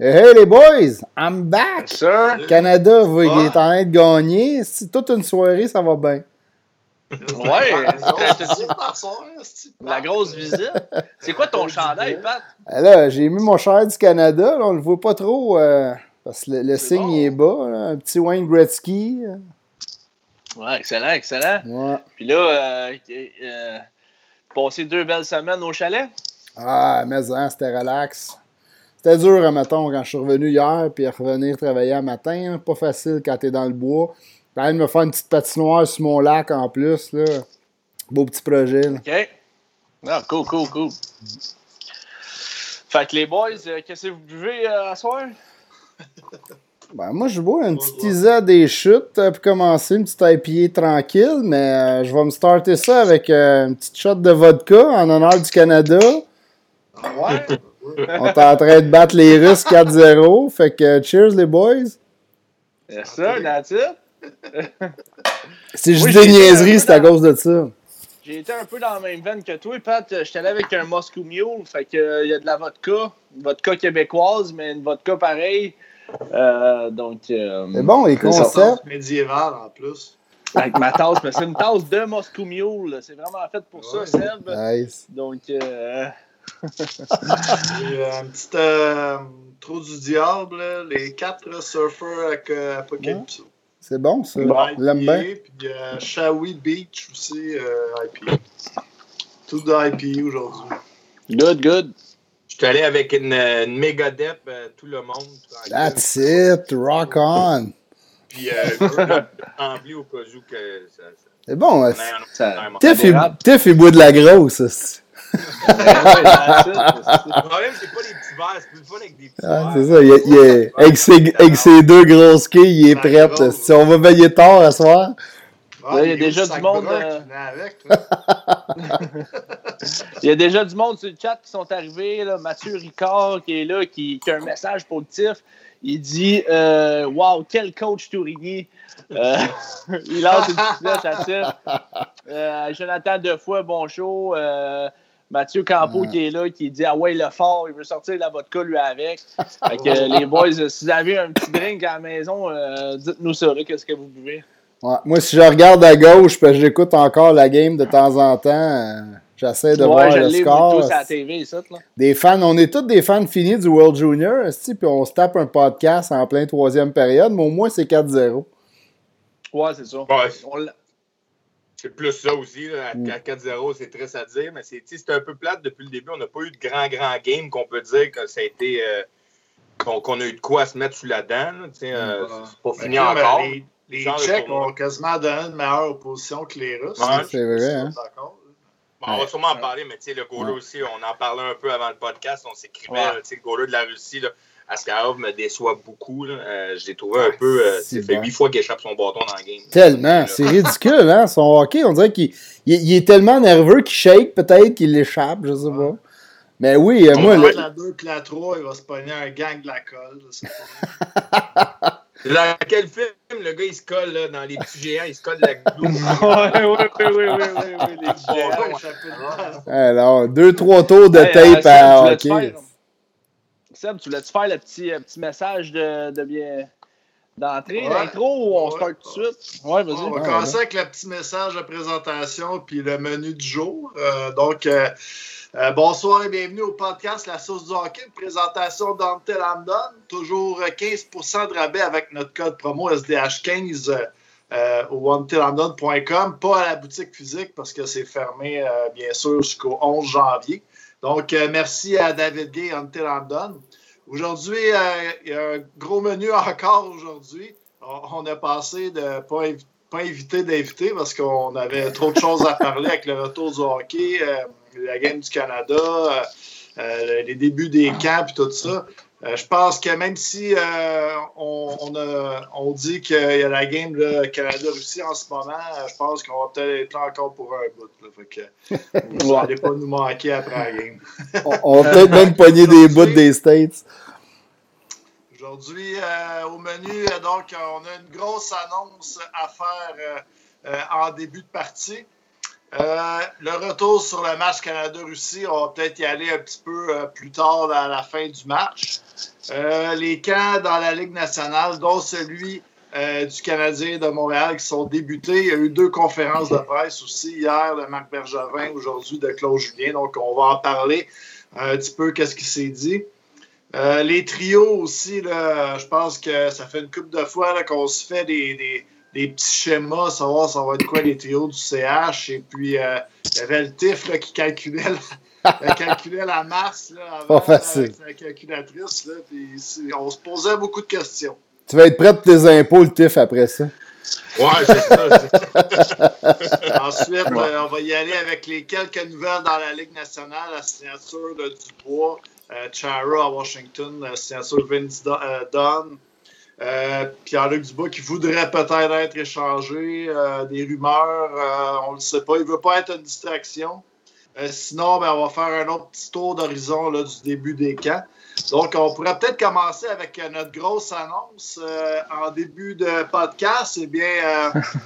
Hey les boys, I'm back! Sir? Canada, il est en train de gagner. Si toute une soirée, ça va bien. Ouais, la grosse visite. C'est quoi ton chandail, Pat? Eh Là, j'ai mis mon cher du Canada. Là, on le voit pas trop euh, parce que le, signe bon. il est bas. là. Un petit Wayne Gretzky. Ouais, excellent, excellent. Ouais. Puis là, euh, euh, passer deux belles semaines au chalet? Ah, mais hein, c'était relax. C'était dur, mettons, quand je suis revenu hier, puis revenir travailler à matin. hein. Pas facile quand t'es dans le bois. Quand me faire une petite patinoire sur mon lac en plus. Là. Beau petit projet. là. OK. Ah, cool, cool, cool. Fait que les boys, euh, qu'est-ce que vous buvez euh, à soir? Ben, moi, je bois un petit ISA des chutes euh, pour commencer, une petite IPA tranquille, mais euh, je vais me starter ça avec euh, une petite shot de vodka en honneur du Canada. Ouais? On est en train de battre les Russes 4-0. Fait que cheers, les boys. Yes, sir, that's it. Si je Oui, dis des niaiseries, c'est à cause de ça. J'ai été un peu dans la même veine que toi, Pat. J'étais allé avec un Moscow Mule. Fait que euh, il y a de la vodka. Une vodka québécoise, mais une vodka pareille. Euh, donc, euh, C'est bon, les C'est ça. concepts. médiéval en plus. avec ma tasse, mais c'est une tasse de Moscow Mule. C'est vraiment fait pour ça. Seb. Nice. Donc, euh, un petit euh, trou du diable, les quatre surfers avec euh, Apocalypse. C'est bon, ça? Je l'aime bien. Puis euh, Shawi Beach aussi, euh, IPA. Tout de IPA aujourd'hui. good, good. Je suis allé avec une, une méga dep, euh, tout le monde. That's it. Rock on. Puis euh, Tremblay au cas où que ça. ça C'est bon. Ça-. Tiff, il boit de la grosse. Le problème, c'est pas les petits verres, c'est plus le fun avec des petits Ah, verres. c'est ça. il est- il est- avec, ses, avec ses deux grosses quilles, il est prêt. Si on va veiller tard à soir. Ah, Là, il y a déjà du monde, euh, avec? Il y a déjà du monde sur le chat qui sont arrivés. Là. Mathieu Ricard qui est là, qui, qui a un message pour le TIF. Il dit euh, Wow, quel coach Tourigny Euh, Il lance une petite flèche à TIF. Euh, Jonathan Defoy, bon show. Mathieu Campo qui est là, qui dit Ah ouais, le fort, il veut sortir la vodka lui avec. Fait que, les boys, euh, si vous avez un petit drink à la maison, euh, dites-nous ça, là, qu'est-ce que vous buvez? Ouais, Moi, si je regarde à gauche, puis j'écoute encore la game de temps en temps, euh, j'essaie de ouais, voir je le score. moi, tous à la TV, ça, là. Des fans, on est tous des fans finis du World Junior, puis on se tape un podcast en plein troisième période, mais au moins c'est 4-0. Ouais, c'est ça. Ouais, c'est plus ça aussi. Là. À Mm. à 4-0, c'est triste à dire, mais c'est un peu plate depuis le début. On n'a pas eu de grand, grand game qu'on peut dire que ça a été. euh, qu'on a eu de quoi se mettre sous la dent. là. Tu sais, euh, c'est pas fini Mais là, ben, encore. Les, Tchèques ont quasiment donné une meilleure opposition que les Russes. Ouais, c'est vrai, hein. Bon, on va sûrement en parler, mais le goaler Ouais. aussi, on en parlait un peu avant le podcast, on s'écrivait, Ouais. le goaler de la Russie, là, Askarov me déçoit beaucoup. là. Euh, je l'ai trouvé un peu. euh, c'est ça fait huit fois qu'il échappe son bâton dans la game. Tellement, c'est ridicule, hein, son hockey, on dirait qu'il il, il est tellement nerveux qu'il shake, peut-être qu'il l'échappe, je sais pas. Mais oui, euh, On moi, le- la 2 puis la 3, il va se pogner un gang de la colle. je sais pas. Dans quel film, le gars, il se colle là, dans les petits géants, il se colle la glue. ouais, ouais, ouais, ouais, ouais, ouais, ouais, les géants. alors, deux, trois tours de tape euh, à hockey. Seb, tu voulais-tu faire le petit, euh, petit message de, de bien d'entrée, Ouais. d'intro, ou on Ouais. start tout de suite? Ouais, vas-y. On va Ouais, commencer avec le petit message de présentation puis le menu du jour. Euh, donc, euh, euh, bonsoir et bienvenue au podcast La Sauce du Hockey, une présentation Hamdon. Toujours euh, 15% de rabais avec notre code promo SDH15 euh, euh, au antelamdon.com, pas à la boutique physique parce que c'est fermé, euh, bien sûr, jusqu'au 11 janvier. Donc, euh, merci à David Gay, Antel Hamdon. Aujourd'hui, euh, il y a un gros menu encore aujourd'hui. On, a passé de pas, pas invité d'invité parce qu'on avait trop de choses à parler avec le retour du hockey, euh, la game du Canada, les débuts des camps et tout ça. Euh, je pense que même si euh, on, on a- on dit qu'il y a la game Canada-Russie en ce moment, euh, je pense qu'on va peut-être être là encore pour un bout. Là. Fait que, vous n'allez pas nous manquer après la game. On, va peut-être même pogner des bouts des States. Aujourd'hui, euh, au menu, donc, on a une grosse annonce à faire en début de partie. Euh, le retour sur le match Canada-Russie, on va peut-être y aller un petit peu euh, plus tard dans la fin du match. Euh, les camps dans la Ligue nationale, dont celui du Canadien de Montréal qui sont débutés. Il y a eu deux conférences de presse aussi, hier de Marc Bergevin, aujourd'hui de Claude Julien. Donc, on va en parler un petit peu, qu'est-ce qui s'est dit. Les trios aussi, je pense que ça fait une couple de fois qu'on se fait des, petits schémas, savoir ça va être quoi les trios du CH. Et puis, euh, il y avait le TIF qui calculait la, calculait la masse là, avant, Pas facile. la calculatrice. Là, puis, on se posait beaucoup de questions. Tu vas être prêt pour tes impôts, le TIF, après ça? Ouais, c'est ça. Ensuite, euh, on va y aller avec les quelques nouvelles dans la Ligue nationale, la signature de Dubois, euh, Chara à Washington, la signature Vince euh. Pierre-Luc Dubois qui voudrait peut-être être échangé, des rumeurs, on ne le sait pas. Il ne veut pas être une distraction. sinon, ben, on va faire un autre petit tour d'horizon du début des camps. Donc, on pourrait peut-être commencer avec euh, notre grosse annonce euh, en début de podcast. Eh bien,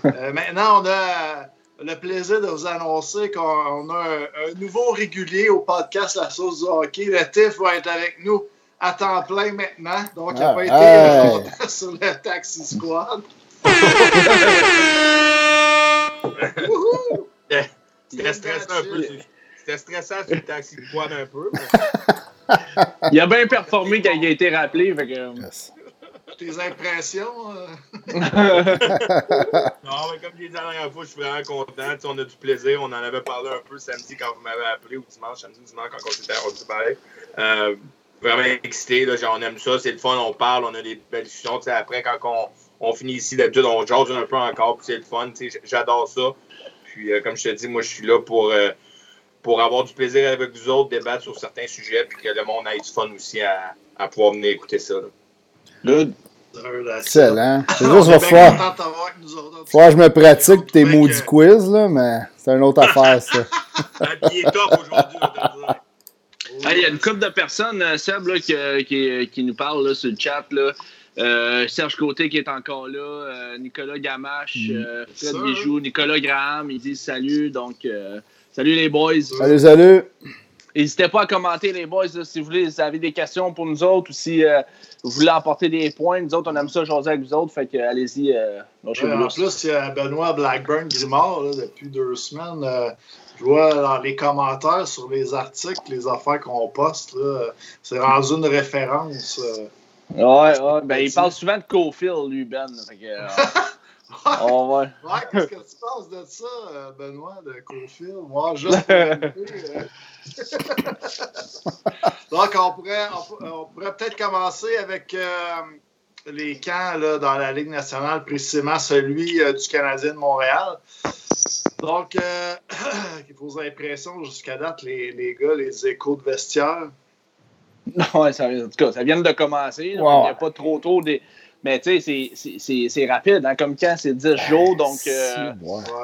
euh, maintenant, on a le plaisir de vous annoncer qu'on a un, nouveau régulier au podcast La Sauce du Hockey. Le TIF va être avec nous à temps plein maintenant. Donc, il n'a pas été sur le Taxi Squad. C'était stressant un peu. C'était stressant sur le Taxi Squad un peu. Il a bien performé quand il a été rappelé. Fait que... Euh, Tes impressions? Euh? non, mais comme je l'ai dit la dernière fois, je suis vraiment content. on a du plaisir. On en avait parlé un peu samedi quand vous m'avez appelé, ou dimanche, samedi ou dimanche quand on s'était parlé. Euh, vraiment excité. Là, on aime ça. C'est le fun. On parle. On a des belles discussions. après, quand on, on finit ici, d'habitude, on jase un peu encore. c'est le fun. J'adore ça. Puis, comme je te dis, moi, je suis là pour pour avoir du plaisir avec vous autres, débattre sur certains sujets, puis que le monde ait du fun aussi à, à pouvoir venir écouter ça. Good. Excellent. C'est juste, va falloir, que je me pratique pour tes maudits quiz, là, mais c'est une autre affaire, ça. Il est top aujourd'hui. Il y a une couple de personnes, euh, Seb, là, qui, qui, qui, nous parlent là, sur le chat. Là. Euh, Serge Côté qui est encore là, euh, Nicolas Gamache, mm. euh, Fred Bijou, Nicolas Graham, ils disent salut. Donc, Salut les boys. Salut, salut. N'hésitez pas à commenter les boys si vous voulez, si vous avez des questions pour nous autres ou si euh, vous voulez apporter des points. Nous autres, on aime ça jaser avec vous autres. Fait que allez-y. Euh, en plus, il y a Benoît Blackburn Grimard depuis deux semaines. Euh, je vois dans les commentaires sur les articles, les affaires qu'on poste. C'est rendu une référence. ouais, ouais. Ben, il parle souvent de Cofield, lui, Ben. Fait que, Oh, ouais. ouais qu'est-ce que tu penses de ça, euh, Benoît, de Cofield? Moi, juste pour euh. Donc, on pourrait, on, pourrait peut-être commencer avec euh, les camps là, dans la Ligue nationale, précisément celui du Canadien de Montréal. Donc, vos impressions jusqu'à date, les, les, gars, les échos de vestiaire? Non, ça, en tout cas, ça vient de commencer. Il n'y a pas trop tôt des mais tu sais, c'est rapide. Hein? Comme quand c'est 10 jours, donc euh,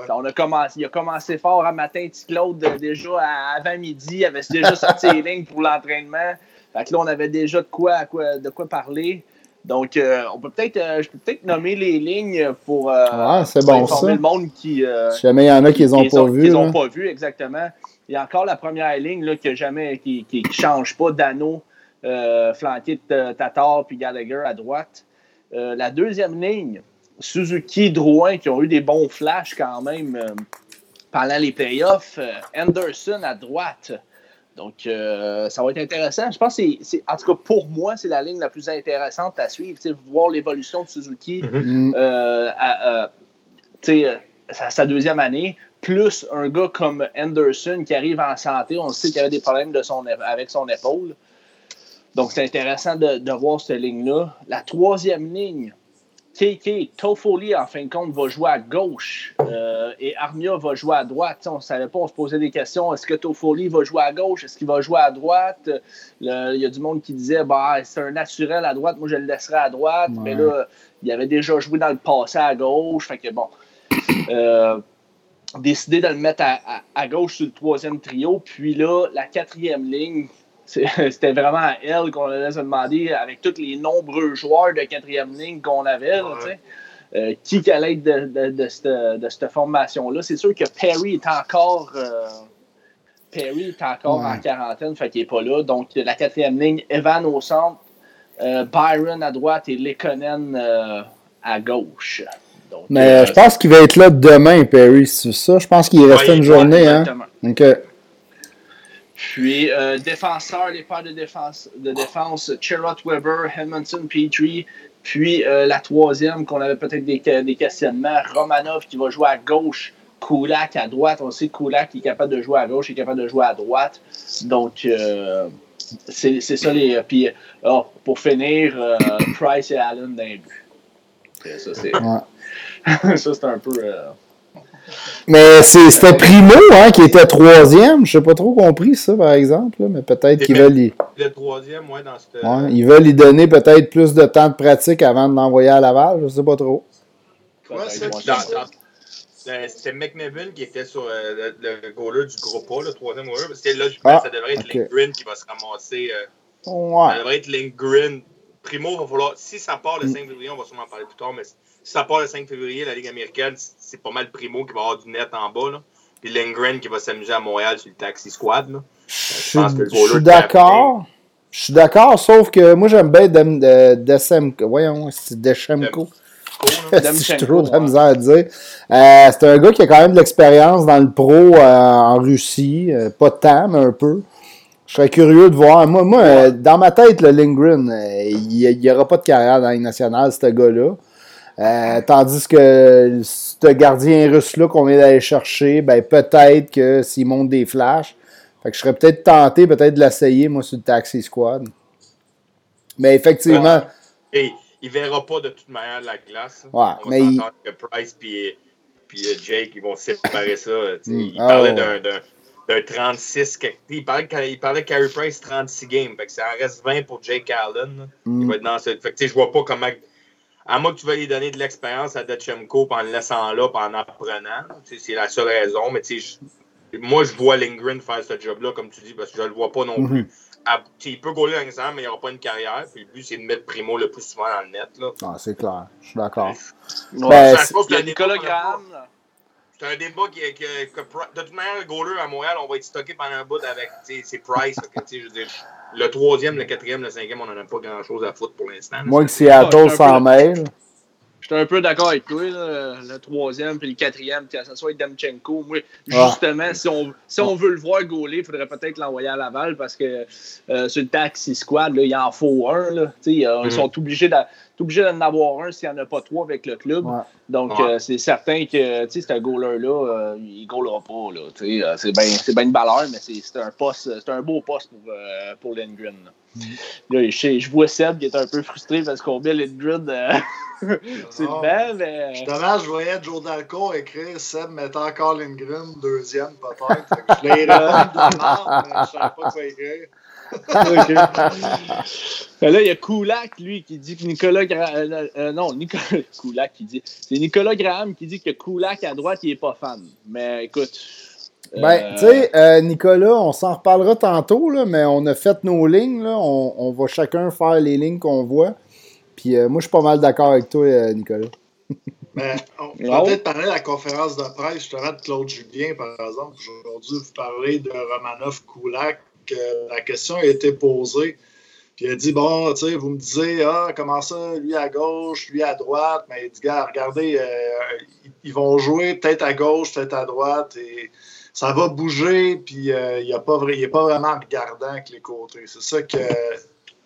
on a commencé, il a commencé fort à matin, petit Claude, déjà avant midi, il avait déjà sorti les lignes pour l'entraînement. Fait que là, on avait déjà de quoi, quoi, de quoi parler. Donc, euh, on peut peut-être, euh, je peux peut-être nommer les lignes pour, ah, bon, informer le monde qui. si jamais il y en a qui les ont pas vus. Qui n'ont pas vu, exactement. Il y a encore la première ligne là, que jamais, qui ne change pas. Dano, flanqué de Tatar puis Gallagher à droite. Euh, la deuxième ligne, Suzuki, Drouin, qui ont eu des bons flashs quand même euh, pendant les playoffs. Euh, Anderson à droite. Donc, ça va être intéressant. Je pense que c'est, en tout cas pour moi, c'est la ligne la plus intéressante à suivre. Voir l'évolution de Suzuki mm-hmm. à, sa, deuxième année, plus un gars comme Anderson qui arrive en santé. On sait qu'il avait des problèmes de son, avec son épaule. Donc, c'est intéressant de, voir cette ligne-là. La troisième ligne, KK, Toffoli, en fin de compte, va jouer à gauche euh, et Armia va jouer à droite. on ne savait pas, on se posait des questions. Est-ce que Toffoli va jouer à gauche? Est-ce qu'il va jouer à droite? Il y a du monde qui disait bah, c'est un naturel à droite, moi je le laisserai à droite. Mais là, il avait déjà joué dans le passé à gauche. Fait que bon. Euh, décidé de le mettre à, gauche sur le troisième trio. Puis là, la quatrième ligne, C'était vraiment à elle qu'on allait se demander, avec tous les nombreux joueurs de quatrième ligne qu'on avait, euh, qui allait être de, de, cette, formation-là. C'est sûr que Perry est encore, euh, Perry est encore en quarantaine, fait qu'il n'est pas là. Donc, la quatrième ligne, Evan au centre, euh, Byron à droite et Lekonen euh, à gauche. Donc, Mais euh, je pense qu'il va être là demain, Perry, c'est ça? Je pense qu'il restait Ouais, une journée, hein? Puis, euh, défenseur, les paires de défense, de défense Weber, Edmondson Petrie. Puis, euh, la troisième, qu'on avait peut-être des, des questionnements, Romanov qui va jouer à gauche, Kulak à droite. On sait que Kulak est capable de jouer à gauche, il est capable de jouer à droite. Donc, euh, c'est ça les. Puis, oh, pour finir, Price et Allen d'un but. Et Ça, c'est Ouais. ça, c'est un peu. Mais c'est- c'était Primo hein, qui était troisième. Je n'ai pas trop compris ça, par exemple. là, mais peut-être qu'ils veulent, y... Le troisième, ouais, dans cette. ouais, ils veulent y donner peut-être plus de temps de pratique avant de l'envoyer à Laval. Je ne sais pas trop. Ouais, C'était McNevin qui était sur euh, le, le goaler du groupe A, le troisième goaler. C'était logiquement, Ah, ça devrait être ok. Lindgren qui va se ramasser. euh, Ouais. Ça devrait être Lindgren. Primo, va falloir. Si ça part le Mm. 5 février, on va sûrement en parler plus tard, mais ça part le 5 février, la Ligue américaine, c'est pas mal Primo qui va avoir du net en bas. Là. Puis Lindgren qui va s'amuser à Montréal sur le taxi squad. Là. Je pense que le suis- je suis goaler d'accord. Je suis d'accord, sauf que moi j'aime bien Dem- de- Desemko. Voyons, c'est Deschemko. Dem- Si j'ai trop de misère à dire. Euh, c'est un gars qui a quand même de l'expérience dans le pro euh, en Russie. Euh, pas tant, mais un peu. Je serais curieux de voir. Moi, moi euh, dans ma tête, le Lindgren, euh, il n'y aura pas de carrière dans la Ligue nationale, ce gars-là. Euh, tandis que ce gardien russe-là qu'on vient d'aller chercher, ben peut-être que s'il monte des flashs, fait que je serais peut-être tenté peut-être de l'essayer, moi, sur le Taxi Squad. Mais effectivement, Et il verra pas de toute manière la glace. Ouais, On va mais il- que Price puis euh, Jake ils vont séparer ça. Mm. Il Ah, parlait ouais. d'un- d'un d'un 36. que- Il parlait, il parlait que Carey Price 36 games. Fait que ça en reste 20 pour Jake Allen. Mm. Il va être dans ce. Fait que je vois pas comment. À moins que tu veuilles lui donner de l'expérience à Dutchemko en le laissant là, puis en apprenant. Tu sais, C'est la seule raison. Mais tu sais, je- moi, je vois Lindgren faire ce job-là, comme tu dis, parce que je le vois pas non Mhm. plus. Il peut gauler ensemble, mais il n'aura pas une carrière. Puis le but, c'est de mettre Primo le plus souvent dans le net. Là. ah, c'est clair, je suis d'accord. Ouais. Ben, Ça, je c'est- pense que Nicolas. Graham. là. C'est un débat qui, que, Pri- de toute manière, le goaler à Montréal, on va être stocké pendant un bout avec c'est Price. que, je veux dire, le troisième, le quatrième, le cinquième, on n'en a pas grand chose à foutre pour l'instant. Moi que Ah, Seattle je suis un s'en mêle. J'étais un peu d'accord avec toi, là, le troisième puis le quatrième, que ce soit Demchenko. Moi, justement, si, on, si on veut le voir gauler, il faudrait peut-être l'envoyer à Laval parce que euh, sur le taxi squad, là, il en faut un. Là, euh. Ils sont obligés d'en obligés d'en avoir un s'il n'y en a pas trois avec le club. Ouais. Donc, Ouais. euh, c'est certain que tu sais, ce goaler-là, euh, il ne goalera pas. Là, tu sais, euh, c'est bien c'est ben une valeur, mais c'est c'est un poste, c'est un beau poste pour, euh, pour Lindgren. Là. Là, je, je vois Seb qui est un peu frustré parce qu'on met Lindgren euh, sur le banc, mais. Justement, je voyais Joe Dalco écrire Seb mettait encore Lindgren, deuxième peut-être. Je l'ai répondu de la merde, mais je savais pas quoi écrire. Ben là, il y a Koulak, lui, qui dit que Nicolas Graham. euh, euh, non, Nicolas Koulak qui dit. C'est Nicolas Graham qui dit que Koulak à droite, il est pas fan. Mais écoute. euh, Ben, tu sais, euh, Nicolas, on s'en reparlera tantôt, là, mais on a fait nos lignes. Là, on, on va chacun faire les lignes qu'on voit. Puis euh, moi, je suis pas mal d'accord avec toi, euh, Nicolas. Mais on Non. peut-être parler de la conférence de presse justement de Claude Julien, par exemple. Aujourd'hui, vous parlez de Romanov Koulak. La question a été posée. Puis il a dit Bon, tu sais, vous me disiez, ah, comment ça, lui à gauche, lui à droite? Mais il dit, gars, regardez, euh, ils- vont jouer peut-être à gauche, peut-être à droite. Et ça va bouger. Puis euh, il n'est pas, pas vraiment regardant avec les côtés. C'est ça que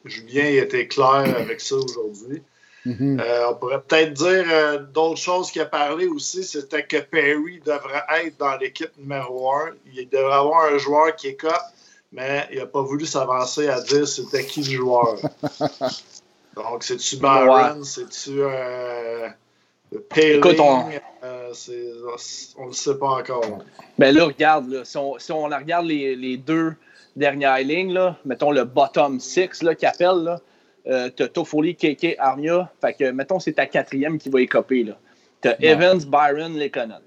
Julien était clair avec ça aujourd'hui. Mhm. Euh, on pourrait peut-être dire euh, d'autres choses qu'il a parlé aussi, c'était que Perry devrait être dans l'équipe numéro 1. Il devrait avoir un joueur qui est cop, mais il n'a pas voulu s'avancer à dire c'était qui le joueur. Donc, c'est-tu Byron, c'est-tu euh, Paling? Écoute, on- Euh, on le sait pas encore. Ben là, regarde, là, si, on, si on regarde les, les deux dernières lignes, là, mettons le bottom six qui appelle, là, euh, t'as Toffoli, Keke, Armia. Fait que, mettons, c'est ta quatrième qui va écoper. Là. T'as Evans, Byron, Lekonen.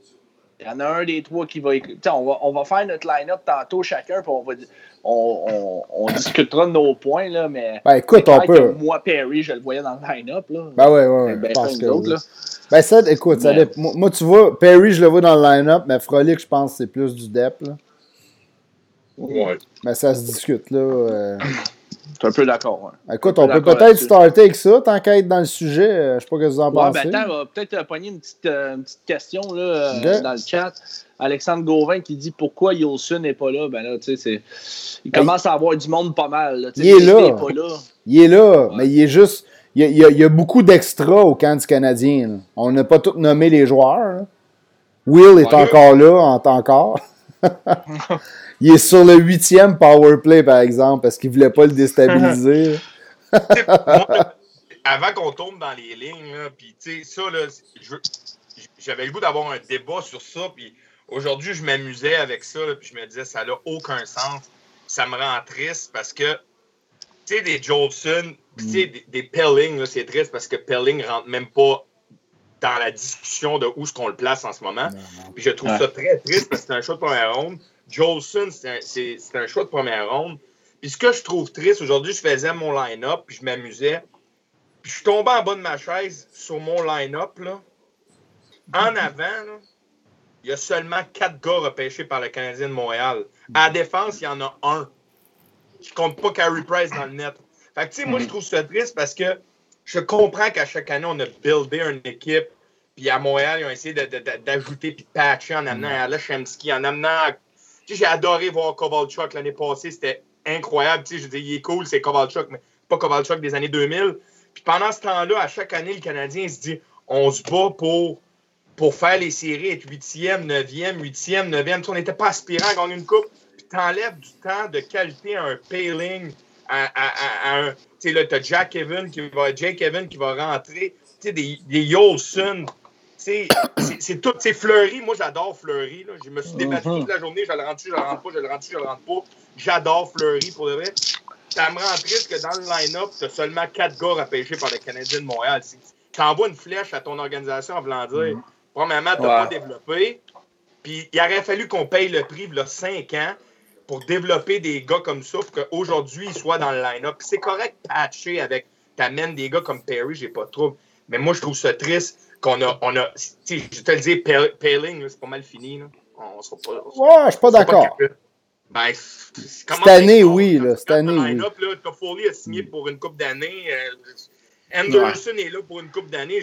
Il y en a un des trois qui va. On va, on va faire notre line-up tantôt chacun, puis on, va, on, on, on discutera de nos points, là, mais. Ben, écoute, on peut. Moi, Perry, je le voyais dans le line-up. Là. Ben, ouais, ouais, ouais. Ben, je pense fin, que autres, là. Ben, ça, écoute, ça Mais- moi, moi, tu vois, Perry, je le vois dans le line-up, mais Frolic, je pense que c'est plus du depth. Là. Ouais. Mais ça se discute, là. euh. suis un peu d'accord. Écoute, on peut peut-être starter avec ça, tant qu'à être dans le sujet. Je ne sais pas ce que vous en ouais, pensez. Ben, attends, on va peut-être pogner une petite, une petite question là, dans le chat. Alexandre Gauvin qui dit pourquoi Yolson n'est pas là. Ben là, tu sais, il commence à avoir du monde pas mal. Il est là. Il est là, mais il est juste. Il y a, il y a beaucoup d'extras au camp du Canadien. On n'a pas tous nommé les joueurs. Will est encore là, en encore. il est sur le huitième power play, par exemple, parce qu'il ne voulait pas le déstabiliser. avant qu'on tombe dans les lignes, puis tu sais, ça, j'avais le goût d'avoir un débat sur ça, puis aujourd'hui, je m'amusais avec ça, puis je me disais, ça n'a aucun sens. Ça me rend triste parce que, tu sais, des Jolson, tu sais, des, des Pelling, c'est triste parce que Pelling rentre même pas dans la discussion de où est-ce qu'on le place en ce moment. Puis je trouve ça très triste parce que c'est un choix de première ronde. Jolson, c'est un, choix de première ronde. Puis ce que je trouve triste, aujourd'hui, je faisais mon line-up, puis je m'amusais. Puis je suis tombé en bas de ma chaise sur mon line-up, là. En avant, il y a seulement quatre gars repêchés par le Canadien de Montréal. À la défense, il y en a un. Je compte pas Carey Price dans le net. Fait que, tu sais, moi, je trouve ça triste parce que je comprends qu'à chaque année, on a buildé une équipe. Puis à Montréal, ils ont essayé d'ajouter puis de patcher en amenant Alashemski, en amenant. Tu sais, j'ai adoré voir Kovalchuk l'année passée. C'était incroyable. Tu sais, je dis, il est cool, c'est Kovalchuk, mais pas Kovalchuk des années 2000. Puis pendant ce temps-là, à chaque année, le Canadien se dit, on se bat pour, pour faire les séries, être 8e, 9e, 8e, 9e. Tu on n'était pas aspirant à gagner une coupe. Puis t'enlèves du temps de qualité à un pailing, à, à, un. Tu sais, là, t'as Jack Evan qui va, Jake Evan qui va rentrer. Tu sais, des, des Yolson c'est tout, c'est Fleury. Moi, j'adore Fleury. Je me suis débattu mhm. toute la journée. Je le rentre je le rentre pas, je le rentre je le rentre pas. J'adore Fleury pour de vrai. Ça me rend triste que dans le line-up, tu as seulement quatre gars repêchés par le Canadien de Montréal. Tu envoies une flèche à ton organisation en voulant dire, mhm. Premièrement, tu n'as pas développé. Puis il aurait fallu qu'on paye le prix, là, cinq ans, pour développer des gars comme ça, pour qu'aujourd'hui, ils soient dans le line-up. C'est correct patcher avec, t'amènes des gars comme Perry, j'ai pas de trouble. Mais moi, je trouve ça triste qu'on a, on a je te le dis, Paling, c'est pas mal fini. Là. On sera pas, ouais, je suis pas d'accord. Ben, cette année, oui. Là, cette année, oui. Là, Toffoli a signé pour une coupe d'année. Euh, Anderson est là pour une coupe d'année.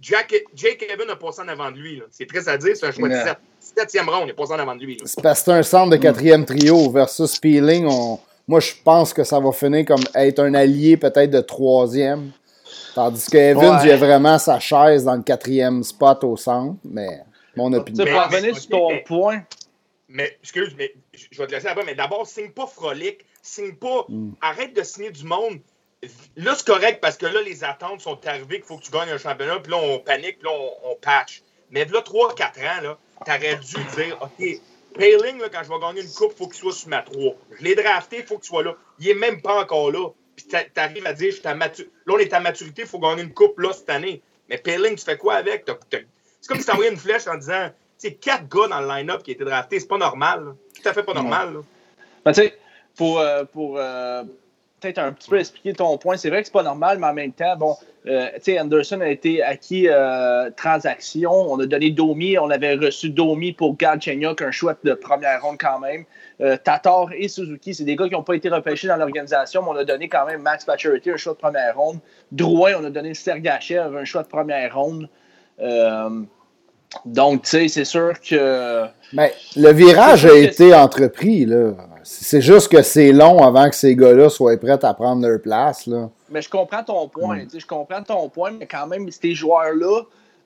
Jack, Jake Evans a passé en avant de lui. C'est très à dire, c'est un choix de 7. Septième round, il a passé en avant de lui. C'est parce que c'est un centre de quatrième trio versus Peeling. On... Moi, je pense que ça va finir comme être un allié peut-être de troisième. Tandis que Evans, il a vraiment sa chaise dans le quatrième spot au centre, mais mon opinion. Tu revenir sur ton point. Mais, excuse, mais je vais te laisser après, mais d'abord, signe pas frolique, signe pas, mm. arrête de signer du monde. Là, c'est correct parce que là, les attentes sont arrivées qu'il faut que tu gagnes un championnat, puis là, on panique, puis là, on, patch. Mais là, 3-4 ans, là, t'aurais dû dire, OK, Payling, là, quand je vais gagner une coupe, il faut qu'il soit sur ma 3. Je l'ai drafté, il faut qu'il soit là. Il est même pas encore là puis t'arrives à dire, je là, on est à maturité, il faut gagner une coupe là cette année. Mais Pelling, tu fais quoi avec? C'est comme si t'envoyais une flèche en disant, c'est quatre gars dans le line-up qui étaient draftés, c'est pas normal. Tout à fait pas normal. Ben, tu sais, pour, euh, pour euh, peut-être un petit peu expliquer ton point, c'est vrai que c'est pas normal, mais en même temps, bon, euh, tu sais, Anderson a été acquis transaction. On a donné Domi, on avait reçu Domi pour Galchenyuk, un chouette de première ronde quand même. Euh, Tatar et Suzuki, c'est des gars qui n'ont pas été repêchés dans l'organisation, mais on a donné quand même Max Pacioretty un choix de première ronde. Drouin, on a donné Sergachev un choix de première ronde. Euh, donc, tu sais, c'est sûr que. Mais le virage a été entrepris, là. C'est juste que c'est long avant que ces gars-là soient prêts à prendre leur place, là. Mais je comprends ton point. Mm. Je comprends ton point, mais quand même, ces joueurs-là.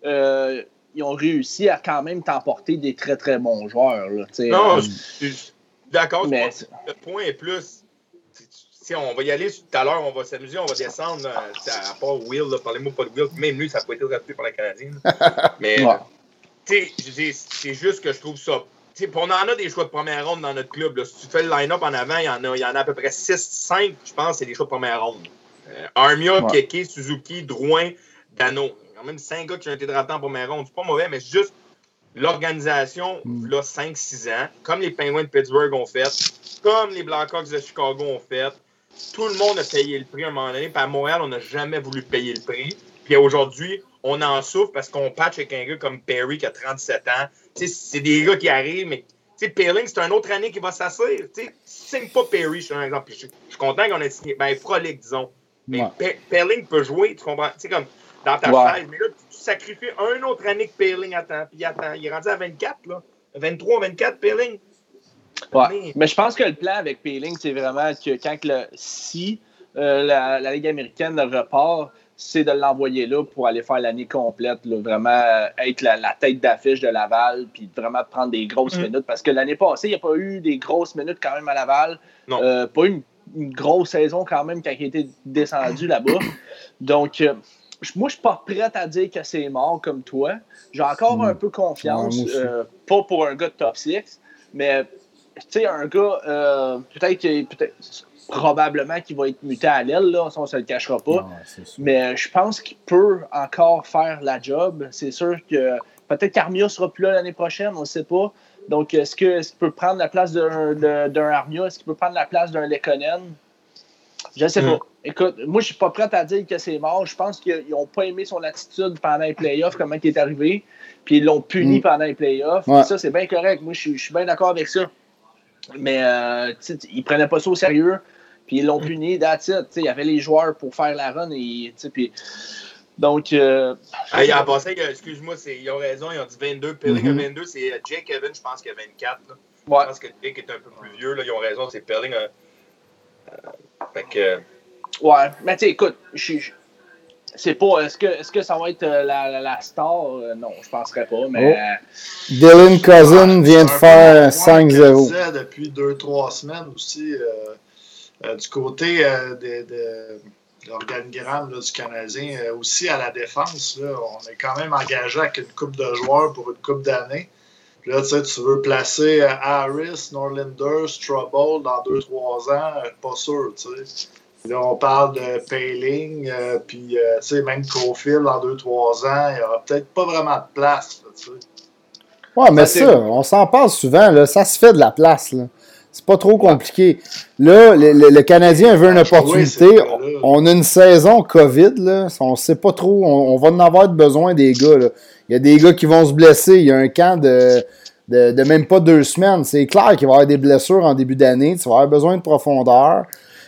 Euh, ils ont réussi à quand même t'emporter des très très bons joueurs. Là, non, D'accord, mais... le point est plus. on va y aller tout à l'heure, on va s'amuser, on va descendre. à part Will, parlez-moi pas de Will, même lui, ça n'a pas été drafté par la Canadienne. mais, c'est juste que je trouve ça. On en a des choix de première ronde dans notre club. Si tu fais le line-up en avant, il y, en a, il y en a à peu près 6, 5, je pense, c'est des choix de première ronde. Euh, Armia, Keke, Suzuki, Drouin, Dano. Il y a quand même 5 gars qui ont été draftés en première ronde. C'est pas mauvais, mais juste l'organisation, mm. là, 5-6 ans, comme les Penguins de Pittsburgh ont fait, comme les Blackhawks de Chicago ont fait, tout le monde a payé le prix à un moment donné. Puis à Montréal, on n'a jamais voulu payer le prix. Puis aujourd'hui, on en souffre parce qu'on patch avec un gars comme Perry qui a 37 ans. C'est des gars qui arrivent, mais sais, Paling, c'est une autre année qui va sais, signe pas Perry, je suis un exemple. Je, suis content qu'on ait signé. Ben, Frolic, disons. Mais ouais. peut jouer, tu comprends? Tu sais, comme dans ta chaise. Mais là, tu sacrifies une autre année que Paling attend. Puis attend. Il est rendu à 24, là. 23, 24, Paling. Ouais. Mais je pense que le plan avec Paling, c'est vraiment que quand le, si euh, la, la, Ligue américaine repart, c'est de l'envoyer là pour aller faire l'année complète, vraiment euh, être la, tête d'affiche de Laval, puis vraiment prendre des grosses mm. minutes. Parce que l'année passée, il n'y a pas eu des grosses minutes quand même à Laval. Euh, pas une, une, grosse saison quand même quand il a été descendu là-bas. Donc, euh, moi, je suis pas prête à dire que c'est mort comme toi. J'ai encore mm. un peu confiance, pas pour un gars de top 6, mais tu sais, un gars, peut-être peut-être probablement qu'il va être muté à l'aile, là, ça, on ne se le cachera pas. mais je pense qu'il peut encore faire la job. C'est sûr que peut-être qu'Armia sera plus là l'année prochaine, on ne sait pas. Donc, est-ce qu'il peut prendre la place d'un Armia? Est-ce qu'il peut prendre la place d'un Lekonen? Je ne sais pas. Mm. Écoute, moi, je suis pas prête à dire que c'est mort. Je pense qu'ils n'ont pas aimé son attitude pendant les playoffs, comment il est arrivé. Puis ils l'ont puni mm. pendant les playoffs. Ça, c'est bien correct. Moi, je, suis bien d'accord avec ça. Mais euh, ils ne prenaient pas ça au sérieux. Puis ils l'ont puni, that's it. Il y avait les joueurs pour faire la run. Et, puis, donc. Euh, hey, en passant, excuse-moi, ils ont raison, ils ont dit 22. Pelling a 22, c'est euh, Jake Evans, je pense qu'il a 24. Là. Ouais. Je pense que Jake est un peu plus vieux. Là. Ils ont raison, c'est Pelling. Euh, fait que. Ouais, mais tu sais, écoute, je c'est pas. Est-ce que, est que ça va être la, la, star? non, je penserais pas, mais. Oh. Dylan Cousin vient de faire 5-0. depuis 2-3 semaines aussi. Euh, du côté euh, de, l'organigramme du Canadien, euh, aussi à la défense, on est quand même engagé avec une coupe de joueurs pour une coupe d'années. là, tu veux placer Harris, Norlander, Strubble dans 2-3 ans, pas sûr, Là, on parle de Payling, puis même Cofield dans 2-3 ans, il n'y aura peut-être pas vraiment de place. ouais, mais ça, on s'en parle souvent, là, ça se fait de la place. Là. C'est pas trop compliqué. Là, le, Canadien veut une opportunité. on a une saison COVID. Là. On sait pas trop. On, va en avoir besoin des gars. Là. Il y a des gars qui vont se blesser. Il y a un camp de, de, même pas deux semaines. C'est clair qu'il va y avoir des blessures en début d'année. Tu vas avoir besoin de profondeur.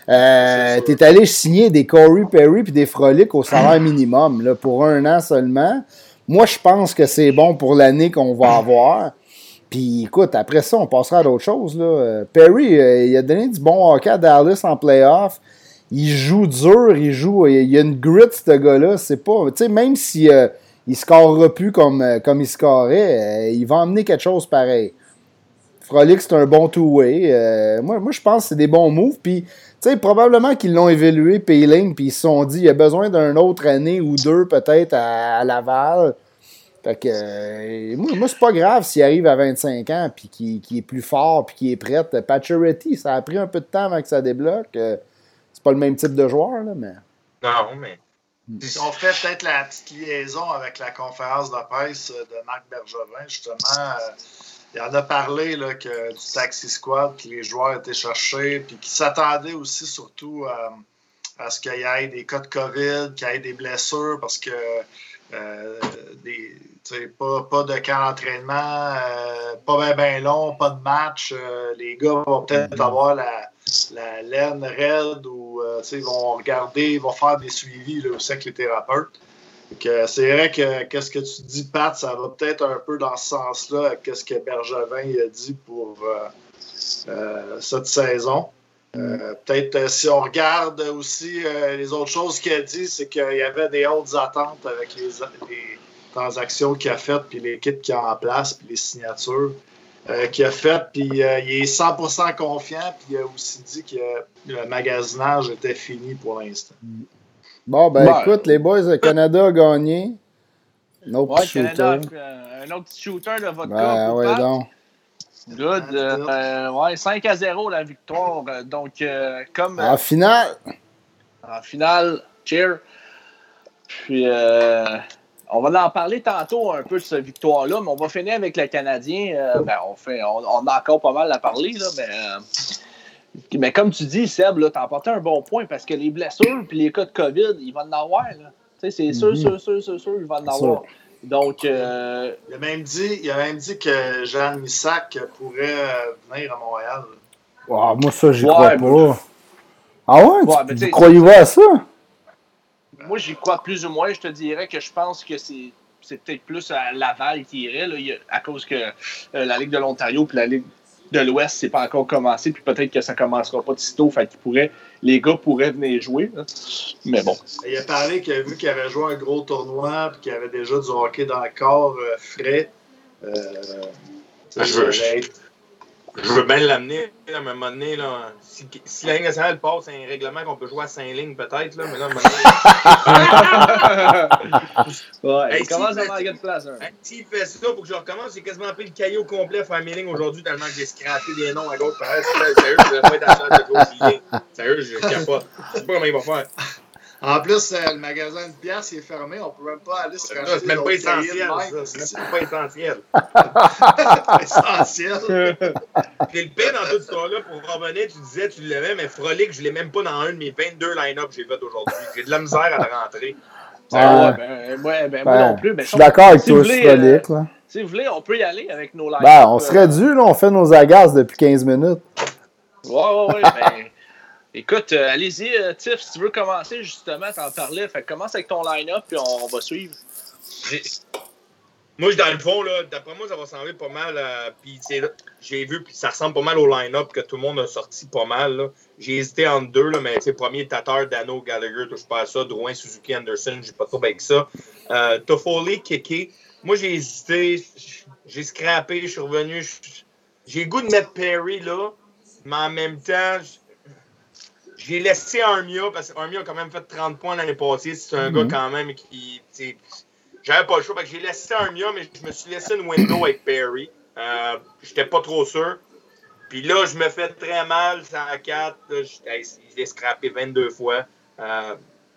Euh, tu es allé signer des Corey Perry puis des Frolic au salaire minimum là, pour un an seulement. Moi, je pense que c'est bon pour l'année qu'on va avoir. Puis écoute, après ça, on passera à d'autres choses. Là. Euh, Perry, euh, il a donné du bon hockey à Dallas en playoff. Il joue dur, il joue. Il y a une grit, ce gars-là. C'est pas. Tu sais, même si euh, il scorera plus comme, comme il scorait, il va emmener quelque chose pareil. Frolic, c'est un bon two-way. moi, moi je pense que c'est des bons moves. Puis, tu sais, probablement qu'ils l'ont évalué, Payling, puis ils se sont dit, il y a besoin d'une autre année ou deux, peut-être, à Laval. Fait que, euh, moi, c'est pas grave s'il arrive à 25 ans puis qu'il est plus fort puis qu'il est prêt. Pacioretty, ça a pris un peu de temps avant que ça débloque. Euh, c'est pas le même type de joueur, là, mais. Non, mais. On fait peut-être la petite liaison avec la conférence de presse de Marc Bergevin, justement. Euh, il en a parlé là, que, du Taxi Squad, que les joueurs étaient cherchés, puis qu'ils s'attendaient aussi surtout à ce qu'il y ait des cas de COVID, qu'il y ait des blessures, parce que euh, des, pas, pas, de camp d'entraînement, euh, pas bien long, pas de match. Euh, les gars vont peut-être mm-hmm. avoir la, la laine raide ou ils vont regarder, ils vont faire des suivis là, aussi avec les thérapeutes. C'est vrai que qu'est-ce que tu dis, Pat, ça va peut-être un peu dans ce sens-là, qu'est-ce que Bergevin a dit pour cette saison. Euh, peut-être euh, si on regarde aussi euh, les autres choses qu'il a dit, c'est qu'il y avait des hautes attentes avec les, transactions qu'il a faites, puis l'équipe qui a en place, puis les signatures qu'il a faites. Puis il est 100% confiant, puis il a aussi dit que le magasinage était fini pour l'instant. Bon, ben écoute, les boys, le Canada a gagné. Un autre shooter. un autre shooter de votre ben, ouais, donc. Good. Euh, ouais, 5 à 0 la victoire. Donc, euh, comme. En finale. En finale, cheer. Puis, euh, on va en parler tantôt un peu de cette victoire-là, mais on va finir avec le Canadien. ben, on, fait, on, a encore pas mal à parler, là, mais. mais comme tu dis, Seb, tu as apporté un bon point parce que les blessures et les cas de COVID, il va en avoir. C'est sûr, mm-hmm. sûr, sûr, sûr, sûr, il va en avoir. Donc. Euh, il, a même dit, il a même dit que Jean Missac pourrait venir à Montréal. moi, ça, j'y crois pas. Ah ouais? tu, ben, croyez-vous à ça? Moi, j'y crois plus ou moins. Je te dirais que je pense que c'est c'est peut-être plus à Laval qui irait, là, à cause que euh, la Ligue de l'Ontario et la Ligue de l'Ouest, c'est pas encore commencé, puis peut-être que ça commencera pas de sitôt, fait qu'ils les gars pourraient venir jouer. Mais bon. Il a parlé qu'il a vu qu'il avait joué un gros tournoi, puis qu'il avait déjà du hockey dans le corps euh, frais. Euh, je, veux, je veux bien l'amener à un moment donné. Là, si, si la Ligue nationale passe un règlement qu'on peut jouer à 5 lignes, peut-être, là, mais là, ouais, il commence à manquer de place. Hein. S'il fait ça, pour que je recommence, j'ai quasiment pris le caillou complet à faire mes lignes aujourd'hui, tellement que j'ai scrappé des noms à gauche. Sérieux, je vais pas être à la de gauche. Sérieux, je capote. Je sais pas comment il va faire. En plus, euh, le magasin de pièces est fermé. On ne peut même pas aller se racheter. C'est même pas essentiel. C'est même pas essentiel. essentiel. Puis le pire dans toute ce là pour revenir, tu disais tu l'aimais, mais Frolic, je ne l'ai même pas dans un de mes 22 line-up que j'ai fait aujourd'hui. J'ai de la misère à la rentrer. Ah, ben, ouais, ben, moi non plus. je suis d'accord avec toi, Frolic. Euh, si vous voulez, on peut y aller avec nos line-up. Ben, on serait dû, là. On fait nos agaces depuis 15 minutes. Ouais, ouais, ouais. Écoute, euh, allez-y, euh, Tiff, si tu veux commencer, justement, t'en parlais. Fait commence avec ton line-up, puis on, va suivre. Moi, dans le fond, d'après moi, ça va ressembler pas mal. Puis j'ai vu, puis ça ressemble pas mal au line-up que tout le monde a sorti pas mal. J'ai hésité entre deux, là, mais premier Tatar, Dano, Gallagher, touche pas à ça. Drouin, Suzuki, Anderson, j'ai pas trop avec ça. Euh, Toffoli, Keke. Moi, j'ai hésité. J'ai scrappé, je suis revenu. J'ai goût de mettre Perry là, mais en même temps, j'ai laissé Armia parce qu'Armia a quand même fait 30 points l'année passée. C'est un gars mhm. quand même qui. J'avais pas le choix. J'ai laissé Armia, mais je me suis laissé une window avec Perry. Euh, J'étais pas trop sûr. Puis là, je me fais très mal. Ça à 4. Je l'ai scrappé 22 fois. Euh,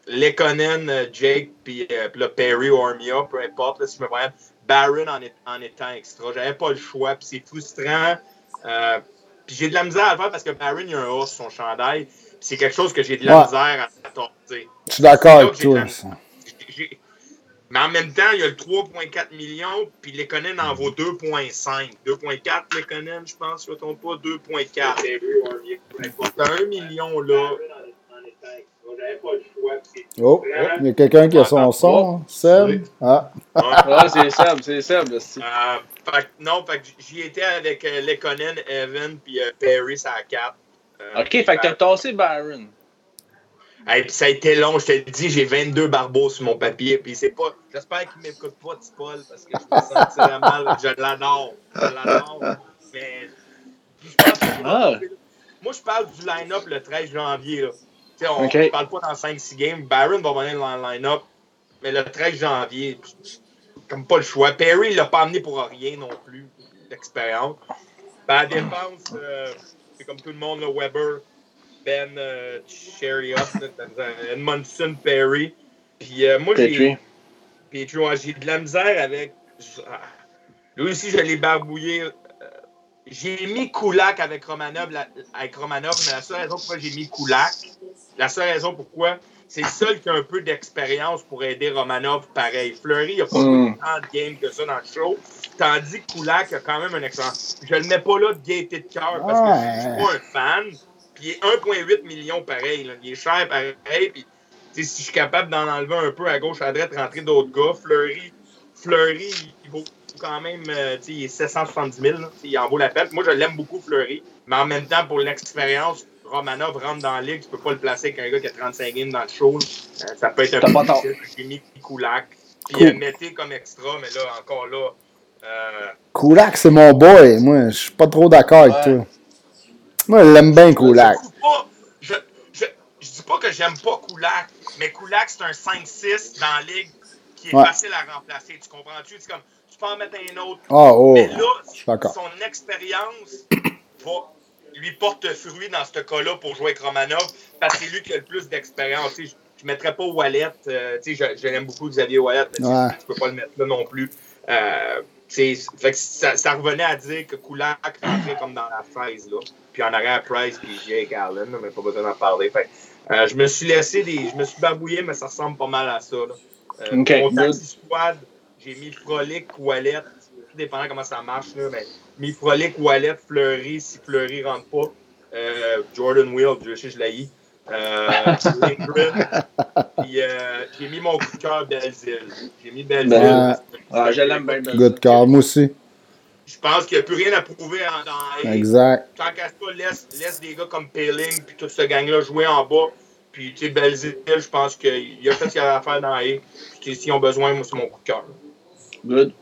Lekonen, euh, Jake, puis euh, là, Perry ou Armia, peu importe. Là, si je me voyais Baron en, en étant extra. J'avais pas le choix. Puis c'est frustrant. Euh, puis j'ai de la misère à le faire parce que Baron, il a un os sur son chandail c'est quelque chose que j'ai de la misère à torter. Je suis d'accord avec toi. Mais en même temps, il y a le 3,4 millions, puis Lekonen en vaut 2,5. 2,4 Lekonen, je pense, je ne me trompe pas, 2,4. T'as un million là. Oh, il y a quelqu'un qui a son son, Seb? Ah. ah c'est Seb, c'est Seb. Euh, non, j'y étais avec euh, Lekonen, Evan, puis euh, Perry à 4. Euh, OK, fait que t'as tassé Byron. Hey, puis ça a été long, je te dis, j'ai 22 barbeaux sur mon papier, puis c'est pas... J'espère qu'il m'écoute pas, Paul, parce que je me sentirais mal, je l'adore, je l'adore, mais... Ah. Moi, je parle du line-up le 13 janvier, là. sais, on ne parle pas dans 5-6 games. Byron va venir dans le line-up, mais le 13 janvier, comme pas le choix. Perry, il l'a pas amené pour rien non plus, l'expérience. Ben, à défense, euh, c'est comme tout le monde, Weber, Ben euh, Chariot, Edmondson Perry. Puis euh, moi, j'ai. j'ai de la misère avec. Ah, lui aussi, je l'ai barbouillé. Euh, j'ai mis Kulak avec Romanov, avec Romanov, mais la seule raison pourquoi j'ai mis Kulak, la seule raison pourquoi, c'est le seul qui a un peu d'expérience pour aider Romanov pareil. Fleury, il n'a pas mm. tant de game que ça dans le show. Tandis que Kulak a quand même un excellent. Je le mets pas là de gaieté de cœur parce que je suis pas un fan. Puis il est 1,8 million pareil. Il est cher pareil. Puis si je suis capable d'en enlever un peu à gauche, à droite, rentrer d'autres gars, Fleury, Fleury, il vaut quand même, euh, il est 770 000. il en vaut la peine. Moi, je l'aime beaucoup, Fleury. Mais en même temps, pour l'expérience, Romanov rentre dans la ligue, tu peux pas le placer avec un gars qui a 35 games dans le show. Euh, ça peut être un peu difficile. J'ai mis Kulak. Puis cool. mettez comme extra, mais là, encore là, euh... Kulak, c'est mon boy. Moi, je suis pas trop d'accord avec toi. Moi, je l'aime bien, Kulak. Je, je, je, dis pas que j'aime pas Kulak, mais Kulak, c'est un 5-6 dans la ligue qui est facile à remplacer. Tu comprends-tu? comme, tu peux en mettre un autre. Ah, oh, mais là, son expérience va lui porte fruit dans ce cas-là pour jouer avec Romanov parce que c'est lui qui a le plus d'expérience. Je ne mettrais pas Wallet. Euh, je, je l'aime beaucoup, Xavier Wallet, mais tu ne peux pas le mettre là non plus. Euh, ça, revenait à dire que Kulak rentrait comme dans la phase. Là. Puis en arrière, Price puis Jake Allen, mais pas besoin d'en parler. Euh, je me suis laissé des. Je me suis babouillé, mais ça ressemble pas mal à ça. Là. Euh, Mon squad, j'ai mis Frolic, Wallet, tout dépendant comment ça marche, là, mais mis Frolic, Wallet, Fleury, si Fleury rentre pas, euh, Jordan Will, je sais, je l'ai euh, puis euh, j'ai mis mon coup de cœur Belzile. J'ai mis Belzile. Ben, ah, je l'aime bien. Good call, moi aussi. Je pense qu'il n'y a plus rien à prouver en, dans Exact. Tant qu'à pas, laisse, laisse des gars comme Paling puis toute ce gang-là jouer en bas. Puis, tu sais, Belzile, je pense qu'il a fait ce qu'il avait à faire dans A. Puis, s'ils ont besoin, moi, c'est mon coup de cœur. Good.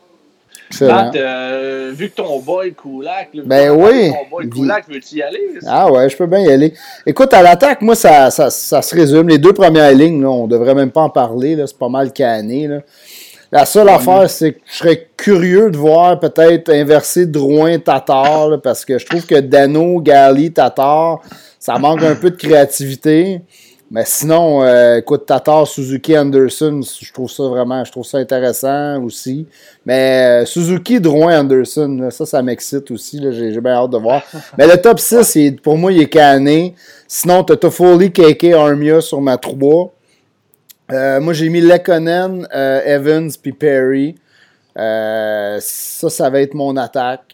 Euh, vu que ton boy Koulak, ben oui. ton boy Koulak, veux-tu y aller? Ah ouais, je peux bien y aller. Écoute, à l'attaque, moi, ça, ça, ça, se résume. Les deux premières lignes, là, on devrait même pas en parler. C'est pas mal canné. Là. La seule affaire, c'est que je serais curieux de voir peut-être inverser Drouin-Tatar, parce que je trouve que Dano, Gali, Tatar, ça manque un peu de créativité. Mais sinon, euh, écoute, Tatar, Suzuki, Anderson, je trouve ça vraiment, je trouve ça intéressant aussi. Mais euh, Suzuki, Drouin, Anderson, ça, ça m'excite aussi. J'ai bien hâte de voir. Mais le top 6, pour moi, il est canné. Sinon, tu as Toffoli, KK, Armia sur ma 3. Euh, moi, j'ai mis Lekonen, euh, Evans, puis Perry. Euh, ça, ça va être mon attaque.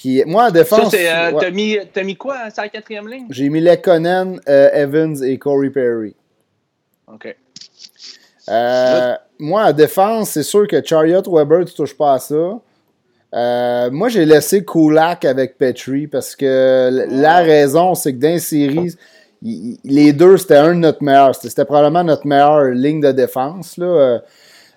Puis moi, en défense. Ça, t'as, mis, mis, quoi sur la quatrième ligne? J'ai mis Lekonen, Evans et Corey Perry. OK. moi, en défense, c'est sûr que Chariot Weber, tu touches pas à ça. moi, j'ai laissé Kulak avec Petrie parce que la raison, c'est que dans les séries, les deux, c'était un de notre meilleurs. C'était probablement notre meilleure ligne de défense. Là.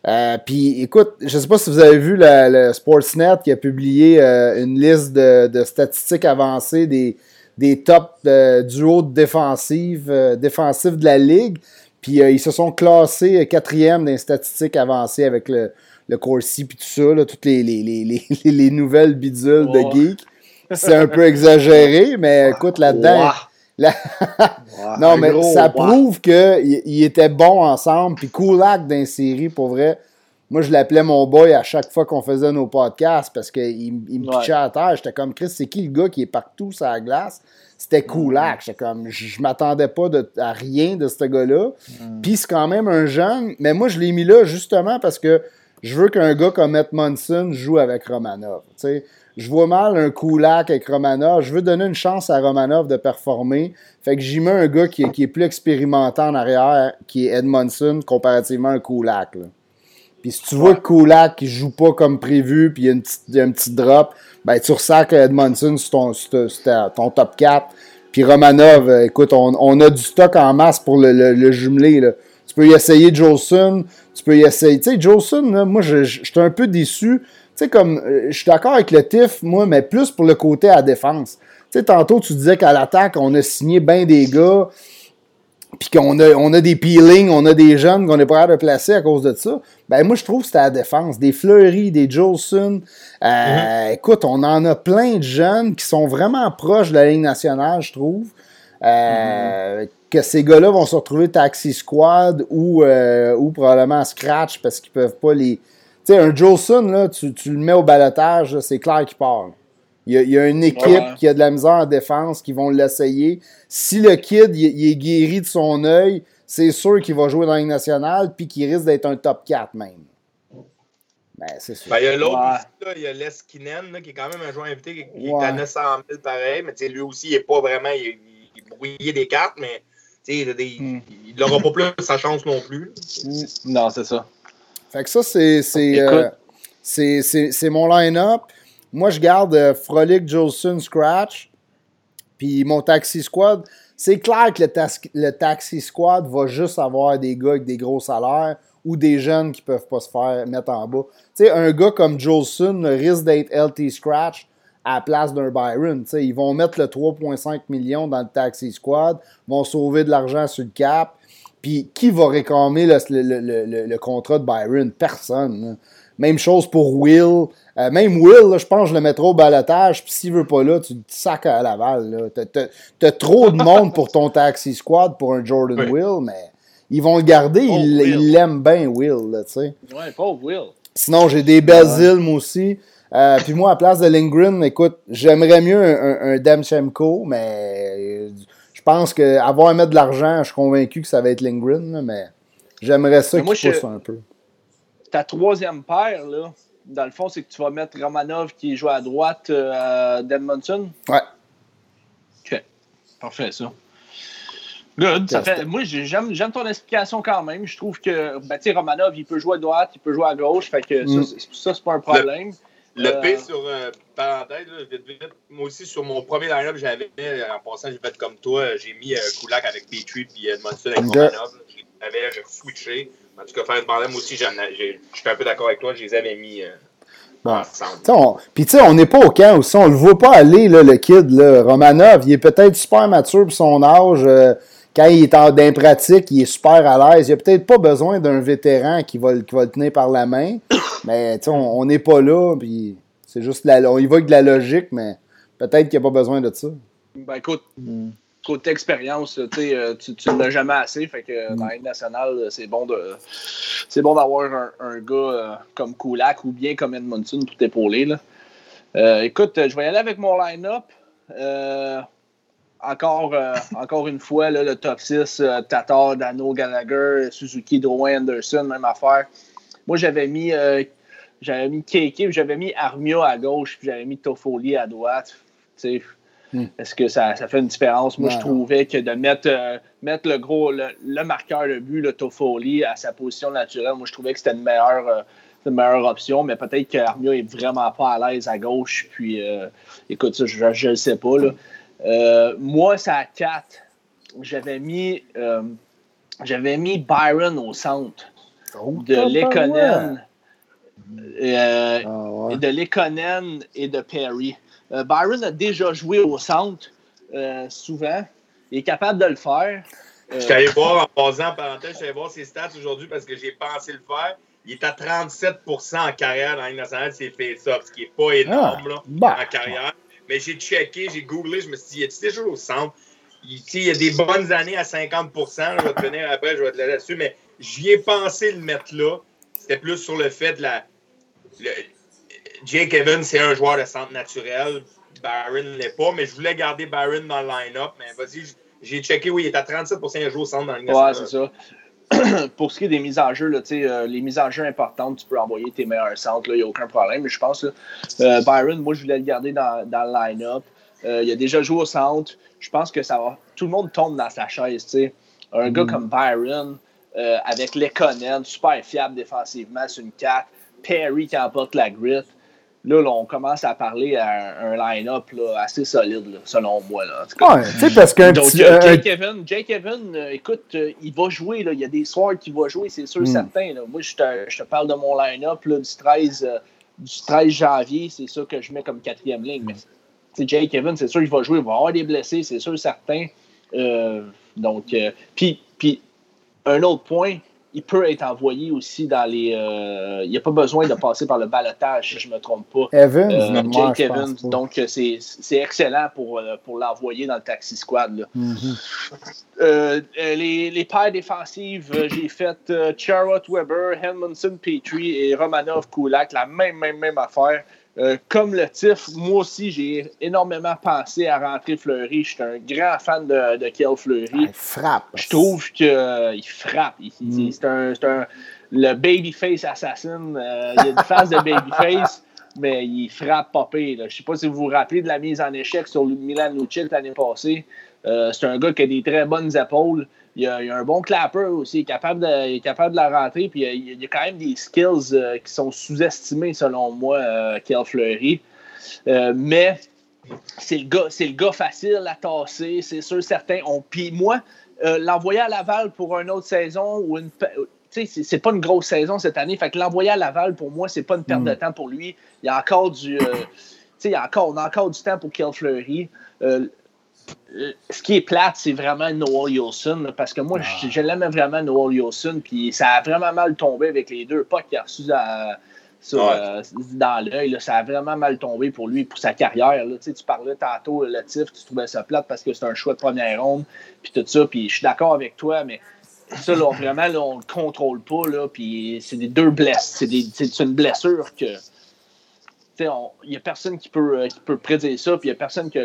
Euh, euh, puis écoute, je ne sais pas si vous avez vu le, Sportsnet qui a publié euh, une liste de, statistiques avancées des, des top duos défensifs défensifs de la ligue. Puis ils se sont classés quatrième dans les statistiques avancées avec le, le Corsi puis tout ça, toutes les, les, les, les, nouvelles bidules de geek. C'est un peu exagéré, mais écoute, là-dedans, non, mais ça prouve qu'ils étaient bons ensemble. Puis Kulak d'un série, pour vrai, moi, je l'appelais mon boy à chaque fois qu'on faisait nos podcasts parce qu'il me pitchait à terre. J'étais comme, Chris, c'est qui le gars qui est partout sur la glace? C'était Kulak. J'étais comme, je, m'attendais pas à rien de ce gars-là. Mm. Puis c'est quand même un jeune. Mais moi, je l'ai mis là justement parce que je veux qu'un gars comme Edmondson joue avec Romanov. Tu sais je vois mal un Kulak avec Romanov. Je veux donner une chance à Romanov de performer. Fait que j'y mets un gars qui est, plus expérimenté en arrière, qui est Edmondson, comparativement à un Kulak. Puis si tu vois que Kulak qui joue pas comme prévu, puis il y a, un petit drop, ben tu ressens que Edmondson c'est ton, top 4. Puis Romanov, euh, écoute, on, a du stock en masse pour le, jumeler. Tu peux y essayer Jolson, tu peux y essayer. Tu sais, Jolson, moi, je suis un peu déçu sais, comme, euh, je suis d'accord avec le TIF, moi, mais plus pour le côté à défense. Tu sais, tantôt, tu disais qu'à l'attaque, on a signé bien des gars, puis qu'on a, on a des peelings, on a des jeunes qu'on est pas de placer à cause de ça. Ben, moi, je trouve que c'était à la défense. Des Fleury, des Jolson. Euh, mm-hmm. Écoute, on en a plein de jeunes qui sont vraiment proches de la Ligue nationale, je trouve. Euh, mm-hmm. Que ces gars-là vont se retrouver taxi squad ou, ou probablement scratch parce qu'ils peuvent pas les sais, un Jolson, là, tu, tu, le mets au balotage, c'est clair qu'il part. Il y, a, une équipe qui a de la misère en défense qui vont l'essayer. Si le kid il, est guéri de son œil, c'est sûr qu'il va jouer dans la Ligue nationale puis qu'il risque d'être un top 4 même. Ben, c'est sûr. Ben, il y a l'autre il y a Leskinen, qui est quand même un joueur invité qui est à 900 000 pareil, mais lui aussi, il n'est pas vraiment. Il, il, des cartes, mais hmm. il n'aura pas plus sa chance non plus. Non, c'est ça. Fait que ça, euh, c'est mon line-up. Moi, je garde euh, Frolic, Jolson, Scratch. Puis mon Taxi Squad. C'est clair que le, le, Taxi Squad va juste avoir des gars avec des gros salaires ou des jeunes qui peuvent pas se faire mettre en bas. Tu sais, un gars comme Jolson risque d'être LT Scratch à la place d'un Byron. sais, ils vont mettre le 3,5 millions dans le Taxi Squad, vont sauver de l'argent sur le cap. Puis qui va réclamer le, le, le, contrat de Byron? Personne. Même chose pour Will. Euh, même Will, je pense que je le mettrai au balotage. Puis s'il veut pas là, tu te sacs à Laval. T'as trop de monde pour ton taxi squad pour un Jordan Will, mais ils vont le garder. Ils l'aiment bien, Will. Là, ouais, pauvre Will. Sinon, j'ai des Basil, moi aussi. Euh, puis moi, à place de Lindgren, écoute, j'aimerais mieux un, un, Demchenko, mais je pense qu'avoir à mettre de l'argent, je suis convaincu que ça va être Lindgren, mais j'aimerais ça qu'il pousse un peu. ta troisième paire, là, dans le fond, c'est que tu vas mettre Romanov qui joue à droite euh, d'Edmonton? Ouais. OK. Parfait, ça. Good. Ça fait, moi, j'aime, j'aime ton explication quand même. Je trouve que ben, Romanov, il peut jouer à droite, il peut jouer à gauche. Fait que ça, mm. c'est, c'est pas un problème. Le, le P euh, sur euh, parenthèse, vite, vite, moi aussi, sur mon premier line-up, j'avais, en passant, j'ai fait comme toi, j'ai mis euh, Kulak avec Petrie puis Edmondson avec Romanov. J'avais switché. En tout cas, faire moi aussi, je suis un peu d'accord avec toi, je les avais mis. Bon. Puis tu sais, on n'est pas au camp aussi, on le voit pas aller, là, le kid. Là. Romanov, il est peut-être super mature pour son âge. Quand il est en pratique, il est super à l'aise. Il a peut-être pas besoin d'un vétéran qui va, qui va le tenir par la main. Mais on n'est pas là, puis c'est juste la, on y va avec de la logique, mais peut-être qu'il n'y a pas besoin de ça. Ben écoute, mm. côté expérience, euh, tu tu ne l'as jamais assez, fait que dans la nationale, c'est bon de c'est bon d'avoir un, gars euh, comme Kulak ou bien comme Edmondson tout épaulé. Là. Euh, écoute, je vais y aller avec mon line-up. Encore, encore une fois, le top 6, Tatar, Dano, Gallagher, Suzuki, Drouin, Anderson, même affaire. Moi, j'avais mis, euh, j'avais mis Keke, j'avais mis Armia à gauche, puis j'avais mis Toffoli à droite. Hmm. Est-ce que ça, ça, fait une différence? Moi, je trouvais que de mettre, euh, mettre le gros, le, marqueur de but, le Toffoli, à sa position naturelle, moi, je trouvais que c'était une meilleure, euh, une meilleure option, mais peut-être qu'Armia est vraiment pas à l'aise à gauche. Puis, écoute, ça, je ne sais pas. Là. Moi, c'est à 4. J'avais mis, j'avais mis Byron au centre de Lekonen. Euh, ah, de Lekonen et de Perry. Euh, Byron a déjà joué au centre euh, souvent. Il est capable de le faire. Je suis allé voir, en passant en parenthèse, je suis allé voir ses stats aujourd'hui parce que j'ai pensé le faire. Il est à 37% en carrière dans la nationale, c'est fait ça, ce qui n'est pas énorme là, bah. en carrière. Mais j'ai checké, j'ai googlé, je me suis dit, il est déjà au centre? Il, il y a des bonnes années à 50% je vais te venir après, je vais te laisser là-dessus, mais J'y ai pensé le mettre là. C'était plus sur le fait de la. Jake Evans, c'est un joueur de centre naturel. Barron ne l'est pas, mais je voulais garder Barron dans le line-up. Mais vas-y, j'ai checké, oui, il est à 37% il joue au centre dans le Ouais, c'est ça. Pour ce qui est des mises en jeu, là, euh, les mises en jeu importantes, tu peux envoyer tes meilleurs centres, il n'y a aucun problème. Mais je pense que euh, Byron, moi, je voulais le garder dans, dans le line-up. Euh, il a déjà joué au centre. Je pense que ça va. Tout le monde tombe dans sa chaise. Un gars mm. comme Byron, avec Lekonen, super fiable défensivement sur une 4. Perry qui emporte la grit. Là, on commence à parler à un, line-up assez solide, selon moi. Là, ouais, parce qu'un Donc, euh, Jake, Evan, Jake Evan, euh, écoute, il va jouer. Là, il y a des soirs qu'il va jouer, c'est sûr, hmm. certain. Là. Moi, je te, je te, parle de mon line-up du, 13, du 13 janvier. C'est ça que je mets comme quatrième ligne. Mais Jake Evan, c'est sûr qu'il va jouer. Il va avoir des blessés, c'est sûr, certain. donc, puis un autre point, il peut être envoyé aussi dans les. Euh, il n'y a pas besoin de passer par le balotage, si je ne me trompe pas. Evans, euh, Jake Evans. Donc, c'est excellent pour, euh, pour l'envoyer dans le taxi squad. Mm-hmm. les, les paires défensives, j'ai fait Charrot Weber, Helmundson Petrie et Romanov Kulak, la même, même, même affaire. Euh, comme le TIF, moi aussi, j'ai énormément pensé à rentrer Fleury. Je suis un grand fan de, de Kiel Fleury. Il frappe. Je trouve qu'il euh, frappe. Mm. C'est un, un, le babyface assassin. Euh, il a une face de babyface, mais il frappe pas pire. Je ne sais pas si vous vous rappelez de la mise en échec sur Milan Lucic l'année passée. c'est un gars qui a des très bonnes épaules. Il a, a, un bon clapper aussi, il est capable de, il est capable de la rentrer, puis il y a, quand même des skills euh, qui sont sous-estimés selon moi, euh, Kel Fleury. Euh, mais c'est le, gars, c'est le gars facile à tasser, c'est sûr, certain. Puis moi, l'envoyer à Laval pour une autre saison ou une. C'est, c'est pas une grosse saison cette année. Fait que l'envoyer à Laval, pour moi, c'est pas une perte mm. de temps pour lui. Il y a encore du. il y a encore, on a encore du temps pour Kel Fleury ce qui est plate, c'est vraiment Noel Yolson, parce que moi, ah. je, l'aimais vraiment, Noel Yolson, puis ça a vraiment mal tombé avec les deux pas qu'il a reçu euh, dans l'œil. Ça a vraiment mal tombé pour lui, pour sa carrière. Là. Tu, parlais tantôt, le TIF, tu trouvais ça plate parce que c'est un choix de première ronde, puis tout ça, puis je suis d'accord avec toi, mais ça, là, vraiment, là, on le contrôle pas, là, puis c'est des deux blessures. C'est une blessure que. Il n'y a personne qui peut, euh, qui peut prédire ça, puis il n'y a personne qui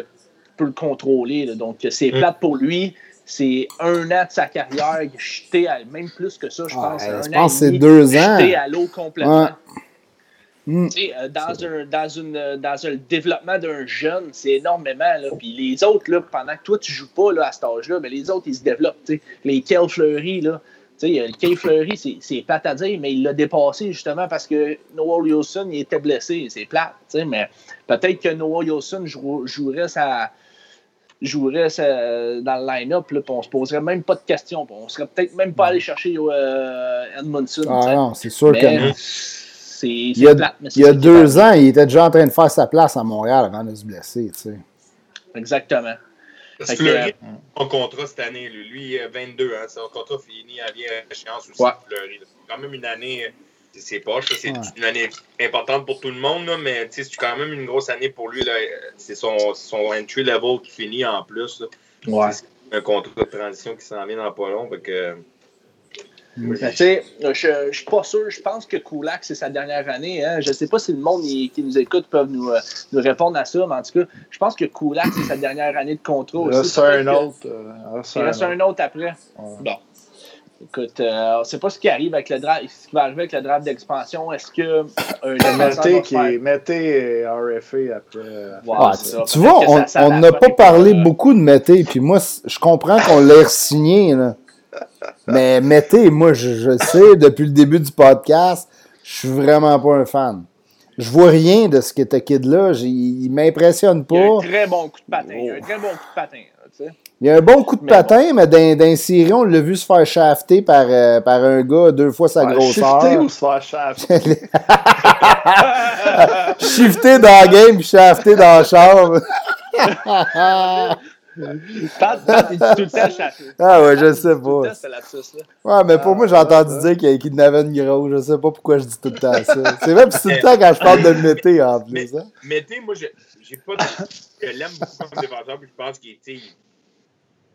peut le contrôler. Donc, c'est mm. plate pour lui. c'est un an de sa carrière jeté à même plus que ça, je pense. je pense que c'est deux ans. Jeté à l'eau complètement. Mm. Euh, dans, un, dans, une, dans un développement d'un jeune, c'est énormément. Là. Puis les autres, là, pendant que toi, tu joues pas là, à cet âge-là, mais les autres, ils se développent. sais Les Kel Fleury, là, le Kay Fleury, c'est plate à dire, mais il l'a dépassé justement parce que Noah Wilson il était blessé. C'est plate. Mais peut-être que Noah Wilson jouerait sa jouerait dans le line-up, puis on se poserait même pas de questions. On serait peut-être même pas allé chercher euh, Edmondson. Ah non, c'est sûr que non. Il y a, il y a deux ans, il était déjà en train de faire sa place à Montréal avant de se blesser. Tu sais. Exactement. Parce que Fleury, euh, son contrat cette année, lui, lui 22, hein, son contrat fini à bien échéance aussi. Ouais. Fleury. C'est quand même une année, c'est poche, c'est une année importante pour tout le monde, là, mais c'est quand même une grosse année pour lui. C'est son, son entry level qui finit en plus. Ouais. C'est un contrat de transition qui s'en vient dans pas long. que, je ne suis pas sûr. Je pense que Kulak, c'est sa dernière année. Hein. Je ne sais pas si le monde qui nous écoute peut nous, euh, nous, répondre à ça, mais en tout cas, je pense que Kulak, c'est sa dernière année de contrat. Il reste un autre. Euh, il reste un autre après. Bon. Écoute, euh, on ne sait pas ce qui arrive avec le draft, ce qui va arriver avec le draft d'expansion. Est-ce que un Mettez qui est Mettez RFA après. tu vois, on n'a pas parlé beaucoup de Mettez, puis moi, je comprends qu'on l'ait signé. Là. Mais mettez, moi, je, sais, depuis le début du podcast, je suis vraiment pas un fan. Je vois rien de ce que ce kid-là. Il m'impressionne pas. Il a un très bon coup de patin. Il a un très bon coup de patin. Il y a un bon coup de patin, mais dans, dans série, on l'a vu se faire shafter par, euh, par un gars deux fois sa grosseur. Shifter ou se faire shafter? shifter dans la game puis shafter dans la chambre. Pat, Pat, il dit tout le temps. Ah ouais, je sais pas. C'est lapsus, là. Ouais, mais pour moi, j'ai entendu dire qu'il n'avait une grosse. Je sais pas pourquoi je dis tout le temps ça. C'est vrai, c'est tout le temps quand je parle de Mété en plus. Hein? Mété, moi, j'ai pas de... Je l'aime beaucoup comme défenseur, puis je pense qu'il est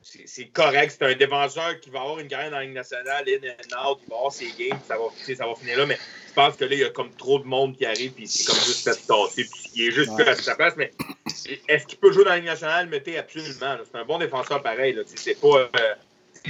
c'est correct. C'est un défenseur qui va avoir une carrière dans la Ligue nationale, in and il va avoir ses games, ça va, ça va finir là. Mais je pense que là, il y a comme trop de monde qui arrive, puis c'est comme juste fait tasser, puis il est juste ouais. à sa place. Mais est-ce qu'il peut jouer dans la Ligue nationale? Mettez absolument. C'est un bon défenseur pareil. C'est pas. Euh,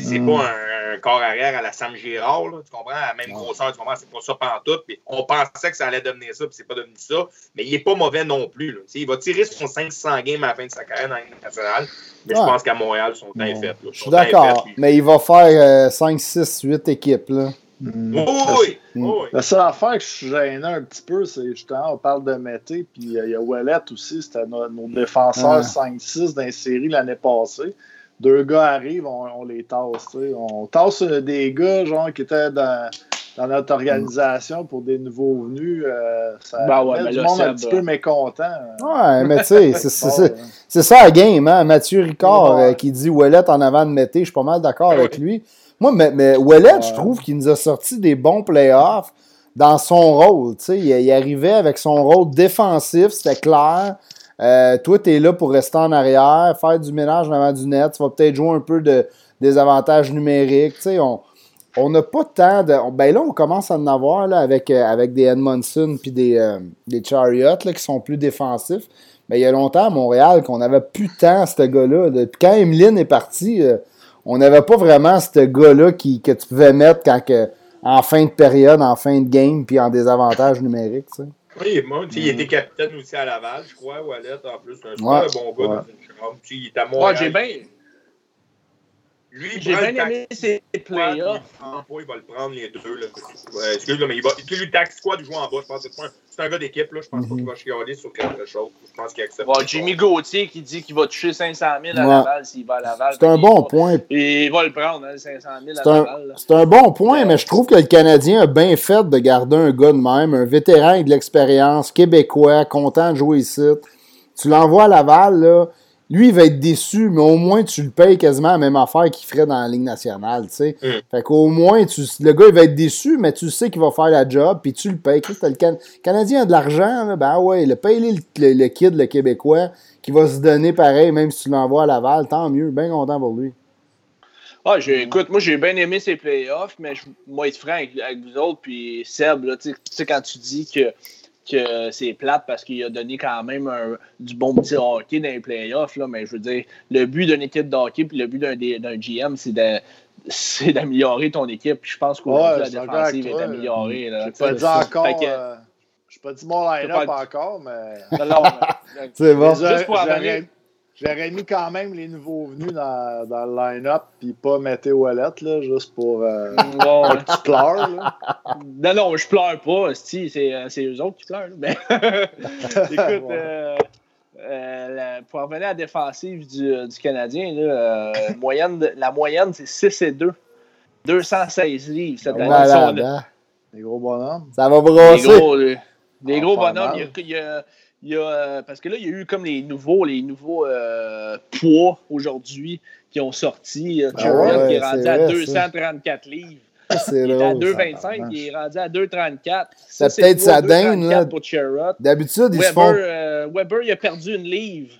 c'est mm. pas un, corps arrière à la Sam Girard, là, tu comprends? À la même grosseur, tu comprends? C'est pas ça tout. Puis on pensait que ça allait devenir ça, puis c'est pas devenu ça. Mais il est pas mauvais non plus. Là. Il va tirer son 500 games à la fin de sa carrière dans nationale. Mais je pense qu'à Montréal, ils sont bien faits. Je suis d'accord. Mais il va faire 5, 6, 8 équipes. Là. Mm. Oui, mm. oui. La seule affaire que je suis gêné un petit peu, c'est justement, on parle de Mété, puis il y a Wallet aussi, c'était nos, défenseurs 5-6 dans les séries l'année passée deux gars arrivent, on, les tasse. On tasse euh, des gars genre, qui étaient dans, dans notre organisation pour des nouveaux venus. Euh, ça ben ouais, met du monde un petit peu mécontent. Ouais, mais tu sais, c'est ça la game. Hein? Mathieu Ricard euh, qui dit Ouellet en avant de Mété, je suis pas mal d'accord avec lui. Moi, mais, mais Ouellet, je trouve qu'il nous a sorti des bons playoffs dans son rôle. Il, il arrivait avec son rôle défensif, c'était clair. Euh, toi, tu es là pour rester en arrière, faire du ménage en avant du net. Tu vas peut-être jouer un peu de, des avantages numériques. on n'a pas tant de. Ben là, on commence à en avoir euh, avec des Edmondson puis des, euh, Chariots qui sont plus défensifs. Mais il y a longtemps à Montréal qu'on n'avait plus tant ce gars-là. Quand Emeline est parti, on n'avait pas vraiment ce gars-là que tu pouvais mettre quand en fin de période, en fin de game, puis en désavantage numérique. Oui, moi, il était capitaine aussi à Laval, je crois, Wallet, en plus. Un super bon gars dans une chambre. Il est à Montréal. j'ai bien. Lui, j'ai bien aimé ses playoffs. Il va le prendre les deux. Là. Excuse-moi, mais il va. Lui, taxe quoi de jouer en bas. Je pense que c'est un, gars d'équipe. Je pense pas qu'il va chialer sur quelque chose. Je pense qu'il accepte. Bon, Jimmy Gauthier qui dit qu'il va toucher 500 000 à Laval s'il va à Laval. C'est un bon point. Et il va le prendre, hein, 500 000 à Laval. C'est un bon point, mais je trouve que le Canadien a bien fait de garder un gars de même, un vétéran avec de l'expérience, québécois, content de jouer ici. Tu l'envoies à Laval, là lui, il va être déçu, mais au moins, tu le payes quasiment la même affaire qu'il ferait dans la Ligue nationale, tu sais. Mm. Fait qu'au moins, tu, le gars, il va être déçu, mais tu sais qu'il va faire la job, puis tu le payes. le Canadien a de l'argent, ben ouais, le paye le, le, kid, le Québécois, qui va se donner pareil, même si tu l'envoies à Laval, tant mieux, bien content pour lui. Ah, écoute, moi j'ai bien aimé ces playoffs, mais je, moi être franc avec, vous autres, puis Seb, tu sais, quand tu dis que que c'est plate parce qu'il a donné quand même un, du bon petit hockey dans les playoffs. Là, mais je veux dire, le but d'une équipe de hockey puis le but d'un GM, c'est de c'est d'améliorer ton équipe. Puis je pense qu'aujourd'hui, Ouais, je la défensive est améliorée. J'ai tu pas dit encore. Que- euh, j'ai pas dit mon line-up encore, mais. Non, non, mais- C'est bon. Juste pour amener- J'aurais mis quand même les nouveaux venus dans, dans le line-up, puis pas Météo là, juste pour. Euh, Bon, que tu pleures, là. Non, non, je pleure pas. si, C'est euh, c'est eux autres qui pleurent. là. Mais écoute, euh, euh, la- pour revenir à la défensive du, du Canadien, là, euh, moyenne de- la moyenne, c'est 6 et 2. 216 livres cette année. Sont- hein? Les gros bonhommes. Ça va Des brasser. gros, des Ah, gros pas bonhommes. mal. Il y a- il y a- il y a, euh, parce que là, il y a eu comme les nouveaux, les nouveaux euh, poids aujourd'hui qui ont sorti. Euh, Ah ouais, qui est rendu à vrai, ça. 234 livres. C'est Il était à drôle. 2,25, il est rendu à 2,34. C'est Ça, peut-être sa dinde, 2,34 là. pour Sherrod. D'habitude, ils se Weber, font. euh, Weber, il a perdu une livre.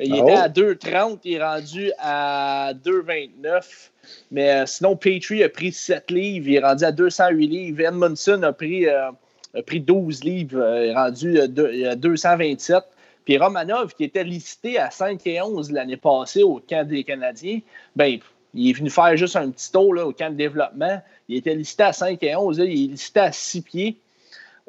Il Ah était oh? à 2,30, il est rendu à 2,29. Mais euh, sinon, Petrie a pris 7 livres, il est rendu à 208 livres. Edmondson a pris, euh, a pris 12 livres, euh, est rendu à à 227. Puis Romanov, qui était listé à 5 et 11 l'année passée au camp des Canadiens, ben, il est venu faire juste un petit tour au camp de développement. Il était listé à 5 et 11, là, il est listé à 6 pieds.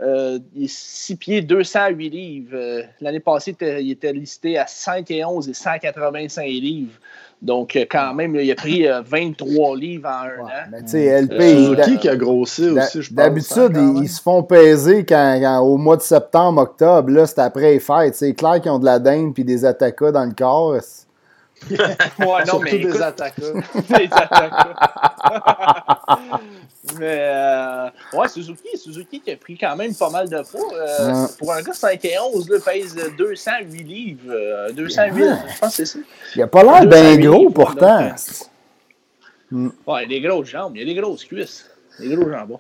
Euh, il est 6 pieds, 208 livres. Euh, L'année passée, il était- il était listé à 5 et 11 et 185 livres. Donc, euh, quand même, là, il a pris euh, 23 livres en un Ouais, an. mais tu sais, LP, Euh, il- qui a grossi aussi, je pense. d'habitude, hein, ils, ils se font peser quand, quand- au mois de septembre, octobre. Là, c'est après les fêtes. C'est clair qu'ils ont de la dinde puis des attaquas dans le corps. Ouais, non, Surtout mais des écoute, attaquants. des attaques. mais, euh, ouais, Suzuki, Suzuki qui a pris quand même pas mal de poids. Euh, Ouais. Pour un gars 5 et 11, là, pèse 208 livres. euh, 208, Ouais. je pense que c'est ça. Il a pas l'air bien gros livres, pourtant. donc, Ouais, il a des grosses jambes, il a des grosses cuisses. Des gros jambons.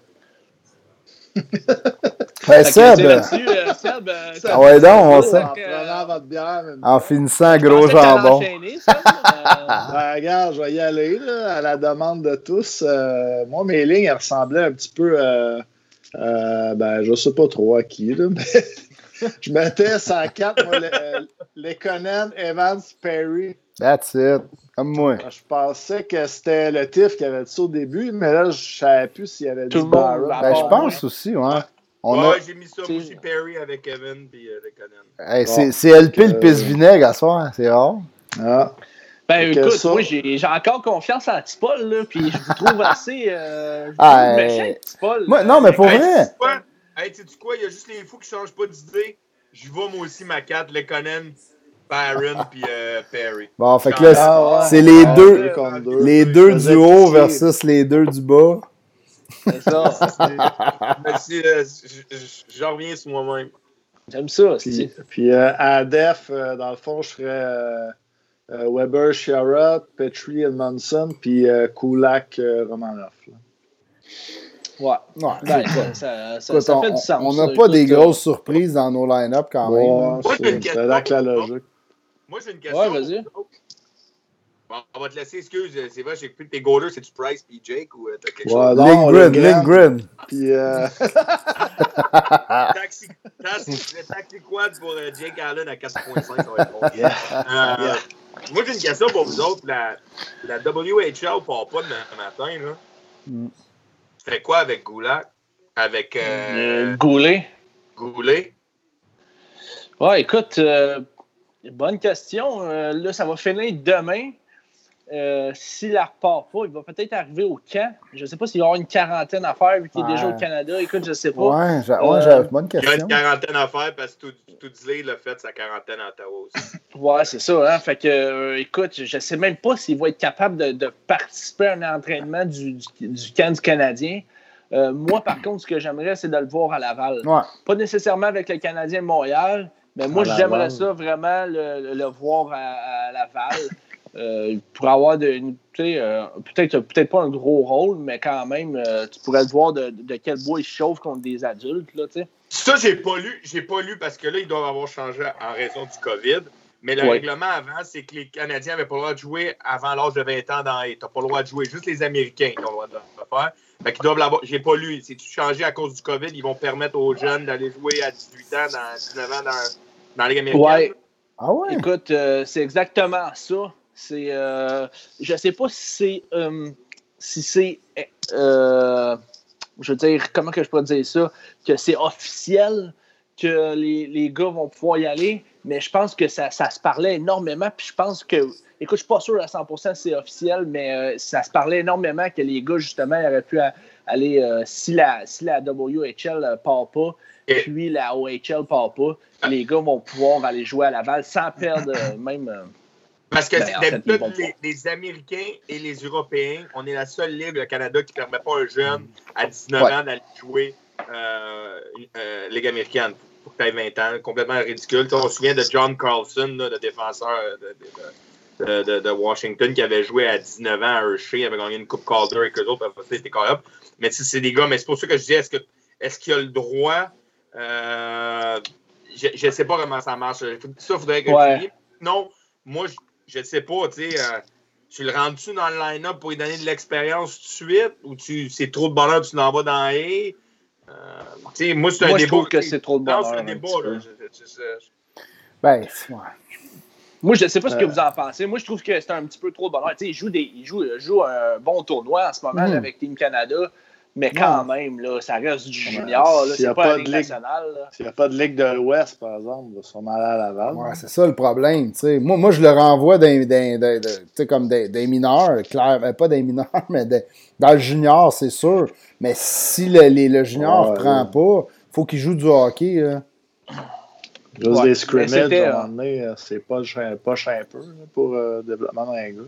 Ouais, Seb, là-dessus, euh, Seb, euh, Ah ouais, donc, on sait. En euh, prenant votre bière. même. en finissant je gros jambon. euh, Ben, regarde, je vais y aller, là, à la demande de tous. Euh, moi, mes lignes, elles ressemblaient un petit peu, euh, euh, ben, je sais pas trop à qui, là, mais je mettais 104, moi, le- euh, Lekonen, Evans, Perry. That's it. Comme moi. Je pensais que c'était le TIF qui avait dit ça au début, mais là, je savais plus s'il y avait Tout dit le monde Ben, je pense aussi, ouais. On a... Ouais, j'ai mis ça, aussi, Perry avec Evan puis euh, le Conan. Hey, Bon. c'est, LP le pisse vinaigre à soir, c'est rare. Ah. Ben écoute, ça- moi j'ai encore confiance en Tipol, là, puis je vous trouve assez. Euh, je vous Ah, trouve méchant, Tipol. Moi, non, mais pour Hey, vrai. Hey, sais-tu quoi? Il y a juste les fous qui changent pas d'idée. Je vais moi aussi ma 4, le Conan, Byron puis euh, Perry. Bon, fait que là, c'est- Ah, ouais. c'est les Ah, deux- deux contre deux. les deux du haut versus les deux du bas. C'est ça. Euh, je- je- J'en reviens sur moi-même. J'aime ça. Puis, puis euh, à def, euh, dans le fond, je ferais Weber, Sherrod, Petrie, Edmondson, puis euh, Kulak, euh, Romanov. là. Ouais. Ouais. Ben, ça, ça, ça, Écoute, ça on- fait du sens. on n'a pas des grosses surprises dans nos line-up quand même. Ouais, Moi, j'ai c'est une c'est question. là que la logique. Moi, j'ai une question. Ouais, vas-y. Bon, on va te laisser, excuse. C'est vrai, j'ai plus tes goalers, c'est-tu Price puis Jake ou euh, t'as quelque Ouais, chose? non, Lindgren, Lindgren. Lindgren. Puis, euh, Taxi, taxi, le taxi quad pour euh, Jake Allen à 4.5, ça va être bon. yeah. Euh, Yeah. Moi, j'ai une question pour vous autres. La, la WHL part pas demain matin. Là. Mm. Tu fais quoi avec Goulag? Avec euh, Euh, Goulet. Goulet? Ouais, écoute, euh, bonne question. Euh, là, ça va finir demain. Euh, S'il la repart pas, il va peut-être arriver au camp. Je ne sais pas s'il va y avoir une quarantaine à faire vu qu'il est Ouais. déjà au Canada. Écoute, je sais pas. Ouais, j'ai, ouais, Euh, bonne Il y a question. une quarantaine à faire parce que tout, tout Disney l'a fait sa quarantaine à Ottawa aussi. Ouais, c'est ça. Hein? Fait que, euh, écoute, je sais même pas s'il va être capable de, de participer à un entraînement du, du, du camp du Canadien. Euh, moi, par contre, ce que j'aimerais, c'est de le voir à Laval. Ouais. Pas nécessairement avec le Canadien de Montréal, mais moi, j'aimerais ça vraiment le, le voir à, à Laval. Euh, pour avoir de, une- tu sais, euh, peut-être peut-être pas un gros rôle, mais quand même, euh, tu pourrais le voir de, de quel bois il se chauffe contre des adultes. Là, tu sais. Ça, j'ai pas lu. J'ai pas lu parce que là, ils doivent avoir changé en raison du COVID. Mais le Ouais. règlement avant, c'est que les Canadiens n'avaient pas le droit de jouer avant l'âge de 20 ans dans Tu n'as pas le droit de jouer. Juste les Américains qui ont le droit de le faire. Fait qu'ils doivent l'avoir. J'ai pas lu. C'est changé à cause du COVID? Ils vont permettre aux jeunes d'aller jouer à 18 ans, dans 19 ans dans, dans la Ligue américaine? Ouais. Ah ouais? Écoute, euh, c'est exactement ça. C'est, euh, je sais pas si c'est, euh, si c'est, euh, je veux dire, comment que je peux dire ça, que c'est officiel que les, les, gars vont pouvoir y aller, mais je pense que ça, ça, se parlait énormément, puis je pense que, écoute, je suis pas sûr à 100% si c'est officiel, mais euh, ça se parlait énormément que les gars, justement, auraient pu aller, si, la, si la WHL part pas, puis la OHL part pas, les gars vont pouvoir aller jouer à Laval sans perdre même... Parce que ben, d'habitude, les, les, Américains et les Européens, on est la seule ligue, le Canada, qui ne permet pas à un jeune à 19 ouais. ans d'aller jouer euh, euh, Ligue américaine pour que tu aies 20 ans. Complètement ridicule. T'sais, on se souvient de John Carlson, là, le défenseur de, de, de, Washington, qui avait joué à 19 ans à Hershey, avait gagné une Coupe Calder avec eux autres, c'était correct. Mais c'est des gars, mais c'est pour ça que je dis, est-ce qu'il est qu'il a le droit? Euh, je ne sais pas comment ça marche. Ça, il faudrait que ouais. je dise. Non, moi, je je ne sais pas, tu sais, euh, tu le rends-tu dans le line-up pour lui donner de l'expérience tout de suite ou tu c'est trop de bonheur, tu l'envoies dans A? Euh, tu sais, moi, c'est un moi, débat. Je trouve que c'est trop de bonheur. Non, c'est un débat, là. Je, je, je, ben, ouais. Moi, je ne sais pas ce que vous en pensez. Moi, je trouve que c'est un petit peu trop de bonheur. Tu sais, il joue, des, il joue, il joue un bon tournoi en ce moment Mm. là, avec Team Canada. Mais quand même, là, ça reste du junior. s'il y C'est a pas, de Ligue nationale. S'il n'y a pas de Ligue de l'Ouest, par exemple, il va sûrement aller à Laval. Ouais, c'est ça le problème. tu sais. Moi, moi, je le renvoie comme des, des mineurs, clair, euh, pas des mineurs, mais des- dans le junior, c'est sûr. Mais si le, les- le junior ne Ouais, prend ouais. pas, faut qu'il joue du hockey. là. Juste Ouais, des scrimmages, à un moment donné, euh, c'est pas poche un peu là, pour euh, le développement d'un gars.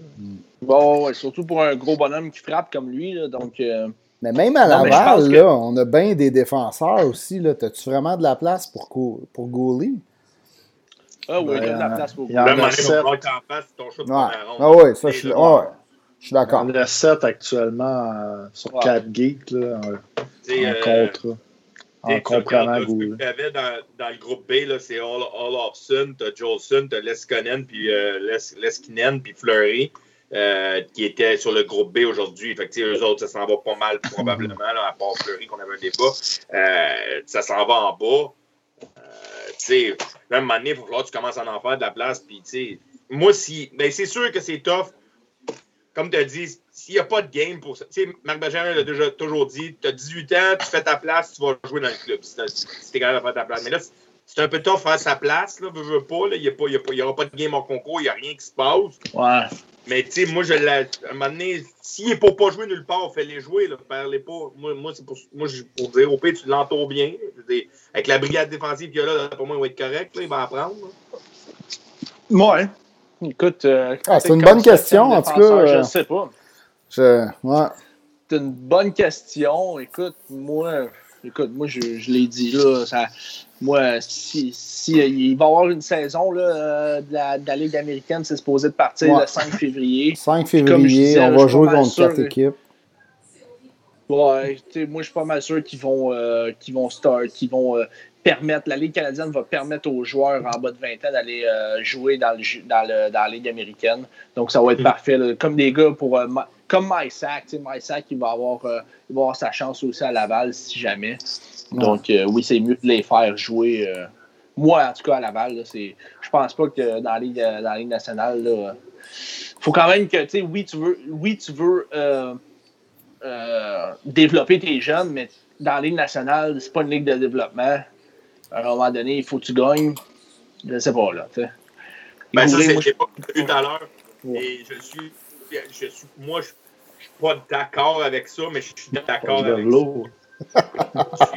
Bon, ouais, surtout pour un gros bonhomme qui frappe comme lui. Là, donc, euh, Mais même à Non, Laval, pense que- là, on a bien des défenseurs aussi. là. T'as-tu vraiment de la place pour, pour Goalie? ah oui, Ben, il y a de la euh, place pour il y en Même a en face, ton shoot de Ouais. Ah oui, ça, je suis là. Je d'accord. Il y en a 7 actuellement euh, sur Ouais. 4 geeks là, en, en euh, contrat. Tu En comprenant là, ce que avais dans, dans le groupe B, là, c'est All, All t'as Jolson, t'as Leskonen, puis euh, Les, Leskinen, puis Fleury, euh, qui étaient sur le groupe B aujourd'hui. Fait eux autres, ça s'en va pas mal, probablement, à part Fleury, qu'on avait un débat. Euh, ça s'en va en bas. Euh, tu sais, il faut falloir que tu commences à en faire de la place, puis, tu sais, moi, si. Ben, c'est sûr que c'est tough. Comme tu as dit, s'il n'y a pas de game pour ça. Tu sais, Marc Bergeron l'a déjà toujours dit tu as 18 ans, tu fais ta place, tu vas jouer dans le club. Si tu es capable de faire ta place. Mais là, c'est un peu tough faire sa place, là, veux, veux pas. là. Il n'y aura pas de game en concours, il n'y a rien qui se passe. ouais. Mais tu sais, moi, je l'ai. À un moment donné, s'il n'est pour pas jouer nulle part, fais-les jouer, là, pas. Moi, moi c'est pour, moi, je- pour dire, au pire, tu l'entoures bien. Dire, avec la brigade défensive qu'il y a là, pour moi, il va être correct, là, il va apprendre. là. Ouais. Écoute. euh, Ah, c'est une bonne question, en tout cas, Je euh, ne sais pas. Je, ouais. C'est une bonne question. Écoute, moi, écoute, moi, je, je l'ai dit là. Ça, moi, si, si euh, il va y avoir une saison là, euh, de, la, de la Ligue américaine, c'est supposé de partir Ouais. le 5 février. 5 Comme je février, disais, on va jouer contre sûr, 4 là. équipes. Ouais, moi, je suis pas mal sûr qu'ils vont, euh, vont start, qu'ils vont euh, permettre, la Ligue canadienne va permettre aux joueurs en bas de 20 ans d'aller euh, jouer dans, le, dans, le, dans la Ligue américaine. Donc, ça va être Mm. parfait. là. Comme des gars pour. Comme MySac, MySac, il va, avoir, euh, il va avoir sa chance aussi à Laval si jamais. Donc, euh, oui, c'est mieux de les faire jouer. euh, moi, en tout cas, à Laval, c'est, je pense pas que dans la Ligue, dans la Ligue nationale, il faut quand même que, tu sais, oui, tu veux, oui, tu veux euh, euh, développer tes jeunes, mais dans la Ligue nationale, c'est pas une ligue de développement. À un moment donné, il faut que tu gagnes. Je sais pas, là. tu sais. Ben, ça, c'est vu tout à l'heure. Ouais. Et je suis, je suis. Moi, je je suis pas d'accord avec ça, mais je suis d'accord avec l'eau. ça.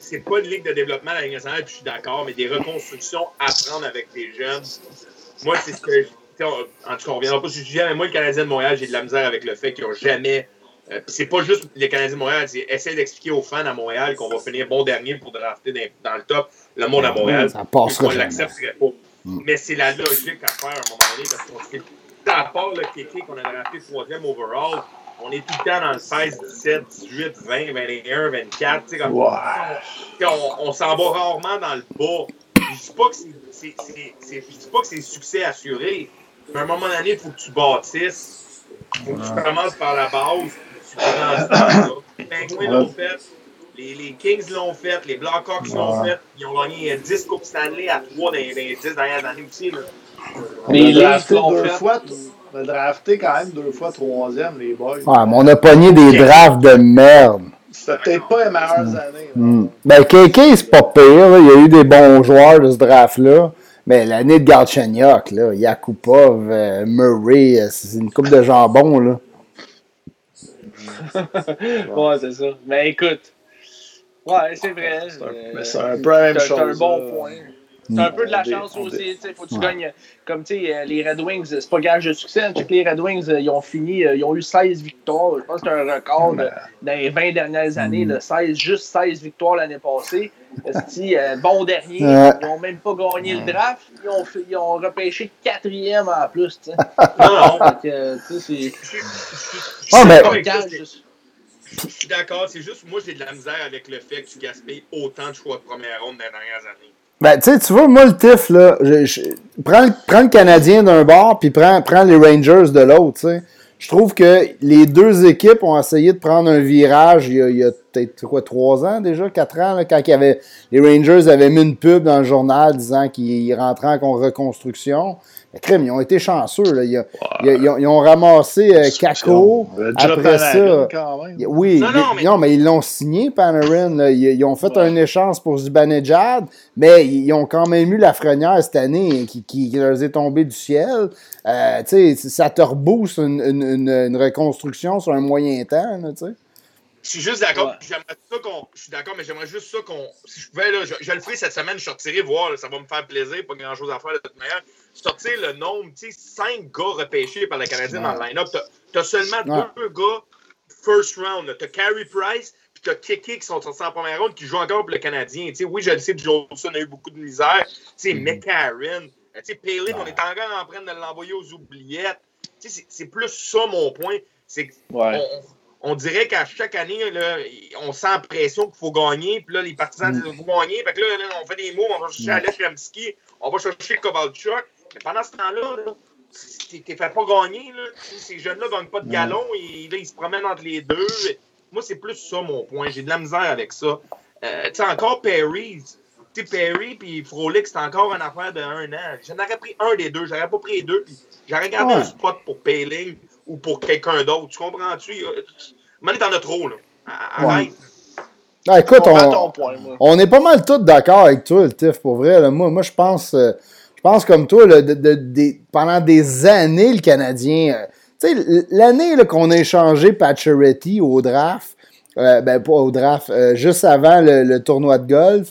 C'est pas une ligue de développement à la Ligue nationale, puis je suis d'accord, mais des reconstructions à prendre avec les jeunes. Moi, c'est ce que. je- En tout cas, on reviendra pas sur le sujet, mais moi, le Canadien de Montréal, j'ai de la misère avec le fait qu'ils n'ont jamais. euh, c'est pas juste les Canadiens de Montréal, c'est essayer d'expliquer aux fans à Montréal qu'on va finir bon dernier pour drafter dans, dans le top le monde à Montréal. Ça passera On l'accepterait pas. Mm. Mais c'est la logique à faire à un moment donné parce qu'on sait, à part le Kéké qu'on a drafté troisième overall, on est tout le temps dans le 16, 17, 18, 20, 21, 24. tu sais, Comme, sais, on, on s'en va rarement dans le bas. Je dis pas que c'est- c'est- c'est- c'est- je dis pas que c'est succès assuré, mais à un moment donné, il faut que tu bâtisses Faut que tu commences par la base. Tu Les Penguins l'ont fait. Les, les Kings l'ont fait, les Blackhawks l'ont fait. Ils ont gagné 10 Coupes Stanley à 3 dans les 10 dernières années aussi. Là. Mais il a drafté deux fait. fois. On a drafté quand même deux fois troisième, les boys. Ouais, mais on a pogné des drafts de merde. C'était peut-être pas les meilleures années. là. Hmm. Ben, KK, c'est pas pire. là. Il y a eu des bons joueurs de ce draft-là. Mais l'année de Galchenyuk, là, Yakupov, euh, Murray, euh, c'est une coupe de jambon. Là. ouais, c'est ça. Mais écoute, ouais, c'est vrai. C'est un- euh, mais c'est un peu la même c'est- C'est un chose, bon là. point. C'est un peu de la chance aussi. sais, Faut que tu Ouais. gagnes. Comme tu sais, euh, les Red Wings, c'est pas gage de succès. Tu sais que les Red Wings, euh, ils ont fini, euh, ils ont eu 16 victoires. Je pense que c'est un record de- dans les 20 dernières années. 16, juste 16 victoires l'année passée. Euh, bon dernier. Ouais. Ils n'ont même pas gagné le draft. Ils ont, ils ont repêché quatrième en plus. tu sais. Non, non. Fait que, tu sais, c'est. Ah, mais- Je suis d'accord, c'est juste moi j'ai de la misère avec le fait que tu gaspilles autant de choix de première ronde dans les dernières années. Ben, tu sais, tu vois, moi, le TIF, là, je, je- prends, le- prends le Canadien d'un bord, puis prends, prends les Rangers de l'autre, tu sais. Je trouve que les deux équipes ont essayé de prendre un virage il y a, il y a peut-être, quoi, trois ans déjà, quatre ans, là, quand il y avait, les Rangers avaient mis une pub dans le journal disant qu'ils rentraient en reconstruction. Mais crème, ils ont été chanceux, là. Ils, ils- ils ont, ils ont ramassé euh, Kako. Après ça, quand même. oui, Non, mais- ils l'ont signé, Panarin. là. Ils, ils ont fait Ouais. un échange pour Zibanejad, mais ils ont quand même eu la frenière cette année qui, qui leur est tombée du ciel. Euh, tu sais, ça te rebooste une, une- une- une reconstruction sur un moyen temps. là. Je suis juste d'accord. Ouais. J'aimerais ça qu'on. Je suis d'accord, mais j'aimerais juste ça qu'on. Si je pouvais, là, je, je le ferai cette semaine, je sortirai voir, là, ça va me faire plaisir, pas grand chose à faire de toute manière. Sortir le nombre, tu sais, cinq gars repêchés par le Canadien dans le line-up. T'as- T'as seulement Ouais. deux gars first round. T'as Carey Price, puis t'as Kiki qui sont sortis en première ronde, qui jouent encore pour le Canadien. Tu sais, oui, je le sais, Jolson a eu beaucoup de misère. Tu sais. McCarron. Tu sais, Palin, on est encore en train de l'envoyer aux oubliettes. Tu sais, c'est- c'est plus ça mon point. C'est que Ouais. on, on dirait qu'à chaque année, là, on sent la pression qu'il faut gagner. Puis là, les partisans disent qu'il faut gagner. Fait que là, là, on fait des mots, on va chercher Alex Ramsky, on va chercher Kovalchuk. Mais pendant ce temps-là, là, t'es t'es fait pas gagner. Là. Ces jeunes-là ne gagnent pas de galon. Et là, ils se promènent entre les deux. Moi, c'est plus ça mon point. J'ai de la misère avec ça. Euh, tu sais, encore Perry. Tu sais, Perry puis Frolic, c'est encore une affaire de un an. J'en aurais pris un des deux. J'aurais pas pris les deux. Puis j'aurais gardé Ouais. un spot pour Payling ou pour quelqu'un d'autre. Tu comprends-tu? Maintenant, t'en as trop, là. Arrête. Ah, écoute, on, point, on est pas mal tous d'accord avec toi, le TIF, pour vrai. là. Moi, moi je pense euh, je pense comme toi, là, de- pendant des années, le Canadien. euh, tu sais, l'année qu'on a échangé Pacioretty au draft, euh, ben pas au draft, euh, juste avant le, le tournoi de golf,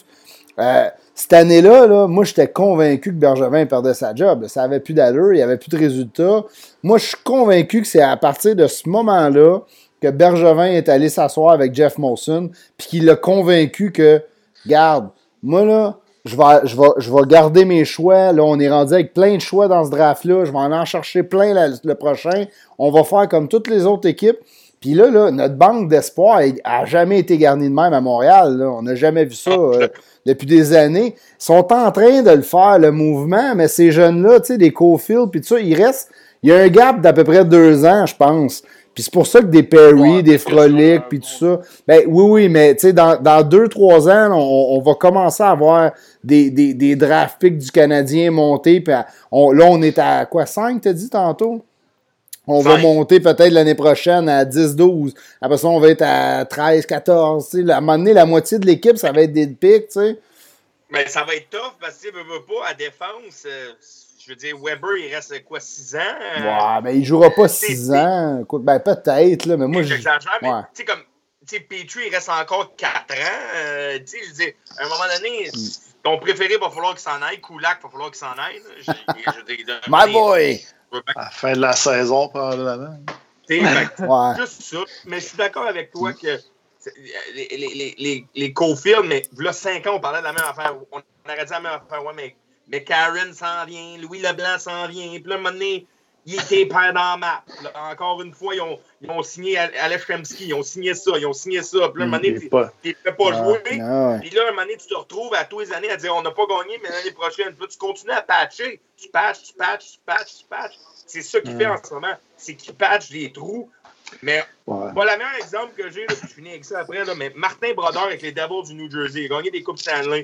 euh, cette année-là, là, moi, j'étais convaincu que Bergevin perdait sa job. Ça avait plus d'allure, il n'y avait plus de résultats. Moi, je suis convaincu que c'est à partir de ce moment-là que Bergevin est allé s'asseoir avec Jeff Molson, puis qu'il l'a convaincu que, garde, moi, là, je vais, je, vais, je vais garder mes choix. Là, on est rendu avec plein de choix dans ce draft-là. Je vais en, en chercher plein la- le prochain. On va faire comme toutes les autres équipes. Puis là, là, notre banque d'espoir a jamais été garnie de même à Montréal. là. On n'a jamais vu ça euh, depuis des années. Ils sont en train de le faire, le mouvement, mais ces jeunes-là, tu sais, des Cofield, puis tout ça, il reste. Il y a un gap d'à peu près deux ans, je pense. Puis c'est pour ça que des Perry, Ouais, des Frolic, puis tout ça. Ben oui, oui, mais tu sais, dans, dans deux, trois ans, on, on va commencer à avoir des, des, des draft picks du Canadien montés. Puis là, on est à quoi, 5, t'as dit tantôt? On va monter peut-être l'année prochaine à 10-12. Après ça, on va être à 13-14. tu sais. À un moment donné, la moitié de l'équipe, ça va être des picks, tu sais. Mais ça va être tough parce que, veux, veux pas, à défense, euh, je veux dire, Weber, il reste quoi, 6 ans? euh, Ouais, mais il jouera pas c'est- 6 ans. Écoute, ben peut-être, là, mais moi, je. J'exagère, mais ouais. tu sais, comme, tu sais, Petrie, il reste encore 4 ans. euh, tu sais, je veux dire, à un moment donné, Mm. ton préféré va falloir qu'il s'en aille. Kulak, va falloir qu'il s'en aille. Je- je My boy! À la fin de la saison, probablement. Ouais. juste ça. Mais je suis d'accord avec toi que les, les, les, les, les Cofield, mais là, 5 ans, on parlait de la même affaire. On aurait dit la même affaire. Ouais, mais, mais Karen s'en vient, Louis Leblanc s'en vient. Puis là, à un moment donné, il était la map. Là, encore une fois, ils ont, ils ont signé Alex Kremski, ils ont signé ça, ils ont signé ça. Puis là, un moment donné, tu ne fais pas jouer. Puis là, un moment donné, tu te retrouves à tous les années à dire on n'a pas gagné, mais l'année prochaine. Puis là, tu continues à patcher. Tu patches, tu patches, tu patches, tu patches. C'est ça qu'il fait en ce moment. C'est qu'il patch des trous. Mais ouais. le meilleur exemple que j'ai, je finis avec ça après, là, mais Martin Brodeur avec les Devils du New Jersey, il a gagné des Coupes Stanley.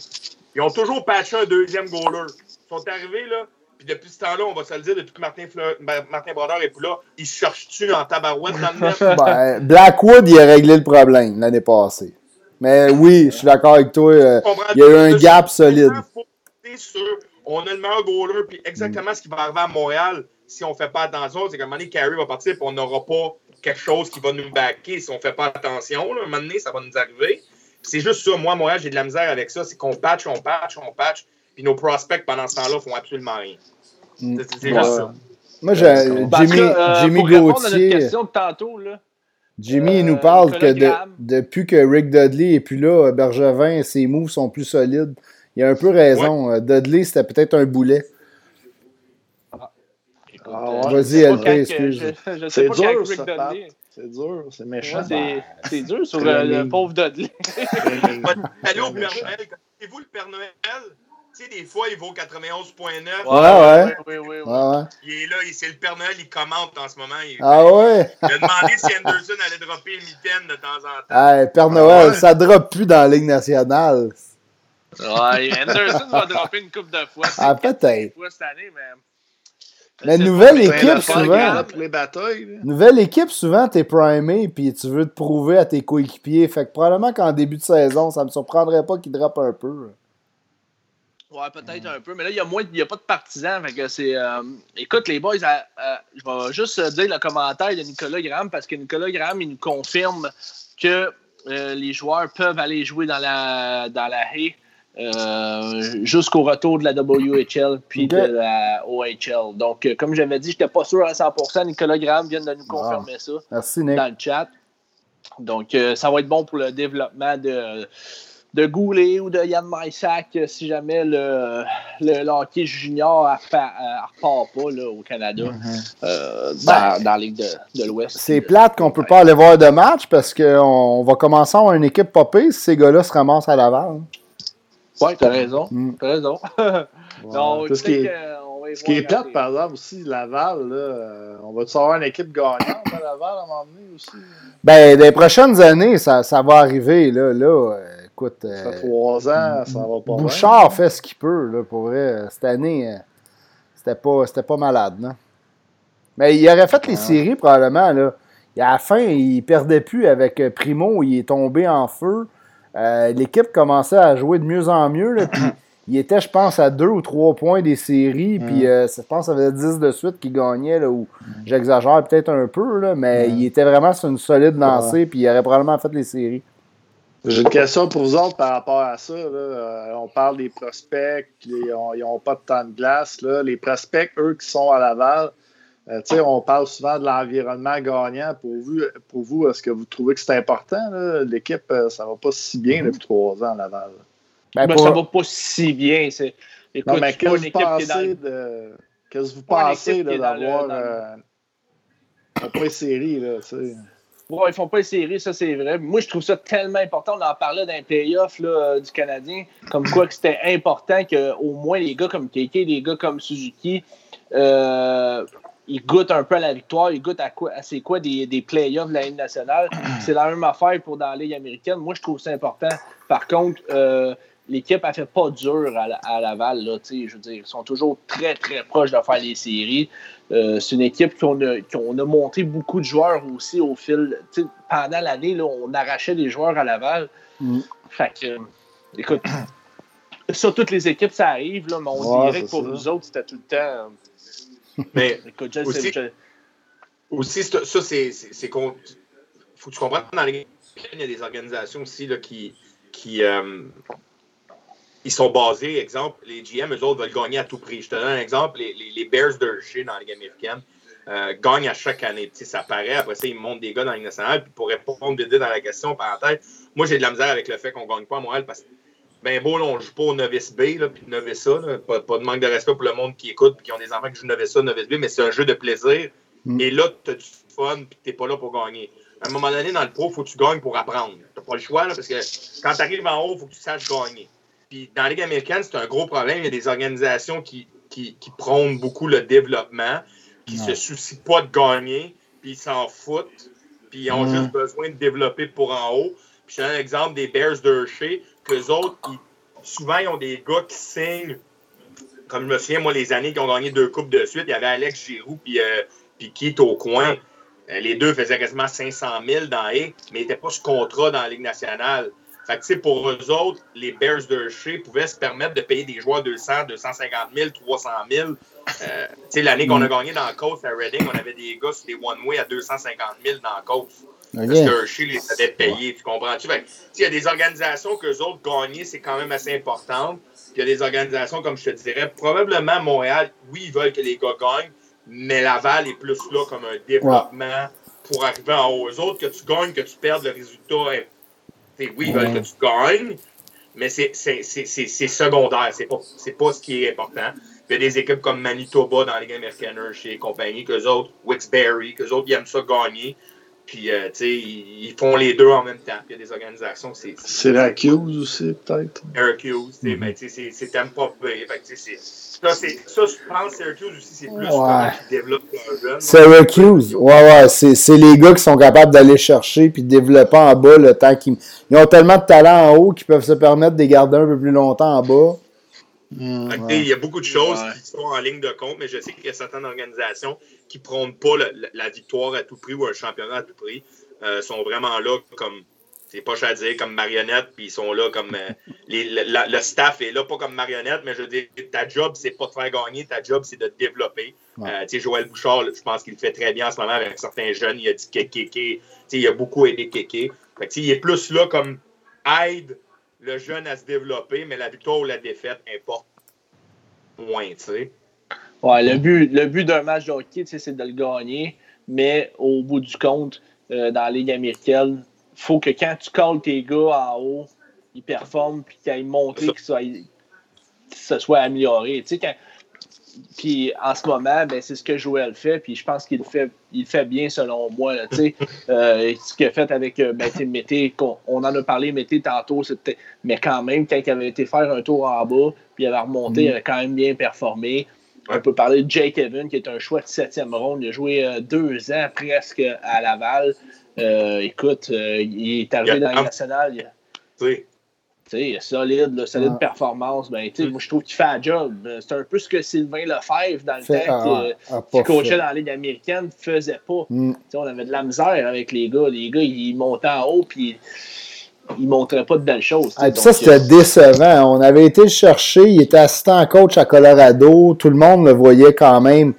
Ils ont toujours patché un deuxième goaler. Ils sont arrivés, là, puis depuis ce temps-là, on va se le dire, depuis que Martin, Fleur, Martin Brodeur est plus là, il cherche-tu en tabarouette dans le net? ben, Blackwood, il a réglé le problème l'année passée. Mais oui, je suis d'accord avec toi. Euh, il y a eu un gap solide. on a le meilleur goaler, puis exactement ce qui va arriver à Montréal si on ne fait pas attention, c'est qu'à un moment donné, Carey va partir, puis on n'aura pas quelque chose qui va nous backer si on ne fait pas attention. Là. À un moment donné, ça va nous arriver. C'est juste ça. Moi, Montréal, j'ai de la misère avec ça. C'est qu'on patch, on patch, on patch. Puis nos prospects, pendant ce temps-là, font absolument rien. Mm. C'est juste ça. Moi, j'ai Jimmy, euh, Jimmy Gauthier. question de tantôt, là. Jimmy il nous euh, parle que depuis que Rick Dudley est plus là, Bergevin, ses moves sont plus solides. Il a un peu raison. Euh, Dudley, c'était peut-être un boulet. Ah Vas-y, LP, excuse. C'est dur, ça, C'est dur, c'est méchant. c'est dur sur le, pauvre Dudley. Allez au Père Noël. vous le Père Noël? Tu sais, des fois, il vaut 91,9. Ouais, ouais. Oui, oui, oui. Il est là, c'est le Père Noël, il commente en ce moment. ah ouais? Il a demandé si Anderson allait dropper une mitaine de temps en temps. Ah, Père Noël, ça ne drop plus dans la Ligue nationale. Ouais, Anderson va dropper une coupe de fois. Ah, peut-être. cette année, mais la nouvelle équipe, souvent. Les nouvelle équipe, souvent, t'es primé puis tu veux te prouver à tes coéquipiers. Fait que probablement qu'en début de saison, ça me surprendrait pas qu'ils droppent un peu. Ouais, peut-être un peu, mais là, il y a moins, y a pas de partisans. Fait que c'est. Euh, écoute, les boys, euh, euh, je vais juste dire le commentaire de Nicolas Graham parce que Nicolas Graham, il nous confirme que les joueurs peuvent aller jouer dans la, dans la haie jusqu'au retour de la WHL puis de la OHL. Donc, comme j'avais dit, je n'étais pas sûr à 100%. Nicolas Graham vient de nous confirmer ça dans le chat. Donc, ça va être bon pour le développement de, de Goulet ou de Yann Maïsak si jamais le, le, hockey junior ne repart pas là, au Canada mm-hmm. dans, la Ligue de, de l'Ouest. C'est plate qu'on ne peut pas aller voir de match parce qu'on va commencer à avoir une équipe popée si ces gars-là se ramassent à Laval. Oui, t'as raison. Mm. T'as raison. Donc, ce, qui est, ce qui est plate, par exemple, aussi, Laval, là, euh, on va-tu avoir une équipe gagnante à Laval à un moment donné aussi? Ben, des prochaines années, ça, ça va arriver. Là, là, euh, écoute. ça fait trois ans, ça va pas Bouchard fait ce qu'il peut, là, pour vrai. Cette année, euh, c'était pas, pas malade, non? Mais il aurait fait les séries, probablement, là. Et à la fin, il perdait plus avec Primo, il est tombé en feu. Euh, l'équipe commençait à jouer de mieux en mieux. Là, puis il était, je pense, à deux ou trois points des séries. Puis mm. euh, je pense que ça faisait 10 de suite qu'il gagnait. Là, ou j'exagère peut-être un peu, là, mais mm. il était vraiment sur une solide lancée. Puis il aurait probablement fait les séries. J'ai une question pour vous autres par rapport à ça. Euh, on parle des prospects, ils n'ont pas de temps de glace. Là. Les prospects, eux, qui sont à Laval, euh, on parle souvent de l'environnement gagnant. Pour vous, pour vous est-ce que vous trouvez que c'est important? L'équipe, euh, ça ne va pas si bien depuis trois ans à Laval. Ben, ben Ça ne va pas si bien. Écoute, non, mais qu'est-ce que vous pensez de. Qu'est-ce que vous pensez d'avoir euh, une série, là, tu sais? Ouais, ils font pas une série, ça c'est vrai. Moi, je trouve ça tellement important. On en parlait d'un playoff là, du Canadien, comme quoi que c'était important qu'au moins les gars comme KK, les gars comme Suzuki, euh, il goûte un peu à la victoire, il goûte à quoi c'est quoi des, des playoffs de la Ligue nationale. C'est la même affaire pour dans la Ligue américaine. Moi, je trouve ça important. Par contre, euh, l'équipe a fait pas dur à, Laval. Là, je veux dire, ils sont toujours très, très proches de faire les séries. Euh, c'est une équipe qu'on a, qu'on a monté beaucoup de joueurs aussi au fil. Pendant l'année, on arrachait des joueurs à Laval. Mm. Fait que, écoute, sur toutes les équipes, ça arrive, là, mais on dirait que pour nous autres, c'était tout le temps mais aussi, aussi, ça, c'est qu'on. faut que tu comprennes, dans les il y a des organisations aussi là, qui, qui euh, ils sont basés, exemple, les GM, eux autres veulent gagner à tout prix. Je te donne un exemple, les, les, Bears de chez dans la Ligue américaine euh, gagnent à chaque année. ça paraît, après ça, ils montent des gars dans la Ligue nationale. Puis pour répondre de dans la question, parenthèse, moi j'ai de la misère avec le fait qu'on ne gagne pas à Montréal parce que ben beau, là, on joue pas au novice B, là, puis novice A. Là. Pas, pas, de manque de respect pour le monde qui écoute, puis qui ont des enfants qui jouent novice A, novice B, mais c'est un jeu de plaisir. Mm. Et là, tu as du fun, puis tu n'es pas là pour gagner. À un moment donné, dans le pro, il faut que tu gagnes pour apprendre. Tu n'as pas le choix, là, parce que quand tu arrives en haut, il faut que tu saches gagner. Puis dans la Ligue américaine, c'est un gros problème. Il y a des organisations qui, qui, qui prônent beaucoup le développement, qui ne se soucient pas de gagner, puis ils s'en foutent, puis ils ont juste besoin de développer pour en haut. Puis j'ai un exemple des Bears de Hershey, qu'eux autres, souvent, ils ont des gars qui signent, comme je me souviens, moi, les années qui ont gagné deux coupes de suite, il y avait Alex Giroux puis, euh, puis Keith au coin. Euh, les deux faisaient quasiment 500 000 dans A, mais ils n'étaient pas ce contrat dans la Ligue nationale. Fait que, pour eux autres, les Bears de pouvaient se permettre de payer des joueurs 200, 250 000, 300 000. Euh, L'année qu'on a gagné dans la course à Reading, on avait des gars sur des one-way à 250 000 dans la course. Parce que Hershey les avait payés, tu comprends-tu? Il y a des organisations que autres gagner, c'est quand même assez important. Il y a des organisations, comme je te dirais, probablement Montréal, oui, ils veulent que les gars gagnent, mais Laval est plus là comme un développement pour arriver en haut. Aux autres, que tu gagnes, que tu perdes le résultat, oui, ils veulent que tu gagnes, mais c'est secondaire, c'est pas, pas ce qui est important. Il y a des équipes comme Manitoba dans la Ligue américaine, chez compagnie, qu'eux autres, Wixbury, qu'eux autres, ils aiment ça gagner. Puis, euh, tu sais, ils font les deux en même temps. Puis, il y a des organisations, c'est. Syracuse aussi, peut-être? Syracuse, mm -hmm. mais tu sais, c'est Tampa Bay. Fait que, ça, ça, je pense, Syracuse aussi, c'est plus ouais. comment ils développent un jeune. Syracuse, ouais, ouais, c'est les gars qui sont capables d'aller chercher puis de développer en bas le temps qu'ils. Ils ont tellement de talent en haut qu'ils peuvent se permettre de les garder un peu plus longtemps en bas. Mmh, ouais. Il y a beaucoup de choses ouais. qui sont en ligne de compte, mais je sais qu'il y a certaines organisations qui ne prônent pas la, la, victoire à tout prix ou un championnat à tout prix. Euh, sont vraiment là comme, c'est pas à dire, comme marionnette, puis ils sont là comme. Euh, les, la, le staff est là pas comme marionnette, mais je veux dire, ta job, c'est pas de faire gagner, ta job, c'est de te développer. Ouais. Euh, tu sais, Joël Bouchard, je pense qu'il le fait très bien en ce moment avec certains jeunes. Il a dit Kéké, il a beaucoup aidé Kéké. Il est plus là comme aide le jeune à se développer, mais la victoire ou la défaite importe moins, tu sais. Ouais, le but, le but d'un match de hockey, c'est de le gagner, mais au bout du compte, euh, dans la Ligue américaine, il faut que quand tu calls tes gars en haut, ils performent puis qu'ils aillent monter, que ça, que soit amélioré. Tu sais, quand, puis en ce moment, ben, c'est ce que Joël fait, puis je pense qu'il fait, il fait bien selon moi. Là, euh, ce qu'il a fait avec euh, ben, Mété, on, on, en a parlé Mété tantôt, mais quand même, quand il avait été faire un tour en bas, puis il avait remonté, mm. il avait quand même bien performé. On peut parler de Jake Evan, qui est un choix de septième ronde. Il a joué euh, deux ans presque à Laval. Euh, écoute, il est arrivé dans la nationale. Oui solide, là, solide ah. performance, ben, sais, moi, je trouve qu'il fait un job. C'est un peu ce que Sylvain Lefebvre, dans le fait, temps, ah, ah, qui, coachait dans la Ligue américaine, faisait pas. Mm. On avait de la misère avec les gars. Les gars, ils montaient en haut, puis ils montraient pas de belles choses. Ah, ça, c'était euh, décevant. On avait été le chercher, il était assistant coach à Colorado, tout le monde le voyait quand même.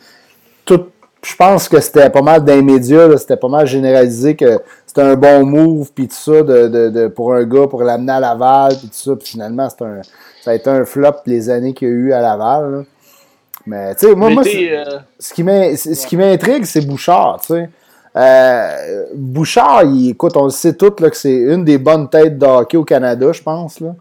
Tout, je pense que c'était pas mal dans médias, c'était pas mal généralisé que c'était un bon move, puis tout ça, de, de, de, pour un gars, pour l'amener à Laval, puis tout ça. Puis finalement, c'est un, ça a été un flop les années qu'il y a eu à Laval. Là. Mais, tu sais, moi, moi euh... ce qui m'intrigue, c'est Bouchard, tu sais. Euh, Bouchard, il, écoute, on le sait tous que c'est une des bonnes têtes de hockey au Canada, je pense. Là.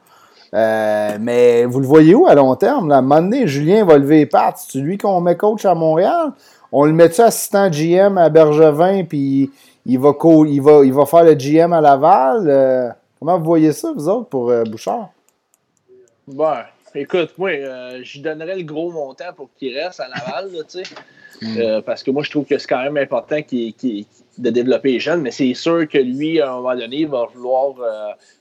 Euh, mais vous le voyez où à long terme? Là? À un moment donné, Julien va lever les pattes. C'est lui qu'on met coach à Montréal? On le met-tu assistant GM à Bergevin, puis il va, il va, il va faire le GM à Laval? Euh, comment vous voyez ça, vous autres, pour euh, Bouchard? Bon, écoute, moi, euh, je donnerais le gros montant pour qu'il reste à Laval, tu sais. Mm. Euh, parce que moi, je trouve que c'est quand même important qu'il, de développer les jeunes, mais c'est sûr que lui, à un moment donné, il va vouloir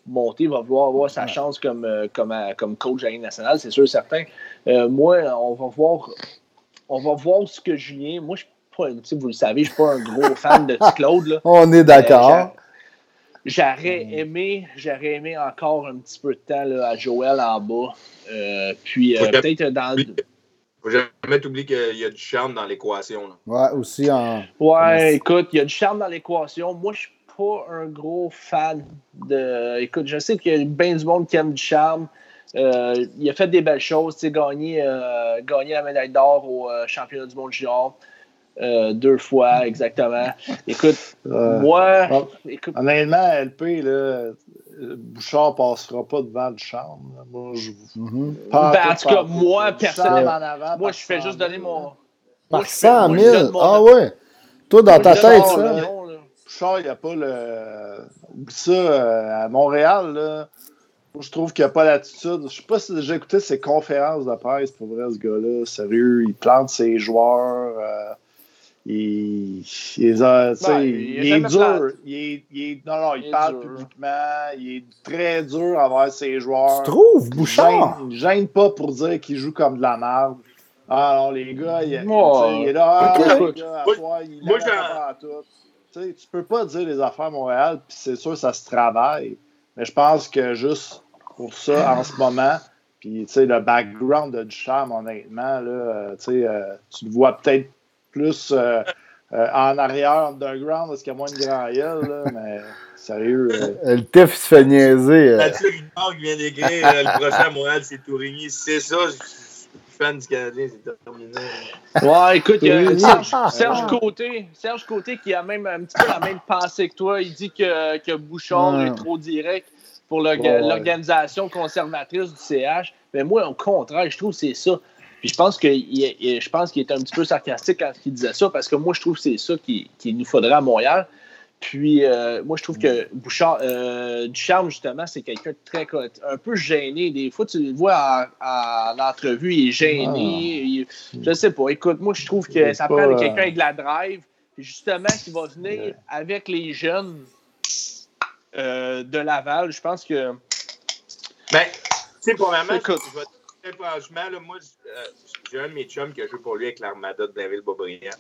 monter, il va vouloir avoir sa chance comme, comme, comme coach à la nationale, c'est sûr, certain. moi, on va voir on va voir ce que Julien. Moi, je pas, vous le savez, je ne suis pas un gros fan de Claude. On est d'accord. Euh, j'aurais aimé, j'aurais aimé encore un petit peu de temps là, à Joël en bas. Euh, puis euh, peut-être dans. Faut jamais t'oublier qu'il y a du charme dans l'équation. Ouais, aussi en. Ouais, écoute, il y a du charme dans l'équation. Moi, je suis pas un gros fan de. Écoute, je sais qu'il y a bien du monde qui aime du charme. Euh, il a fait des belles choses, gagné, euh, gagné la médaille d'or au euh, championnat du monde junior. Euh, deux fois, exactement. Écoute, moi. Écoute, honnêtement, LP, là, Bouchard passera pas devant le charme. Moi, je. Mm en tout cas, moi, personnellement, moi, je fais juste donner mon. Par 100 000? Ah ouais. Toi, dans ta tête, ça. Bouchard, il n'y a pas le. Ça, euh, à Montréal, là, je trouve qu'il n'y a pas l'attitude. Je ne sais pas si j'ai écouté ses conférences de presse pour vrai, ce gars-là. Sérieux, il plante ses joueurs. Euh, il, il, ben, il, est dur. Il est, non, non, il, parle publiquement. Il est très dur envers ses joueurs. Tu trouves, Bouchard? Il ne gêne, pas pour dire qu'il joue comme de la merde. Ah non, les gars, il, il est là. Ah, les gars, à toi, il moi, à tout. Tu peux pas dire les affaires à Montréal, puis c'est sûr, ça se travaille. Mais je pense que juste pour ça, en ce moment, puis tu sais, le background de Ducharme, honnêtement, là, euh, tu le vois peut-être plus euh, euh, en arrière, underground, parce qu'il y a moins de grand gueule, mais sérieux. Euh. Le TEF se fait niaiser. Mathieu Guimard qui vient d'écrire le prochain Montréal, c'est Tourigny. C'est ça, je suis fan du Canadien, c'est terminé. Ouais, écoute, il y a Serge, Côté, Serge Côté qui a même un petit peu la même pensée que toi. Il dit que, que Bouchard est trop direct pour l'organisation conservatrice du CH. Mais moi, au contraire, je trouve que c'est ça. Puis je pense qu'il je pense qu'il était un petit peu sarcastique quand il disait ça, parce que moi, je trouve que c'est ça qu'il nous faudrait à Montréal. Puis euh, moi, je trouve que Bouchard, euh, Ducharme, justement, c'est quelqu'un de très un peu gêné. Des fois, tu le vois en, entrevue, il est gêné. Ah. je sais pas. Écoute, moi, je trouve que ça prend quelqu'un avec de la drive, justement, qui va venir avec les jeunes euh, de Laval. Je pense que. Ben, tu sais, premièrement, écoute, franchement, là, moi, euh, j'ai un de mes chums qui a joué pour lui avec l'Armada de David-Beaubriand.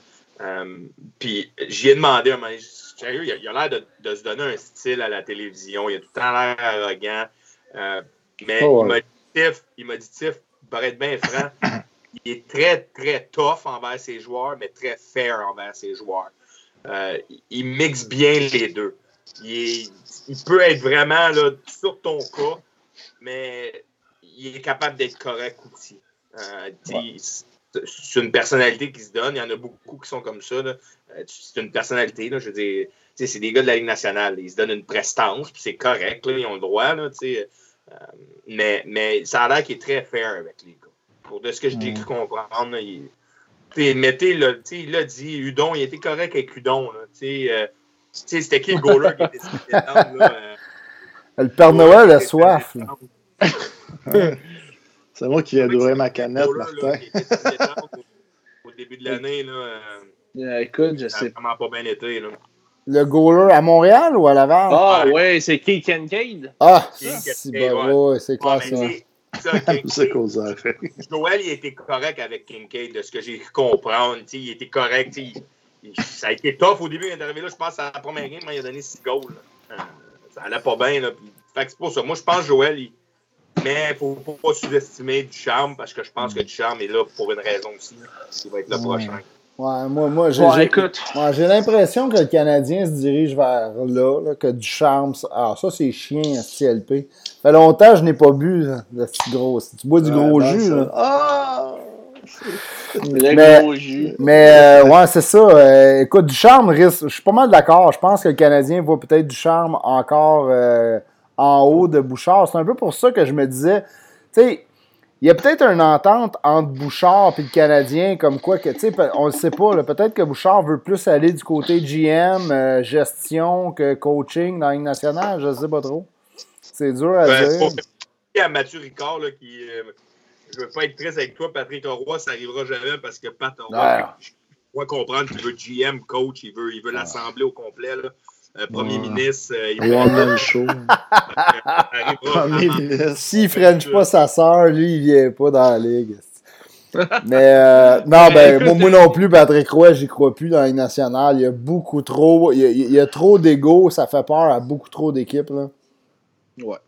Euh, puis j'y ai demandé, mais, sérieux, il a, l'air de, se donner un style à la télévision. Il a tout le temps l'air arrogant. Euh, mais oh, il m'a dit, il m'a dit, Tiff, pour être bien franc, il est très, très tough envers ses joueurs, mais très fair envers ses joueurs. il mixe bien les deux. Il, il peut être vraiment là, sur ton cas, mais il est capable d'être correct aussi. Euh, c'est une personnalité qui se donne. Il y en a beaucoup qui sont comme ça. Euh, c'est une personnalité. Là, je veux dire, c'est des gars de la Ligue nationale. Ils se donnent une prestance, puis c'est correct. Là, ils ont le droit. Là, euh, mais, mais ça a l'air qu'il est très fair avec les gars. Pour de ce que j'ai cru comprendre, là, il, mettez, il l'a dit, Udon, il était correct avec Udon. C'était qui le goaler qui était là, Le Père Noël a soif. C'est moi qui ai adoré ma canette, Martin. au début de l'année, là. Euh, écoute, je sais. vraiment pas bien été, là. Le goaler à Montréal ou à Laval? Ah, ouais, c'est Keith Kincaid. Ah, c'est bon, ouais, c'est clair, ça. C'est qu'on a fait? Joël, il était correct avec Kincaid, de ce que j'ai comprendre. Il était correct. ça a été tough au début. Il est arrivé là, je pense, à la première game, il a donné 6 goals. Euh, ça allait pas bien. Là. Fait que c'est pour ça. Moi, je pense que Joël, il, mais il ne faut pas sous-estimer du charme parce que je pense que du charme est là pour une raison aussi. Il va être le prochain. Ouais, moi, moi j'ai l'impression que le Canadien se dirige vers là, que du charme. Ah, ça, c'est chien, CLP. Ça fait longtemps que je n'ai pas bu de ce gros. Tu bois du gros jus, là. Ah! mais, gros jus. Mais, euh, ouais, c'est ça. Euh, écoute, du charme risque. Je suis pas mal d'accord. Je pense que le Canadien voit peut-être du charme encore. Euh, en haut de Bouchard. C'est un peu pour ça que je me disais, tu sais, il y a peut-être une entente entre Bouchard et le Canadien, comme quoi que, tu sais, on le sait pas, peut-être que Bouchard veut plus aller du côté GM, euh, gestion que coaching dans la nationale, je sais pas trop. C'est dur à ben, dire. Il y a Mathieu Ricard là, qui. Euh, je veux pas être triste avec toi, Patrick Roy, ça n'arrivera jamais parce que Pat Roy, je dois comprendre qu'il veut GM, coach, il veut, il veut l'assembler au complet. Là. Euh, premier ministre. Euh, il va chaud. Premier ministre. S'il French pas sa sœur, lui, il vient pas dans la ligue. Mais euh, non, ben, moi, moi, non plus, Patrick Roy, j'y crois plus dans les nationales. Il y a beaucoup trop. Il y a, il y a trop d'ego, ça fait peur à beaucoup trop d'équipes. Ouais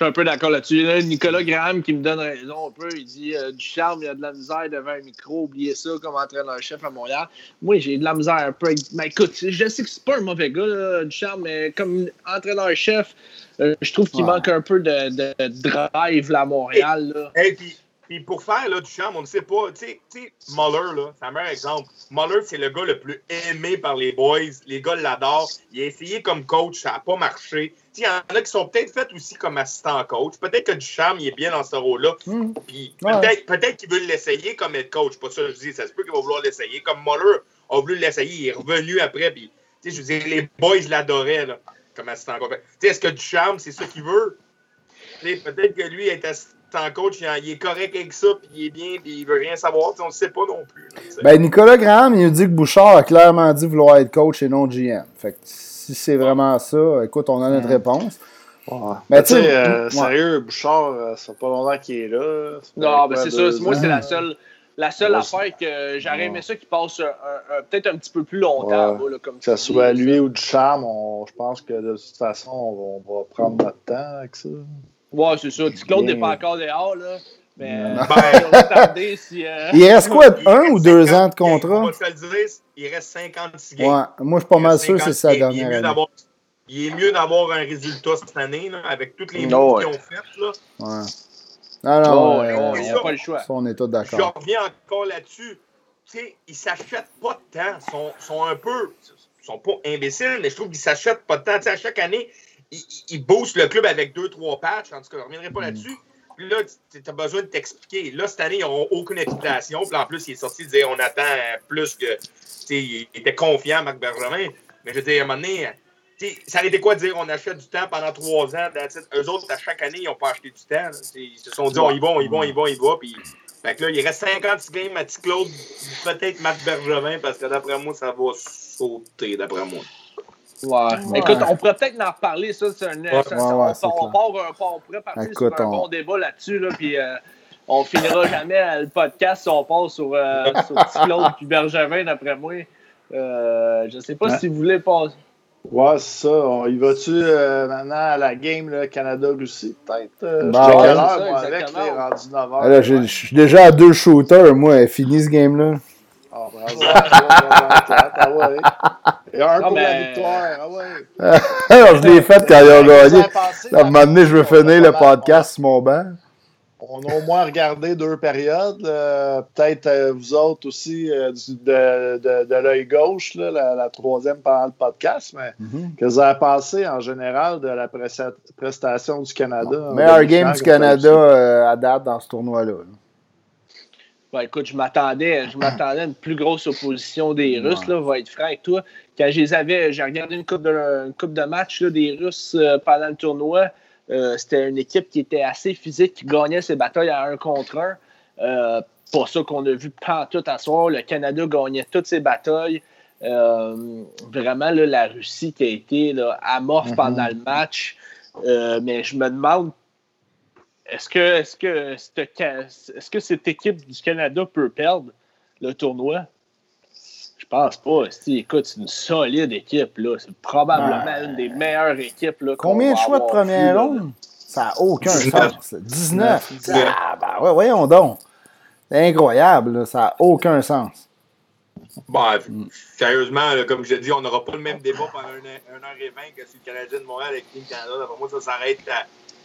suis un peu d'accord là-dessus. Nicolas Graham qui me donne raison un peu. Il dit euh, du charme, il y a de la misère devant un micro. Oubliez ça comme entraîneur-chef à Montréal. Moi, j'ai de la misère un peu. Mais écoute, je sais que c'est pas un mauvais gars, du charme, mais comme entraîneur-chef, euh, je trouve qu'il manque un peu de, drive là, à Montréal. Là. Et, puis, Puis pour faire là, du charme, on ne sait pas. Tu sais, Muller, là, c'est un meilleur exemple. Muller, c'est le gars le plus aimé par les boys. Les gars l'adorent. Il a essayé comme coach, ça n'a pas marché. Il y en a qui sont peut-être faits aussi comme assistant coach. Peut-être que Ducharme, il est bien dans ce rôle-là. Hmm. Puis peut-être peut qu'il veut l'essayer comme être coach. Pas ça, je dis. Ça se peut qu'il va vouloir l'essayer. Comme Muller a voulu l'essayer, il est revenu après. Puis, je veux dire, les boys l'adoraient comme assistant coach. Est-ce que Ducharme, c'est ça qu'il veut? Peut-être que lui est assistant coach, il, est correct avec ça, puis il est bien, puis il veut rien savoir. On ne sait pas non plus. ben, Nicolas Graham, il nous dit que Bouchard a clairement dit vouloir être coach et non GM. Fait que si c'est vraiment ça, écoute, on a notre réponse. Mais tu sais, euh, sérieux, Bouchard, euh, ça fait pas longtemps qu'il est là. Non, mais c'est ça. Moi, c'est la seule. La seule affaire que j'aurais aimé ça qui passe peut-être un petit peu plus longtemps. comme que ce soit lui ou du charme, je pense que de toute façon, on va, prendre notre temps avec ça. Ouais, c'est ça. Claude n'est pas encore dehors, là. Mais ben, si, euh, Il reste quoi, un ou deux ans de contrat? il reste 56 games. Ouais, moi, je suis pas mal sûr que c'est sa dernière année. Il est mieux d'avoir un résultat cette année, là, avec toutes les moves qu'ils ont faites. Là. Ouais. Non, non, euh, il n'y a pas le choix. on est tous d'accord. Je reviens encore là-dessus. Tu sais, ils ne s'achètent pas de temps. Ils sont, sont, un peu. Ils sont pas imbéciles, mais je trouve qu'ils ne s'achètent pas de temps. Tu sais, à chaque année, ils boostent le club avec deux, trois patchs. En tout cas, je ne reviendrai pas mm. là-dessus. Puis là, tu as besoin de t'expliquer. Là, cette année, ils n'auront aucune explication. Puis en plus, il est sorti de dire on attend plus que. Il était confiant, Marc Bergevin. Mais je veux dire, à un moment donné, ça aurait été quoi de dire on achète du temps pendant trois ans? Eux autres, à chaque année, ils n'ont pas acheté du temps. Ils se sont dit on y va, on y va, on y va, on y va. Puis, fait que là, il reste 50 games à Claude, peut-être Marc Bergevin, parce que d'après moi, ça va sauter, d'après moi. Ouais. Écoute, on pourrait peut-être en reparler, ça. C'est un, on, pourrait partir sur un bon débat là-dessus, là, puis euh, on finira jamais le podcast si on passe sur, euh, sur Claude puis Bergevin, d'après moi. Euh, je sais pas si vous voulez passer. Ouais, c'est ça. On y va-tu euh, maintenant à la game Canada-Russie, peut-être? Euh, bah, ouais, ça, moi, avec, les rendus 9 heures. Je suis déjà à deux shooters, moi. Fini ce game-là. Ah, bravo. Ah ouais. Et un pour la victoire. Ah ouais. Alors, je l'ai fait quand ils ont gagné. À un moment donné, je veux finir le podcast sur mon banc on a au moins regardé deux périodes. Euh, peut-être euh, vous autres aussi euh, de, de, de l'œil gauche, là, la, troisième pendant le podcast. Mais mm-hmm. que vous avez pensé en général de la prestation du Canada? Meilleur game du Canada à date dans ce tournoi-là. Écoute, je m'attendais, je m'attendais à une plus grosse opposition des Russes, là, va être franc avec toi. Quand je les avais, j'ai regardé une coupe de, coupe de match des Russes pendant le tournoi. Euh, c'était une équipe qui était assez physique, qui gagnait ses batailles à un contre un. Euh, pas ça qu'on a vu pas tout à soir. Le Canada gagnait toutes ses batailles. Euh, vraiment, la Russie qui a été amorphe mm-hmm. pendant le match. mais je me demande est-ce que, est-ce, que, est-ce que cette équipe du Canada peut perdre le tournoi? Je pense pas. Écoute, c'est une solide équipe. Là. C'est probablement une des meilleures équipes. Là, Combien de choix de première ronde? Ça n'a aucun sens. 19. Ah, ben ouais, voyons donc. C'est incroyable. Ça n'a aucun sens. Bon, sérieusement, comme je dis, on n'aura pas le même débat pendant 1h20 que sur le Canadien de Montréal avec Team Canada. Pour moi, ça s'arrête.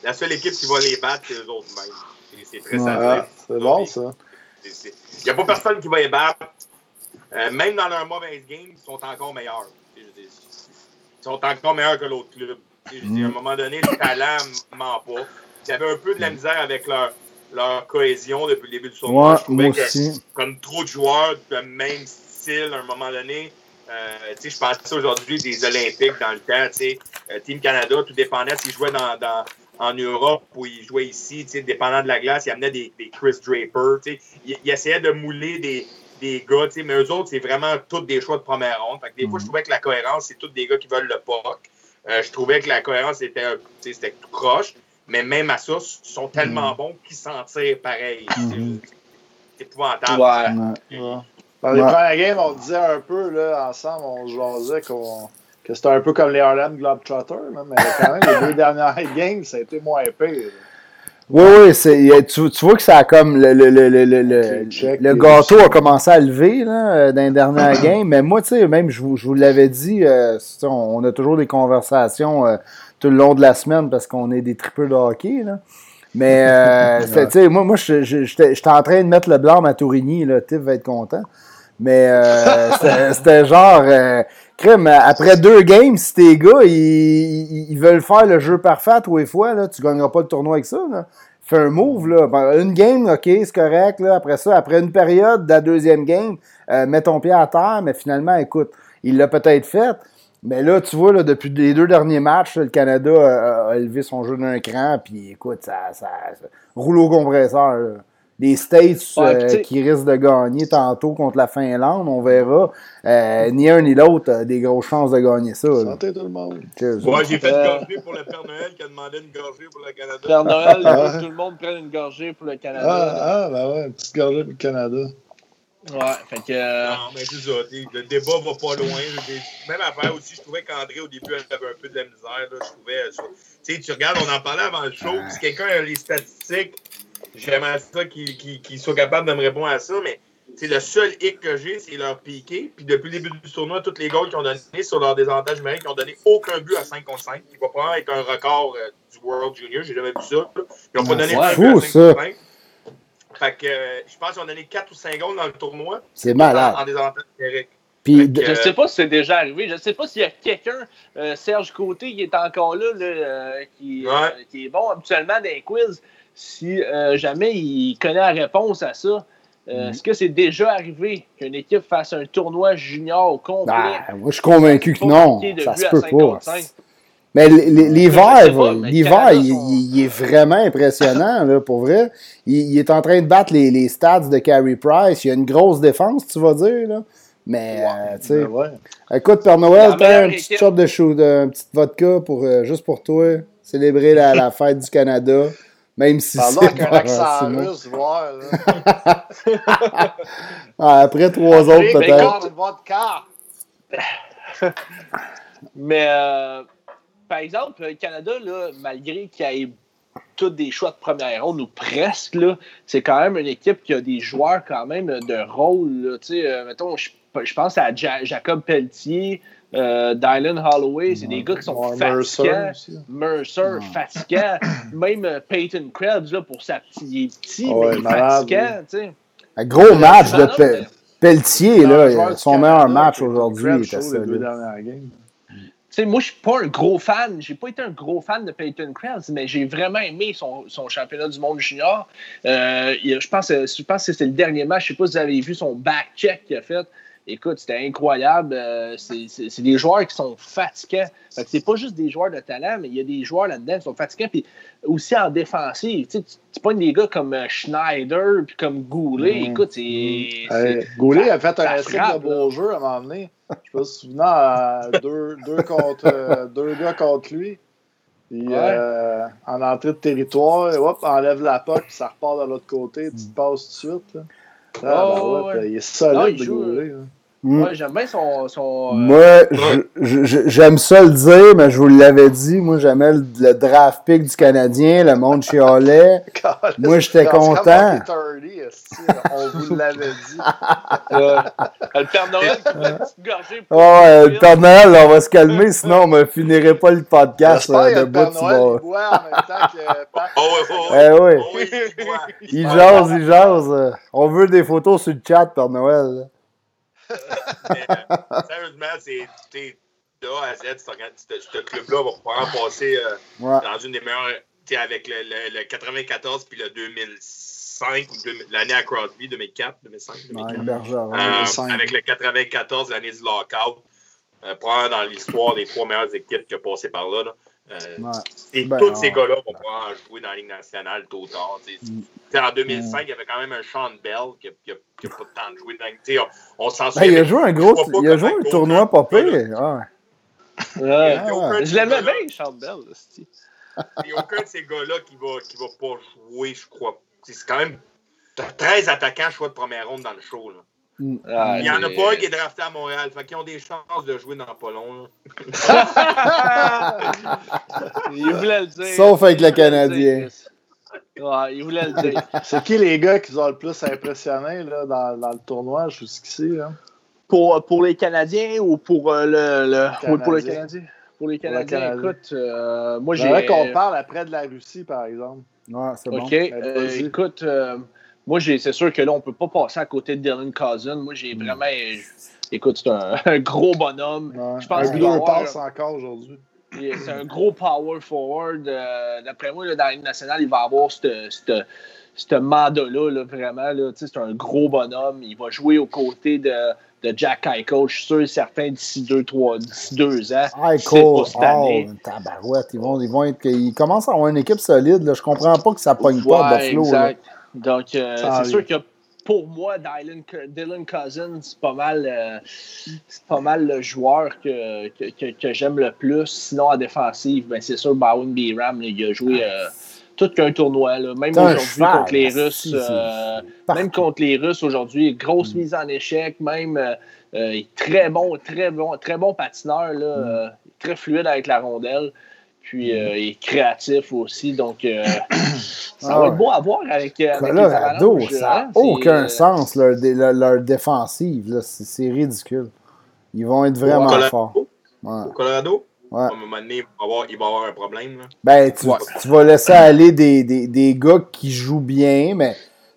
La, seule équipe qui va les battre, c'est eux autres mêmes. C'est très ouais, C'est bon, ça. Il n'y a pas personne qui va les battre. Euh, même dans leur mauvaise game, ils sont encore meilleurs. Ils sont encore meilleurs que l'autre club. à un moment donné, le talent ne ment pas. Ils avaient un peu de la misère avec leur, leur cohésion depuis le début du tournoi. moi aussi. comme trop de joueurs de même style, à un moment donné, euh, je pensais aujourd'hui des Olympiques dans le temps. Euh, Team Canada, tout dépendait s'ils jouaient dans, dans, en Europe ou ils jouaient ici, dépendant de la glace, ils amenaient des, des Chris Draper. Ils, ils essayaient de mouler des, des gars, mais eux autres, c'est vraiment tous des choix de première ronde. Fait que des fois, je mhm. trouvais que la cohérence, c'est tous des gars qui veulent le POC. Euh, je trouvais que la cohérence était, c'était tout croche. Mais même à ça, ils sont tellement mhm. bons qu'ils s'en tirent pareil. Mhm. C'est épouvantable. Ouais. Dans les premières games, on disait un peu, là, ensemble, on jasait qu'on, que c'était un peu comme les Harlem Globetrotters, mais quand même, les deux dernières games, ça a été moins épais. Oui, oui, tu, tu, vois que ça a comme le, le, le, le, le, gâteau a commencé à lever là, euh, dans les dernières games. Mais moi, tu sais, même je vous, je vous l'avais dit, euh, on, a toujours des conversations euh, tout le long de la semaine parce qu'on est des triples de hockey. Là. Mais, euh, tu sais, moi, moi j'étais en train de mettre le blanc à Tourigny, là. Tiff va être content. Mais euh, c'était genre, euh, crème, après deux games, si tes gars, ils, veulent faire le jeu parfait tous les fois, là, tu gagneras pas le tournoi avec ça. Là. Fais un move, là. Ben, une game, OK, c'est correct. Là. Après ça, après une période de la deuxième game, euh, mets ton pied à terre, mais finalement, écoute, il l'a peut-être fait. Mais là, tu vois, là, depuis les deux derniers matchs, le Canada a, élevé son jeu d'un cran, puis écoute, ça, ça, ça roule au compresseur les States euh, qui risquent de gagner tantôt contre la Finlande, on verra. Euh, ni un ni l'autre a des grosses chances de gagner ça. Santé tout le monde. Moi, j'ai fait une euh, gorgée pour le Père Noël qui a demandé une gorgée pour le Canada. Père Noël, que tout le monde prenne une gorgée pour le Canada. Ah, ah ben ouais, une petite gorgée pour le Canada. Ouais, fait que. Non, mais c'est ça. Le débat va pas loin. Même affaire aussi, je trouvais qu'André, au début, avait un peu de la misère. Là. Je trouvais. Tu sais, tu regardes, on en parlait avant le show. Si quelqu'un a les statistiques J'aimerais ça qu'ils soient capables de me répondre à ça, mais c'est le seul hic que j'ai, c'est leur piqué. Puis depuis le début du tournoi, tous les goals qu'ils ont donnés sur leur désavantage numérique, ils n'ont donné aucun but à 5 contre 5. Qui va probablement être un record euh, du World Junior. J'ai jamais vu ça. Ils n'ont pas donné un but à 5 contre 5. Fait que euh, je pense qu'ils ont donné 4 ou 5 goals dans le tournoi. C'est malade. En, désavantage numérique. Puis, je ne sais pas si c'est déjà arrivé. Je ne sais pas s'il y a quelqu'un, euh, Serge Côté, qui est encore là, qui, qui, est bon habituellement dans les quiz si euh, jamais il connaît la réponse à ça. Euh, mhm. Est-ce que c'est déjà arrivé qu'une équipe fasse un tournoi junior au complet? Ben, moi, je suis convaincu que non. Ça se peut pas. Mais l'hiver, l'hiver, il, est vraiment impressionnant, là, pour vrai. Il, est en train de battre les, les stats de Carey Price. Il y a une grosse défense, tu vas dire, là. Mais, euh, tu sais. Ben Écoute, Père Noël, t'as un petit shot de chou, un petit vodka pour, juste pour toi. Célébrer la, la fête du Canada. Même si c'est avec un accent russe, voir. ah, après trois autres, peut-être. Mais, euh, par exemple, le Canada, là, malgré qu'il y ait tous des choix de première ronde, ou presque, c'est quand même une équipe qui a des joueurs quand même de rôle. sais, euh, mettons, je, je pense à Jacob Pelletier, euh, Dylan Holloway, c'est des gars qui sont fatigants. Mercer, fatigant. Même euh, Peyton Krebs, là, pour sa petite, petit, mais il est fatigant. Un gros match de Pelletier, là, son meilleur match aujourd'hui. Moi, je suis pas un gros fan. J'ai pas été un gros fan de Peyton Krebs, mais j'ai vraiment aimé son, son, championnat du monde junior. Euh, je pense, je pense que c'était le dernier match. Je sais pas si vous avez vu son back-check qu'il a fait. Écoute, c'était incroyable. Euh, c'est des joueurs qui sont fatigants. c'est pas juste des joueurs de talent, mais il y a des joueurs là-dedans qui sont fatigants. Puis aussi en défensive. Tu sais, pas des gars comme euh, Schneider puis comme Goulet. Mm. Écoute, c'est. Goulet a fait un essai de beau jeu à un moment donné. Je me souviens à deux, deux, contre, euh, deux gars contre lui. Puis en entrée de territoire, hop, enlève la poque, puis ça repart de l'autre côté, tu te passes tout de suite. Là. Ah, ben ouais, ouais. Il est solide, de Goulet. Mm. Ouais, j'aime bien son. son euh, Moi, j'aime ça le dire, mais je vous l'avais dit. Moi, j'aimais le, draft pick du Canadien, le monde chialait. Moi, j'étais content. on vous l'avait dit. le Père Noël qui une petite gorgée. Ouais, le Père Noël, on va se calmer, sinon on ne finirait pas le podcast là, de bout. Tu vas... Il boit en même temps que. Oh, ouais, ouais. Eh oui. Il jase, il jase. On veut des photos sur le chat, Père Noël. Euh, sérieusement, c'est de A à Z, ce club-là va pouvoir passer euh, dans une des meilleures. Avec le, le, 94 puis le 2005, l'année à Crosby, 2004, 2005, 2004. avec le 94, l'année du lockout. Euh, probablement dans l'histoire des trois meilleures équipes qui ont passé par là. là. Euh, et ben, tous ces gars-là vont pouvoir jouer dans la Ligue nationale tôt ou tard. Mm. En 2005, il y avait quand même un Sean Bell qui n'a pas de temps de jouer. Dans, on, on s'en ben, il a joué un gros il a joué un tournoi pas pire. Ouais. Ouais. je l'aimais bien, Sean Bell. Il n'y a aucun de ces gars-là qui va, qui va pas jouer, je crois. C'est quand même 13 attaquants choix de première ronde dans le show. Là. Mm. il n'y en a pas un qui est drafté à Montréal. Fait qu'ils ont des chances de jouer dans pas long. il voulait le dire. Sauf avec le Canadien. Ouais, il voulait le dire. C'est qui les gars qui ont le plus impressionné là, dans, dans le tournoi jusqu'ici? Pour, pour les Canadiens ou pour euh, le, le... pour les Canadiens? pour les Canadiens. Écoute, euh, moi j'ai. J'aimerais qu'on parle après de la Russie, par exemple. Ouais, c'est bon. OK. Euh, écoute, euh, moi, c'est sûr que là, on ne peut pas passer à côté de Dylan Cousin. Moi, j'ai hmm. vraiment. Écoute, c'est un, gros bonhomme. Je pense qu'il passe encore aujourd'hui. C'est un gros power forward. D'après moi, là, dans la nationale, il va avoir ce mandat-là, vraiment. Là, c'est un gros bonhomme. Il va jouer aux côtés de de Jack Eichel. Je suis sûr et certain d'ici deux, trois, d'ici deux ans. Eichel, oh, tabarouette. Ils, vont, ils, vont être, ils commencent à avoir une équipe solide. Là. Je comprends pas que ça pogne pas pas Buffalo. Exact. Donc, euh, c'est sûr que pour moi, Dylan, Dylan Cousins, c'est pas mal, euh, c'est pas mal le joueur que, que, que, j'aime le plus. Sinon, en défensive, ben, c'est sûr, Bowen B. Ram, il a joué. Euh, tout qu'un tournoi. Là. Même aujourd'hui contre les Russes, euh, même contre les Russes aujourd'hui, grosse mm. mise en échec, même très bon, très bon, très bon patineur, là, mm. très fluide avec la rondelle. Puis il est créatif aussi, donc ça va être beau à voir avec, avec Colorado, ça n'a hein, aucun sens leur, leur, défensive, c'est ridicule. Ils vont être vraiment forts. Au Colorado? À un moment donné, il va avoir, il va avoir un problème. Là. Ben, tu, tu, vas laisser aller des, des, des, gars qui jouent bien, mais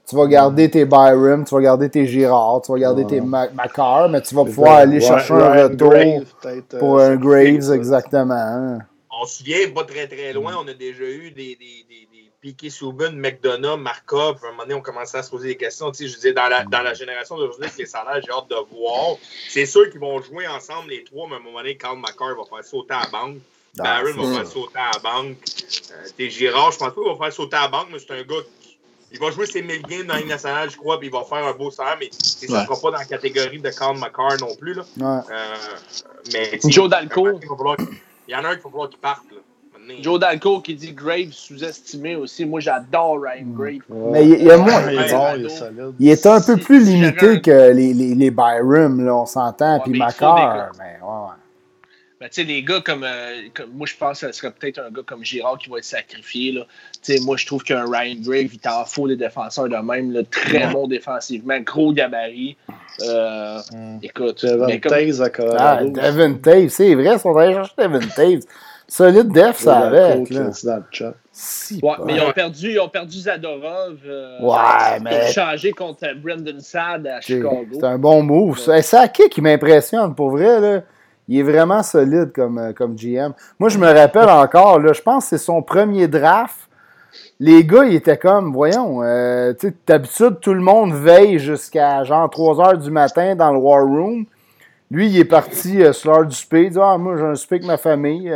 tu vas garder tes Byram, tu vas garder tes Girard, tu vas garder tes Macar, mais tu vas pouvoir aller chercher un retour pour euh, un Graves, exactement. On se souvient, pas très très loin, on a déjà eu des, des, des Piqué Souben, McDonough, Markov, à un moment donné, on commençait à se poser des questions. Tu sais, je disais, dans la, dans la génération d'aujourd'hui, les salaires, j'ai hâte de voir. C'est sûr qu'ils vont jouer ensemble, les trois, mais à un moment donné, Carl McCarr va faire sauter à la banque. Barron va faire sauter à la banque. Euh, Girard, je pense pas qu'il va faire sauter à la banque, mais c'est un gars qui il va jouer ses 1000 games dans la nationale, je crois, puis il va faire un beau salaire, mais ça ne sera pas dans la catégorie de Carl McCarr non plus. Là. Ouais. Euh, mais, Joe Dalco. Il y en a un qu'il faut falloir qu'il parte. Là. Joe Dalco qui dit Graves sous-estimé aussi. Moi, j'adore Ryan Graves. Mais il, y a moins, il, est un peu plus limité que les, les, les Byram, là, on s'entend, puis Macar. Mais ouais, ouais. Ben, tu sais, les gars comme, euh, comme, Moi, je pense que ce serait peut-être un gars comme Girard qui va être sacrifié. Là. sais, moi, je trouve qu'un Ryan Graves, il t'en faut des défenseurs de même. Là, très bon défensivement, gros gabarit. Euh, mm. Écoute. Devin Taves à Ah, Devin Taves, c'est vrai, on va chercher Devin Taves. Solide def, ça avec. Là. Si ouais, mais ils ont perdu, ils ont perdu Zadorov. Euh, ouais, mais. Ils ont changé contre Brendan Sad à Chicago. C'est un bon move. C'est ça qui m'impressionne, pour vrai. Là? Il est vraiment solide comme, euh, comme GM. Moi, je me rappelle encore, là, je pense que c'est son premier draft. Les gars, ils étaient comme, voyons, euh, d'habitude, tout le monde veille jusqu'à genre 3 heures du matin dans le War Room. Lui, il est parti euh, sur l'heure du spé. Il dit Ah, moi, j'ai un spé avec ma famille.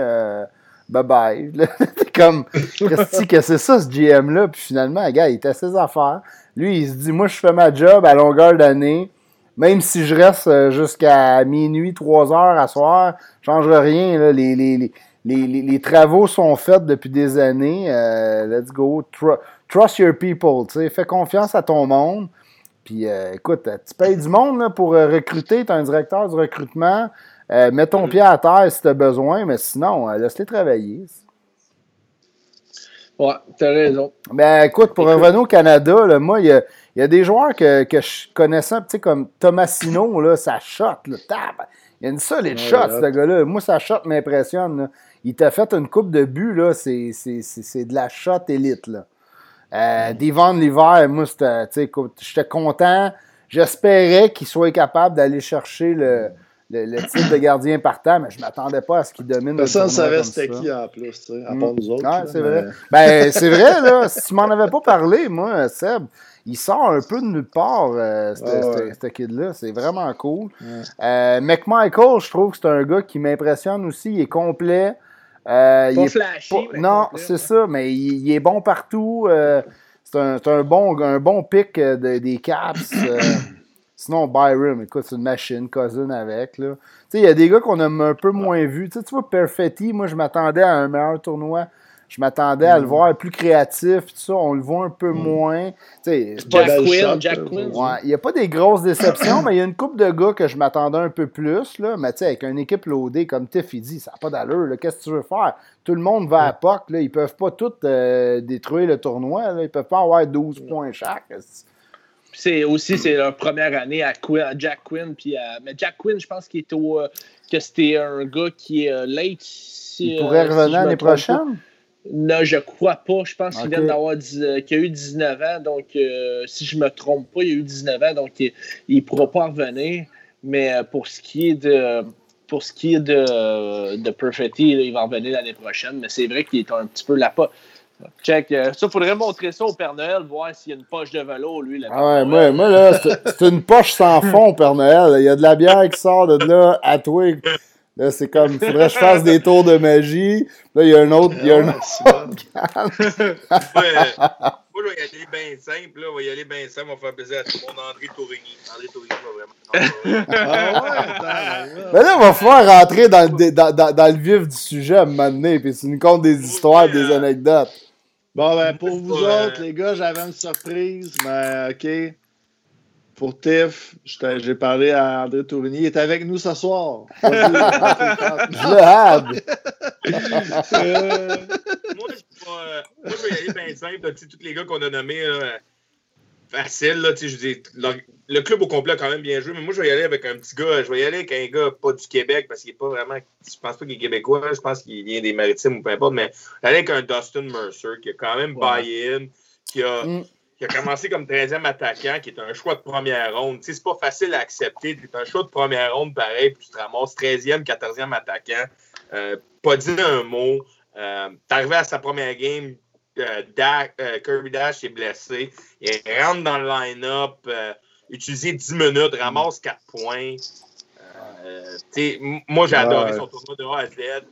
Bye bye. comme, Christy, que c'est ça, ce GM-là. Puis finalement, le gars, il était à ses affaires. Lui, il se dit Moi, je fais ma job à longueur d'année. Même si je reste euh, jusqu'à minuit, 3 heures à soir, je ne change rien. Là. Les, les, les, les, les, travaux sont faits depuis des années. Euh, let's go. trust your people. Fais confiance à ton monde. Puis euh, écoute, tu payes du monde pour recruter, tu es un directeur du recrutement. Euh, mets ton pied à terre si tu as besoin, mais sinon, laisse-les travailler. Ouais, t'as raison. Ben écoute, pour revenir au Canada, moi, il y a, des joueurs que, je connaissais, tu sais, comme Tomasino, là, ça shot, là, Il y a une solide shot, ce gars-là. Moi, sa shot m'impressionne. Il t'a fait une coupe de but, là, c'est de la shot élite, là. Euh, Devon l'hiver, moi, j'étais content. J'espérais qu'il soit capable d'aller chercher le, le, titre de gardien partant, mais je ne m'attendais pas à ce qu'il domine. Personne ne savait c'était qui en plus, tu sais, à part nous autres. Ouais, c'est vrai. Ben, c'est vrai, là. Si tu m'en avais pas parlé, moi, Seb, il sort un peu de nulle part, euh, ce kid-là. C'est vraiment cool. Euh, McMichael, je trouve que c'est un gars qui m'impressionne aussi. Il est complet. Euh, pas flashy. non, c'est ça, mais il, est bon partout. Euh, c'est un, bon, un bon pic des Caps. Sinon, Byram, écoute, c'est une machine, cousin avec. Il y a des gars qu'on a un peu moins vus. Tu vois, Perfetti, moi, je m'attendais à un meilleur tournoi. Je m'attendais à le mm. voir plus créatif, tout ça. On le voit un peu mm. moins. Jack Quinn, Jack Quinn. il n'y a pas des grosses déceptions, mais il y a une coupe de gars que je m'attendais un peu plus. Là. Mais avec une équipe loadée, comme Tiff, il dit, ça n'a pas d'allure. Qu'est-ce que tu veux faire? Tout le monde va à POC. Là. Ils ne peuvent pas tous euh, détruire le tournoi. Là. Ils ne peuvent pas avoir 12 points chaque. C'est aussi c'est leur première année à, Jack Quinn. Puis mais Jack Quinn, je pense qu'il est au, euh, que c'était un gars qui est euh, late Si, il pourrait euh, revenir l'année prochaine? Non, je crois pas. Je pense qu'il vient d'avoir qu'il a eu 19 ans. Donc, si je me trompe pas, il a eu 19 ans. Donc, il ne pourra pas revenir. Mais pour ce qui est de. Pour ce qui est de, de Perfetti, il va revenir l'année prochaine. Mais c'est vrai qu'il est un petit peu pas. Check. euh, ça, faudrait montrer ça au Père Noël, voir s'il y a une poche de vélo, lui. Père Ah ouais, moi, là, c'est une poche sans fond, Père Noël. Il y a de la bière qui sort de là à toi. Là, c'est comme, faudrait que je fasse des tours de magie. Là, il y a un autre, il y a un autre. Ouais, euh, moi, je vais y aller bien simple. Là. On va y aller bien simple. On va faire plaisir à tout le monde. André Tourigny. André Tourigny va vraiment. Ah ouais, Mais là, il va falloir rentrer dans le, dé- dans, dans- dans le vif du sujet à un moment donné, puis tu nous comptes des histoires, des anecdotes. Bon, ben, pour vous Ouais. autres, les gars, j'avais une surprise, mais OK. Pour Tiff, j'ai parlé à André Tourigny. Il est avec nous ce soir. Je le hâte. Euh, moi, je, vais, euh, moi, je vais y aller bien simple. Tu sais, tous les gars qu'on a nommés, là, facile. Là, je dis, le, le club au complet a quand même bien joué, mais moi, je vais y aller avec un petit gars. Je vais y aller avec un gars pas du Québec parce qu'il n'est pas vraiment. Je pense pas qu'il est québécois. Je pense qu'il vient des maritimes ou peu importe, mais aller avec un Dustin Mercer qui a quand même Ouais. buy-in, qui a. Mm. qui a commencé comme 13e attaquant, qui est un choix de première ronde. Tu sais, c'est pas facile à accepter. Es un choix de première ronde, pareil, puis tu te ramasses 13e, 14e attaquant. Euh, pas dit un mot. Euh, T'es arrivé à sa première game, euh, Dak- euh, Kirby Dash est blessé. Il rentre dans le line-up, euh, utilisé 10 minutes, ramasse 4 points. Euh, moi, j'ai adoré son tournoi de A à Z.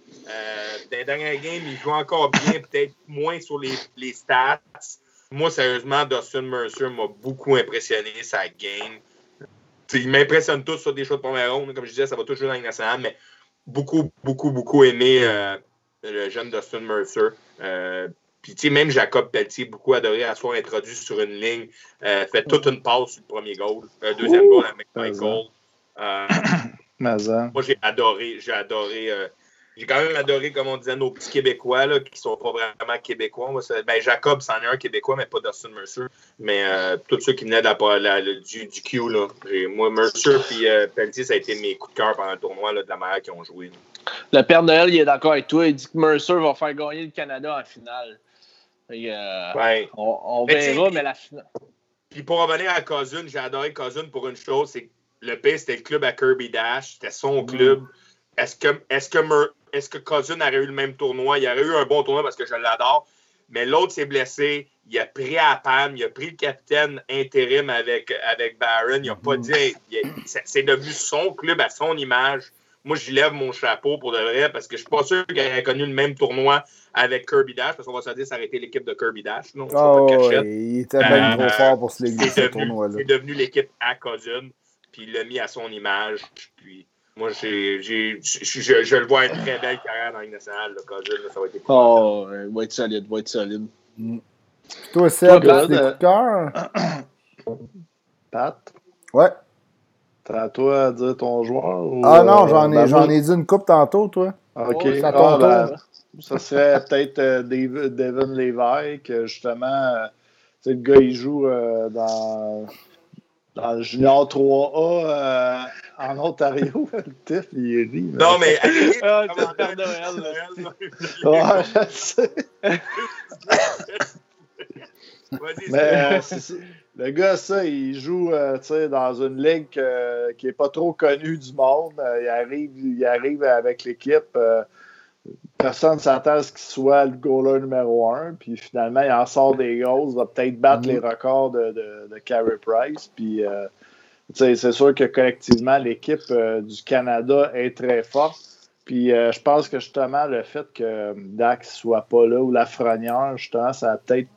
Dans les dernières games, il joue encore bien, peut-être moins sur les, les stats. Moi, sérieusement, Dustin Mercer m'a beaucoup impressionné, sa game. Il m'impressionne tous sur des choses de première ronde. Comme je disais, ça va toujours dans la nationale, mais beaucoup, beaucoup, beaucoup aimé le jeune Dustin Mercer. Puis, tu sais, même Jacob Pelletier, beaucoup adoré à soit introduit sur une ligne, euh, fait toute une passe sur le premier goal, euh, deuxième Ouh! goal avec. Michael. Euh, moi, j'ai adoré, j'ai adoré. euh, j'ai quand même adoré, comme on disait, nos petits Québécois là, qui sont pas vraiment Québécois. Moi, c'est- ben, Jacob, c'en est un Québécois, mais pas Dustin Mercer. Mais euh, tous ceux qui venaient de la- la- le- du, du Q, là. Et moi, Mercer et euh, Pelletier, ça a été mes coups de cœur pendant le tournoi là, de la manière qu'ils ont joué. là. Le Père Noël, il est d'accord avec toi. Il dit que Mercer va faire gagner le Canada en finale. Que, euh, Ouais. on, on Mais verra, mais la finale. Puis pour revenir à Cousin, j'ai adoré Cousin pour une chose, c'est que le P, c'était le club à Kirby Dash, c'était son club. Est-ce que, est-ce que, est-ce que Cousin aurait eu le même tournoi? Il aurait eu un bon tournoi parce que je l'adore. Mais l'autre s'est blessé. Il a pris à Pam, il a pris le capitaine intérim avec, avec Barron. Il a pas dit. a- c'est- c'est devenu son club à son image. Moi, j'y lève mon chapeau pour de vrai parce que je suis pas sûr qu'il aurait connu le même tournoi avec Kirby Dash parce qu'on va se dire ça aurait été l'équipe de Kirby Dash. Non, Oh, pas de cachette. ouais, il était bien Euh, trop fort pour se léguer ce tournoi-là. c'est devenu l'équipe à Cousin, puis il l'a mis à son image. Puis moi, j'ai, j'ai, je, je- je le vois une très belle carrière dans la Ligue nationale, Cousin, là, ça va être. Oh, ouais, va être solide, va être solide. Toi, Seb, Toi, as des coups de cœur? Pat, Ouais. T'as à toi à dire ton joueur? ou, Ah non, euh, j'en ben, ai, j'en moi- ai dit une coupe tantôt, toi. OK. Oh, c'est à Ah, ton ben, tour. ça serait peut-être euh, Devin Levi, que justement, euh, tu sais, le gars, il joue euh, dans, dans le Junior 3A euh, en Ontario. le Tiff, il rit. mais- Non, mais. Ah, c'est Père Noël, là? Ouais, je sais. Mais euh, le gars, ça, il joue euh, tu sais, dans une ligue euh, qui n'est pas trop connue du monde. Euh, il, arrive, il arrive avec l'équipe. euh, personne ne s'attend à ce qu'il soit le goaler numéro un. Puis finalement, il en sort des goals. Il va peut-être battre Mhm. les records de, de, de Carey Price. Puis euh, tu sais, c'est sûr que collectivement, l'équipe euh, du Canada est très forte. Puis euh, je pense que justement, le fait que Dax soit pas là ou Lafrenière, justement, ça a peut-être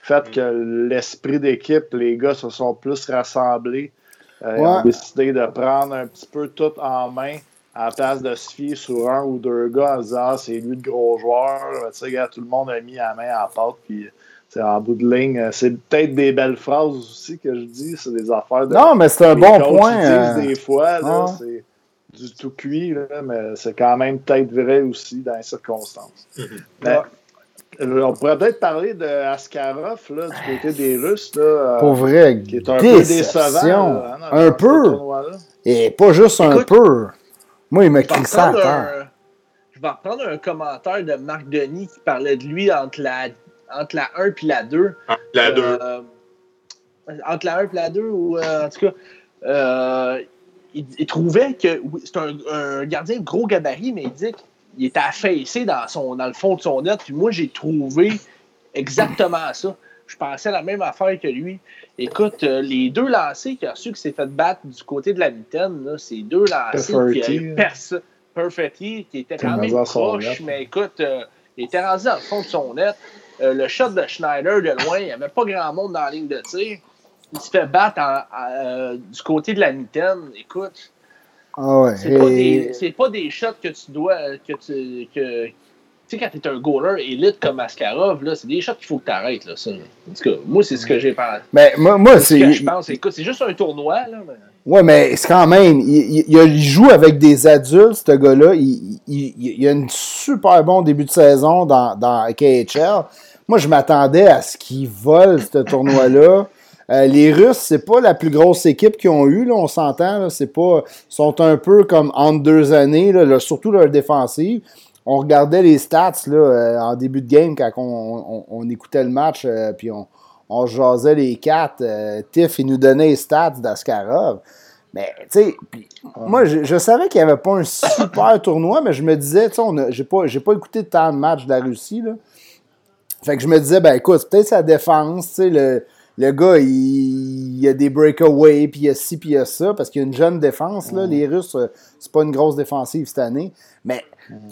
fait que l'esprit d'équipe, les gars se sont plus rassemblés. Euh, Ils ont décidé de prendre un petit peu tout en main à la place de se fier sur un ou deux gars en disant ah, c'est lui le gros joueur. Tu sais, tout le monde a mis la main à la pâte. Puis, c'est en bout de ligne, euh, c'est peut-être des belles phrases aussi que je dis. C'est des affaires de. Non, mais c'est un bon point. euh, des fois, là, ah. c'est du tout cuit, là, mais c'est quand même peut-être vrai aussi dans les circonstances. Mais, euh, on pourrait peut-être parler de Askarov là, du côté des Russes. Là, euh, Pour vrai, qui est un peu décevant. là, hein, Un peu. Et pas juste un peu. Moi, il m'a crié ça à terre. Je vais reprendre un commentaire de Marc Denis qui parlait de lui entre la, entre la 1 et la 2. Entre la 2. Euh, entre la 1 et la 2, ou euh, en tout cas, euh, il, il, trouvait que c'est un, un, gardien de gros gabarit, mais il dit qu'il était affaissé dans, son, dans le fond de son net. Puis moi, j'ai trouvé exactement ça. Je pensais la même affaire que lui. Écoute, euh, les deux lancers qu'il a su qu'il s'est fait battre du côté de la mitaine, c'est deux lancers qui a eu personne. Perfetti, qui était quand même proche, mais écoute, euh, il était rendu dans le fond de son net. Euh, le shot de Schneider de loin, il n'y avait pas grand monde dans la ligne de tir. Il se fait battre en, en, euh, du côté de la mitaine. Écoute, ah ouais. c'est, pas des, pas des shots que tu dois. que tu que, tu sais, quand t'es un goaler élite comme Maskarov, là, c'est des shots qu'il faut que tu arrêtes. Là, ça. En tout cas, moi, c'est ce que j'ai pensé. Mais moi, moi c'est. Ce que je pense. Écoute, c'est juste un tournoi. Là, mais... Ouais, mais c'est quand même. Il, il, il, joue avec des adultes, ce gars-là. Il, il, a un super bon début de saison dans, dans KHL. Moi, je m'attendais à ce qu'il vole ce tournoi-là. Euh, les Russes, c'est pas la plus grosse équipe qu'ils ont eue, on s'entend. C'est pas. sont un peu comme entre deux années, surtout leur défensive. On regardait les stats là, euh, en début de game quand on, écoutait le match, euh, puis on, on jasait les quatre. Tiff, il nous donnait les stats d'Askarov. Mais, tu sais, moi, je, savais qu'il n'y avait pas un super tournoi, mais je me disais, tu sais, j'ai pas, pas écouté tant de matchs de la Russie. Fait que je me disais, ben écoute, peut-être sa défense, tu sais, le, le gars, il, il, a des breakaways, puis il y a ci, puis il y a ça, parce qu'il y a une jeune défense, là. Les Russes, c'est pas une grosse défensive cette année. Mais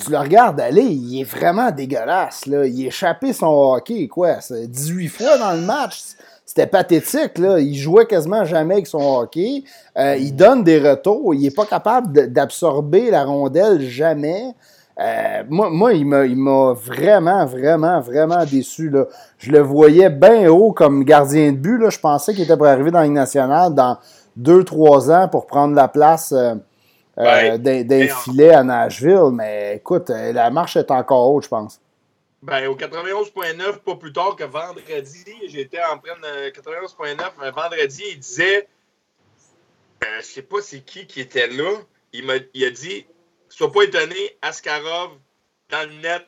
tu le regardes aller, il est vraiment dégueulasse. Là. Il a échappé son hockey, quoi, 18 fois dans le match. C'était pathétique, là. Il jouait quasiment jamais avec son hockey. Euh, il donne des retours. Il n'est pas capable d'absorber la rondelle jamais. Euh, moi, moi, il m'a vraiment, vraiment, vraiment déçu. Là. Je le voyais bien haut comme gardien de but. Là. Je pensais qu'il était pour arriver dans la Ligue nationale dans 2-3 ans pour prendre la place. Euh, euh, d'un filet à Nashville, mais écoute, la marche est encore haute, je pense. Ben, au 91.9, pas plus tard que vendredi, j'étais en train de 91.9, vendredi, il disait, je sais pas c'est qui qui était là, il, a, il a dit, sois pas étonné, Askarov dans le net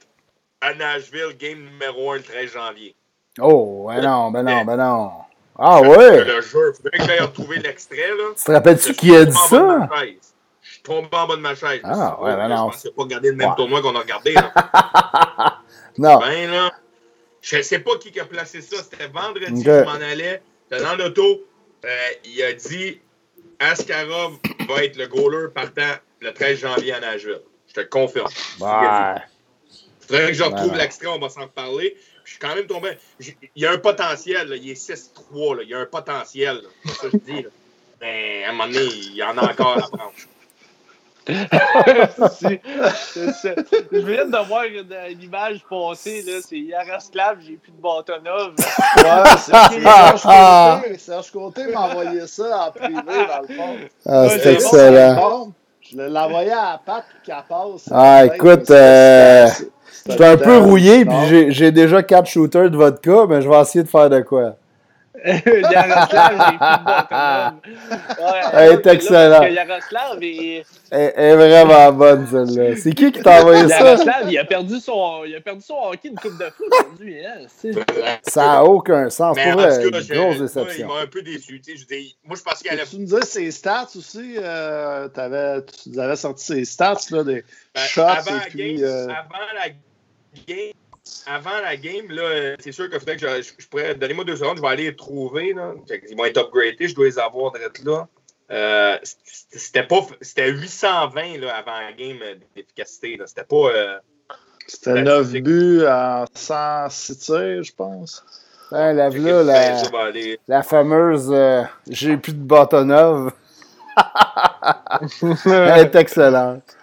à Nashville, game numéro 1 le 13 janvier. Oh, ben non, ben non, ben non. Ah ouais? Le jeu, il faudrait que j'aille retrouver l'extrait, là. Tu te rappelles-tu qui a dit ça? Je suis tombé en bas de ma chaise. Ah, ouais, ben non. Je pensais pas regarder le même tournoi qu'on a regardé. Là. non. Ben là, je sais pas qui a placé ça. C'était vendredi, je m'en allais. J'étais dans l'auto. Euh, il a dit Askarov va être le goaler partant le 13 janvier à Nashville. Je te le confirme. Ouais. Il faudrait que je retrouve ouais. l'extrait, on va s'en reparler. Je suis quand même tombé. Il y a un potentiel, là. il est 6-3, il y a un potentiel. C'est ça que je dis. Là. Mais à un moment donné, il y en a encore à prendre. je viens de voir une image passer, là, c'est Yaroslav, j'ai plus de Bâtonov. Ouais, c'est Serge Côté. Serge Côté m'a envoyé ça en privé, dans le fond. Ah, c'est excellent. Je l'ai envoyé à Pat qui passe. Ah, écoute, euh, je suis un peu rouillé, puis j'ai déjà 4 shooters de vodka, mais je vais essayer de faire de quoi. Yaroslav, j'ai plus de Bâtonov. Ouais, Elle est excellente. Yaroslav est... Elle est vraiment bonne, celle-là. C'est qui qui t'a envoyé ça? Yaroslav, il a perdu son, il a perdu son hockey une coupe de foot aujourd'hui. Hein, ça n'a aucun sens. Mais pour en vrai, tout cas, une je- grosse moi, déception. il m'a un peu déçu. je dis- moi, je pensais qu'il allait. Tu nous disais ses stats aussi. Euh, avais, tu nous avais sorti ses stats, là, des Ben, shots avant, et la puis. game, euh, avant la game, avant la game, là, c'est sûr faudrait que je, je- je pourrais. Donnez-moi deux secondes, je vais aller les trouver. Là. Qu'ils vont être upgradés, je dois les avoir d'être là. Euh, c'était pas c'était 820 là, avant la game d'efficacité. là. C'était pas. euh, C'était ben, 9 c'est- buts en 106 tirs, je pense. Hein, la, là, ben, la, fameuse euh, J'ai plus de Bâtonov. Elle est excellente.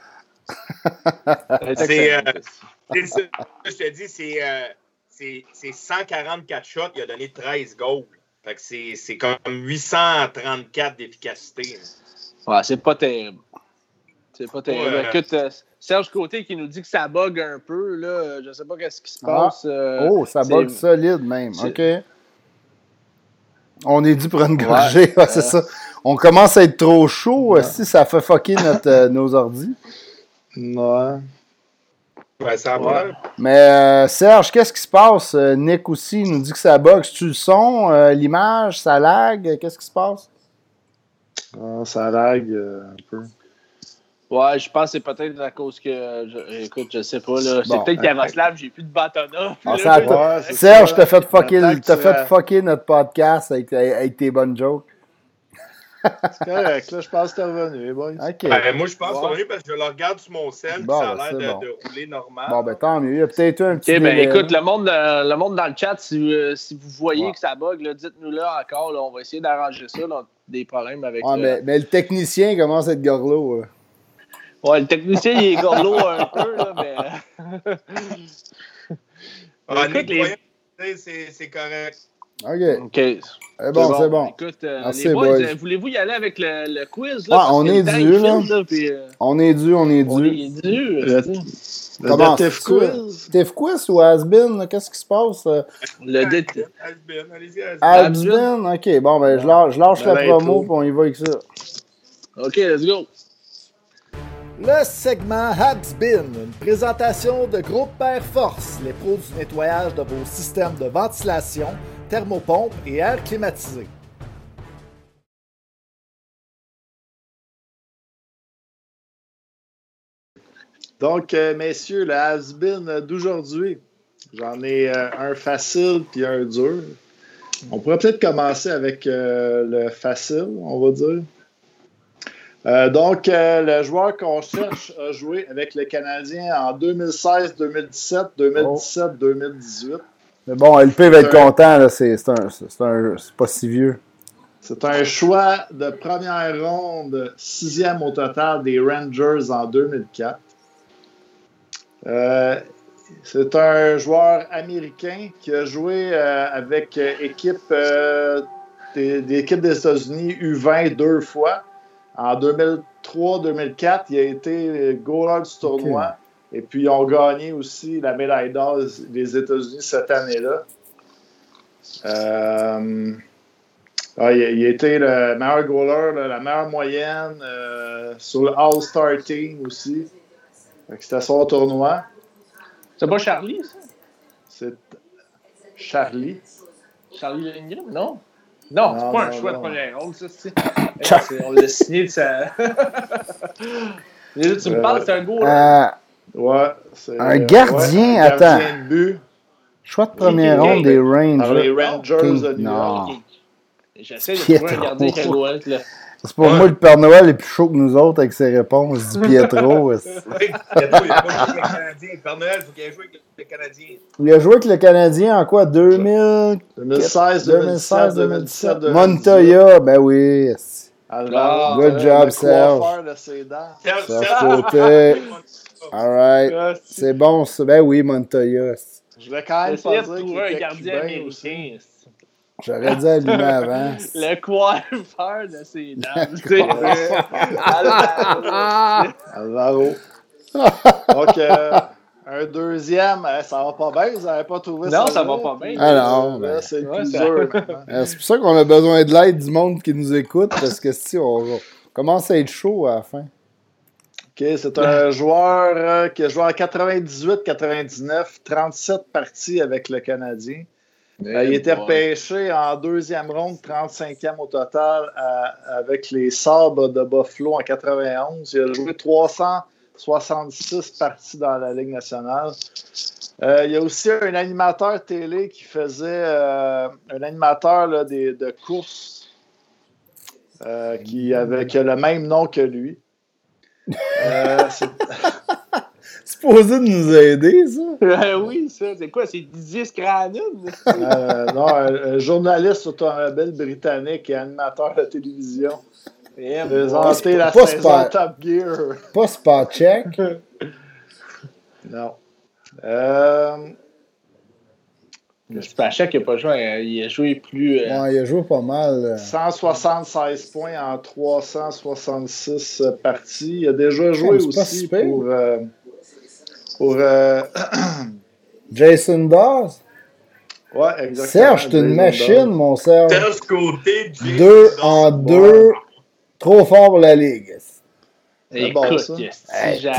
C'est, euh, c'est ça, je te dis, c'est, euh, c'est, c'est 144 shots, il a donné 13 goals. Fait que c'est, c'est comme 834 d'efficacité. Ouais, c'est pas terrible. C'est pas terrible. Ouais. Écoute, euh, Serge Côté qui nous dit que ça bug un peu, là, euh, je sais pas qu'est-ce qui se Ah. passe. euh, Oh, ça c'est- bug solide même. c'est- OK. On est dû pour une gorgée. Ouais, c'est ça. On commence à être trop chaud. Ouais. Si ça fait fucker notre, euh, nos ordis. Ouais. Ouais, ça. Ouais. Mais euh, Serge, qu'est-ce qui se passe? Euh, Nick aussi nous dit que ça boxe. Tu le son, euh, l'image, ça lag? Qu'est-ce qui se passe? Ah, ça lag euh, un peu. Ouais, je pense que c'est peut-être à cause que. je- écoute, je sais pas, là. C'est Bon. peut-être Yaroslav, j'ai plus de bâtonnat. Ah, Serge, t'as fait, fucker, t'as fait fucker notre podcast avec, avec tes bonnes jokes. C'est correct, là, je pense que t'es revenu, boys. OK. Ben, moi, je pense Ouais. qu'on est parce que je le regarde sur mon sel, puis Bon, ça a ben, l'air de, bon. de rouler normal. Bon, ben tant mieux. Il y a peut-être eu un petit Ok, ben écoute, le monde, euh, le monde dans le chat, si, euh, si vous voyez Ouais. que ça bug, dites-nous là encore. Là, on va essayer d'arranger ça. Là, on a des problèmes avec. Ah, le... mais, mais le technicien commence à être gorlot. là. Ouais, le technicien, il est gorlot un peu, là, mais. Ah, les- c'est correct. OK. Ok. C'est bon, c'est bon. Écoute, euh, Merci, les boys, boys. euh, voulez-vous y aller avec le, le quiz? Là, parce on est dû, là. puis, euh, On est dû, on est on dû. est dû. Le- c'est- Le Comment? Quiz. Quiz ou Asbin? Qu'est-ce qui se passe? euh? Le. Asbin, allez-y, Asbin. OK, bon, ben, je lâche, je lâche Ben, la ben, promo, puis on y va avec ça. Ok, let's go. Le segment Habsbin, une présentation de Groupe Air Force, les pros du nettoyage de vos systèmes de ventilation, thermopompe et air climatisé. Donc, euh, messieurs, le has-been d'aujourd'hui. J'en ai euh, un facile puis un dur. On pourrait peut-être commencer avec euh, le facile, on va dire. Donc, le joueur qu'on cherche a joué avec le Canadien en 2016, 2017, 2017, 2018. Mais bon, LP va être content. C'est pas si vieux. C'est un choix de première ronde, sixième au total des Rangers en 2004. Euh, c'est un joueur américain qui a joué euh, avec euh, équipe, euh, des, des équipes des États-Unis U20 deux fois. En 2003-2004, il a été goaler du tournoi. Et puis, ils ont gagné aussi la médaille d'or des États-Unis cette année-là. Euh, ah, il, a, il été le meilleur goaler, là, la meilleure moyenne euh, sur le All-Star Team aussi. C'était son tournoi. C'est pas Charlie, ça? C'est Charlie. Charlie Lindgren? Non? Non, Non, c'est pas un non, choix de non. première ronde, ça, c'est. Eh, On l'a signé de sa. Déjà, tu me Euh, parles, c'est un goal. Euh, Ouais, c'est, Un euh, gardien, ouais, un attends. gardien de but choix de première ronde des les Rangers. Rangers King, de New York. non. J'essaie de Pietro. trouver un gardien qui là. C'est pour Ouais. moi, le Père Noël est plus chaud que nous autres avec ses réponses. Du Pietro. Il a pas joué avec le Canadien. Père Noël, il faut qu'il ait joué avec le Canadien. Il a joué avec le Canadien en quoi? 2000, 2016, 2016, 2017, 2017, 2018. Montoya, ben oui. Alvaro, Good euh, job, le Serge. coiffeur de ses dents. Serge, Serge Serge, Côté. Alright. C'est bon, ça. Ben oui, Montoya. Je voulais quand même pas de trouver un gardien américain. J'aurais dû allumer avant. Le coiffeur de sais. Alors, Alvaro. Donc, euh, un deuxième, euh, ça va pas bien, vous n'avez pas trouvé Non, ça ça là, va pas bien. puis, Ah non, ben, c'est ouais, ça-. Euh, C'est pour ça qu'on a besoin de l'aide du monde qui nous écoute, parce que si on commence à être chaud à la fin. C'est un joueur euh, qui a joué en 98-99, 37 parties avec le Canadien. Euh, il était repêché en deuxième ronde, 35e au total, à- avec les Sabres de Buffalo en 91. Il a joué 366 parties dans la Ligue nationale. Euh, il y a aussi un animateur télé qui faisait euh, un animateur là, des, de course qui, avait, qui a le même nom que lui. Euh, c'est- supposé de nous aider, ça? Euh, oui, ça, c'est quoi? C'est Didier Scrannon? Euh, non, un, un journaliste automobile britannique et animateur de télévision. Présenté la pas saison Spot. Top Gear. Pas spot check. Non. Euh, Spachek n'a pas joué, hein, il a joué plus. euh, Ouais, il a joué pas mal. euh. 176 points en 366 parties. Il a déjà joué c'est pas aussi pour. euh, pour euh, Jason Dawes. ouais, exactement. Serge, t'es une Jason machine, Dawes. mon Serge. Serge Côté, Jason Deux en deux. Trop fort pour la Ligue. C'est bon, Écoute, ça. Hey. J'allais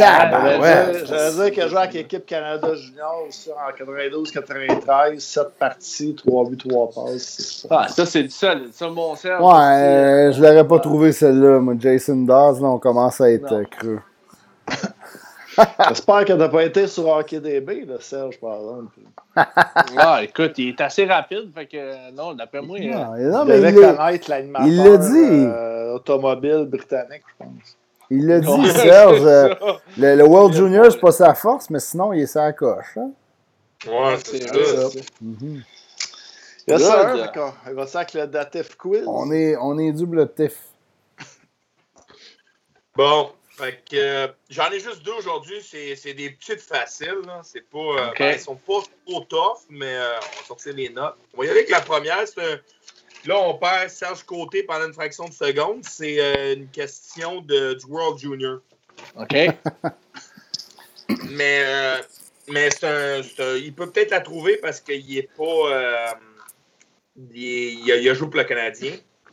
dire- joué avec l'équipe Canada Junior aussi en 92-93, 7 parties, 3 buts, 3 passes. c'est pas- Ah, ça, c'est du sol. Ça, mon cerf. Ouais, euh, je l'aurais pas trouvé celle-là. Moi, Jason Dawes, là, on commence à être Non. euh, creux. J'espère que t'as pas été sur HockeyDB, là, Serge, par exemple. Ah, écoute, il est assez rapide. Fait que, non, d'après moi. euh, Non, non, il mais il connaître l'animateur il l'a dit. euh, automobile britannique, je pense. Il l'a dit, Serge. euh, le, le World Junior, c'est pas sa force, mais sinon, il est sa coche. Hein? Ouais, c'est C'est ça. Mhm. Il y ça, hein, on va ça avec le datif quiz. On est, on est double tif. Bon, fait que euh, j'en ai juste deux aujourd'hui. C'est c'est des petites faciles. là. C'est pas, euh, Ok. ben, ils sont pas trop tough, mais euh, on va sortir les notes. On va y aller avec la première. c'est un- Là, on perd Serge Côté pendant une fraction de seconde. C'est euh, une question de, du World Junior. OK. Mais, euh, mais c'est un, Il peut peut-être la trouver parce qu'il est pas. euh, il, est- il a, il a joué pour le Canadien.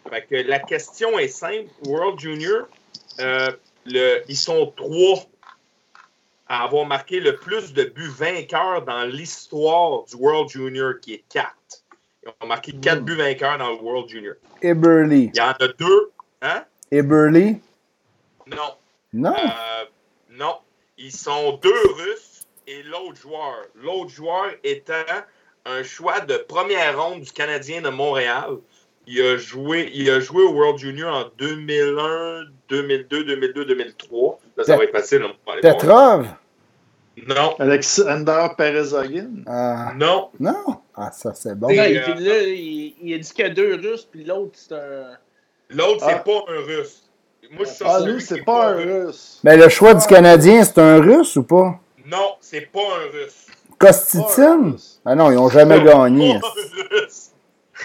Fait que la question est simple. World Junior, le, ils sont trois à avoir marqué le plus de buts vainqueurs dans l'histoire du World Junior, qui est quatre. Ils ont marqué quatre buts vainqueurs dans le World Junior. Eberly. Il y en a deux. Hein? Eberly? Non. Non. Euh, non. Ils sont deux Russes et l'autre joueur. L'autre joueur étant un choix de première ronde du Canadien de Montréal. Il a joué, il a joué au World Junior en 2001, 2002, 2002, 2003. Là, ça Pe- va être facile. Petrov? Non. Alexander Perezogin. Ah, Non. non. Ah, ça, c'est bon. Là, euh, il, là, il, il a dit qu'il y a deux Russes, puis l'autre, c'est un. L'autre, c'est Ah. pas un Russe. Moi, je suis Ah, lui, c'est est pas un russe. Mais le choix du Canadien, c'est un russe ou pas? Non, c'est pas un russe. Kostitine? Ah non, ils ont jamais gagné. Pas un russe.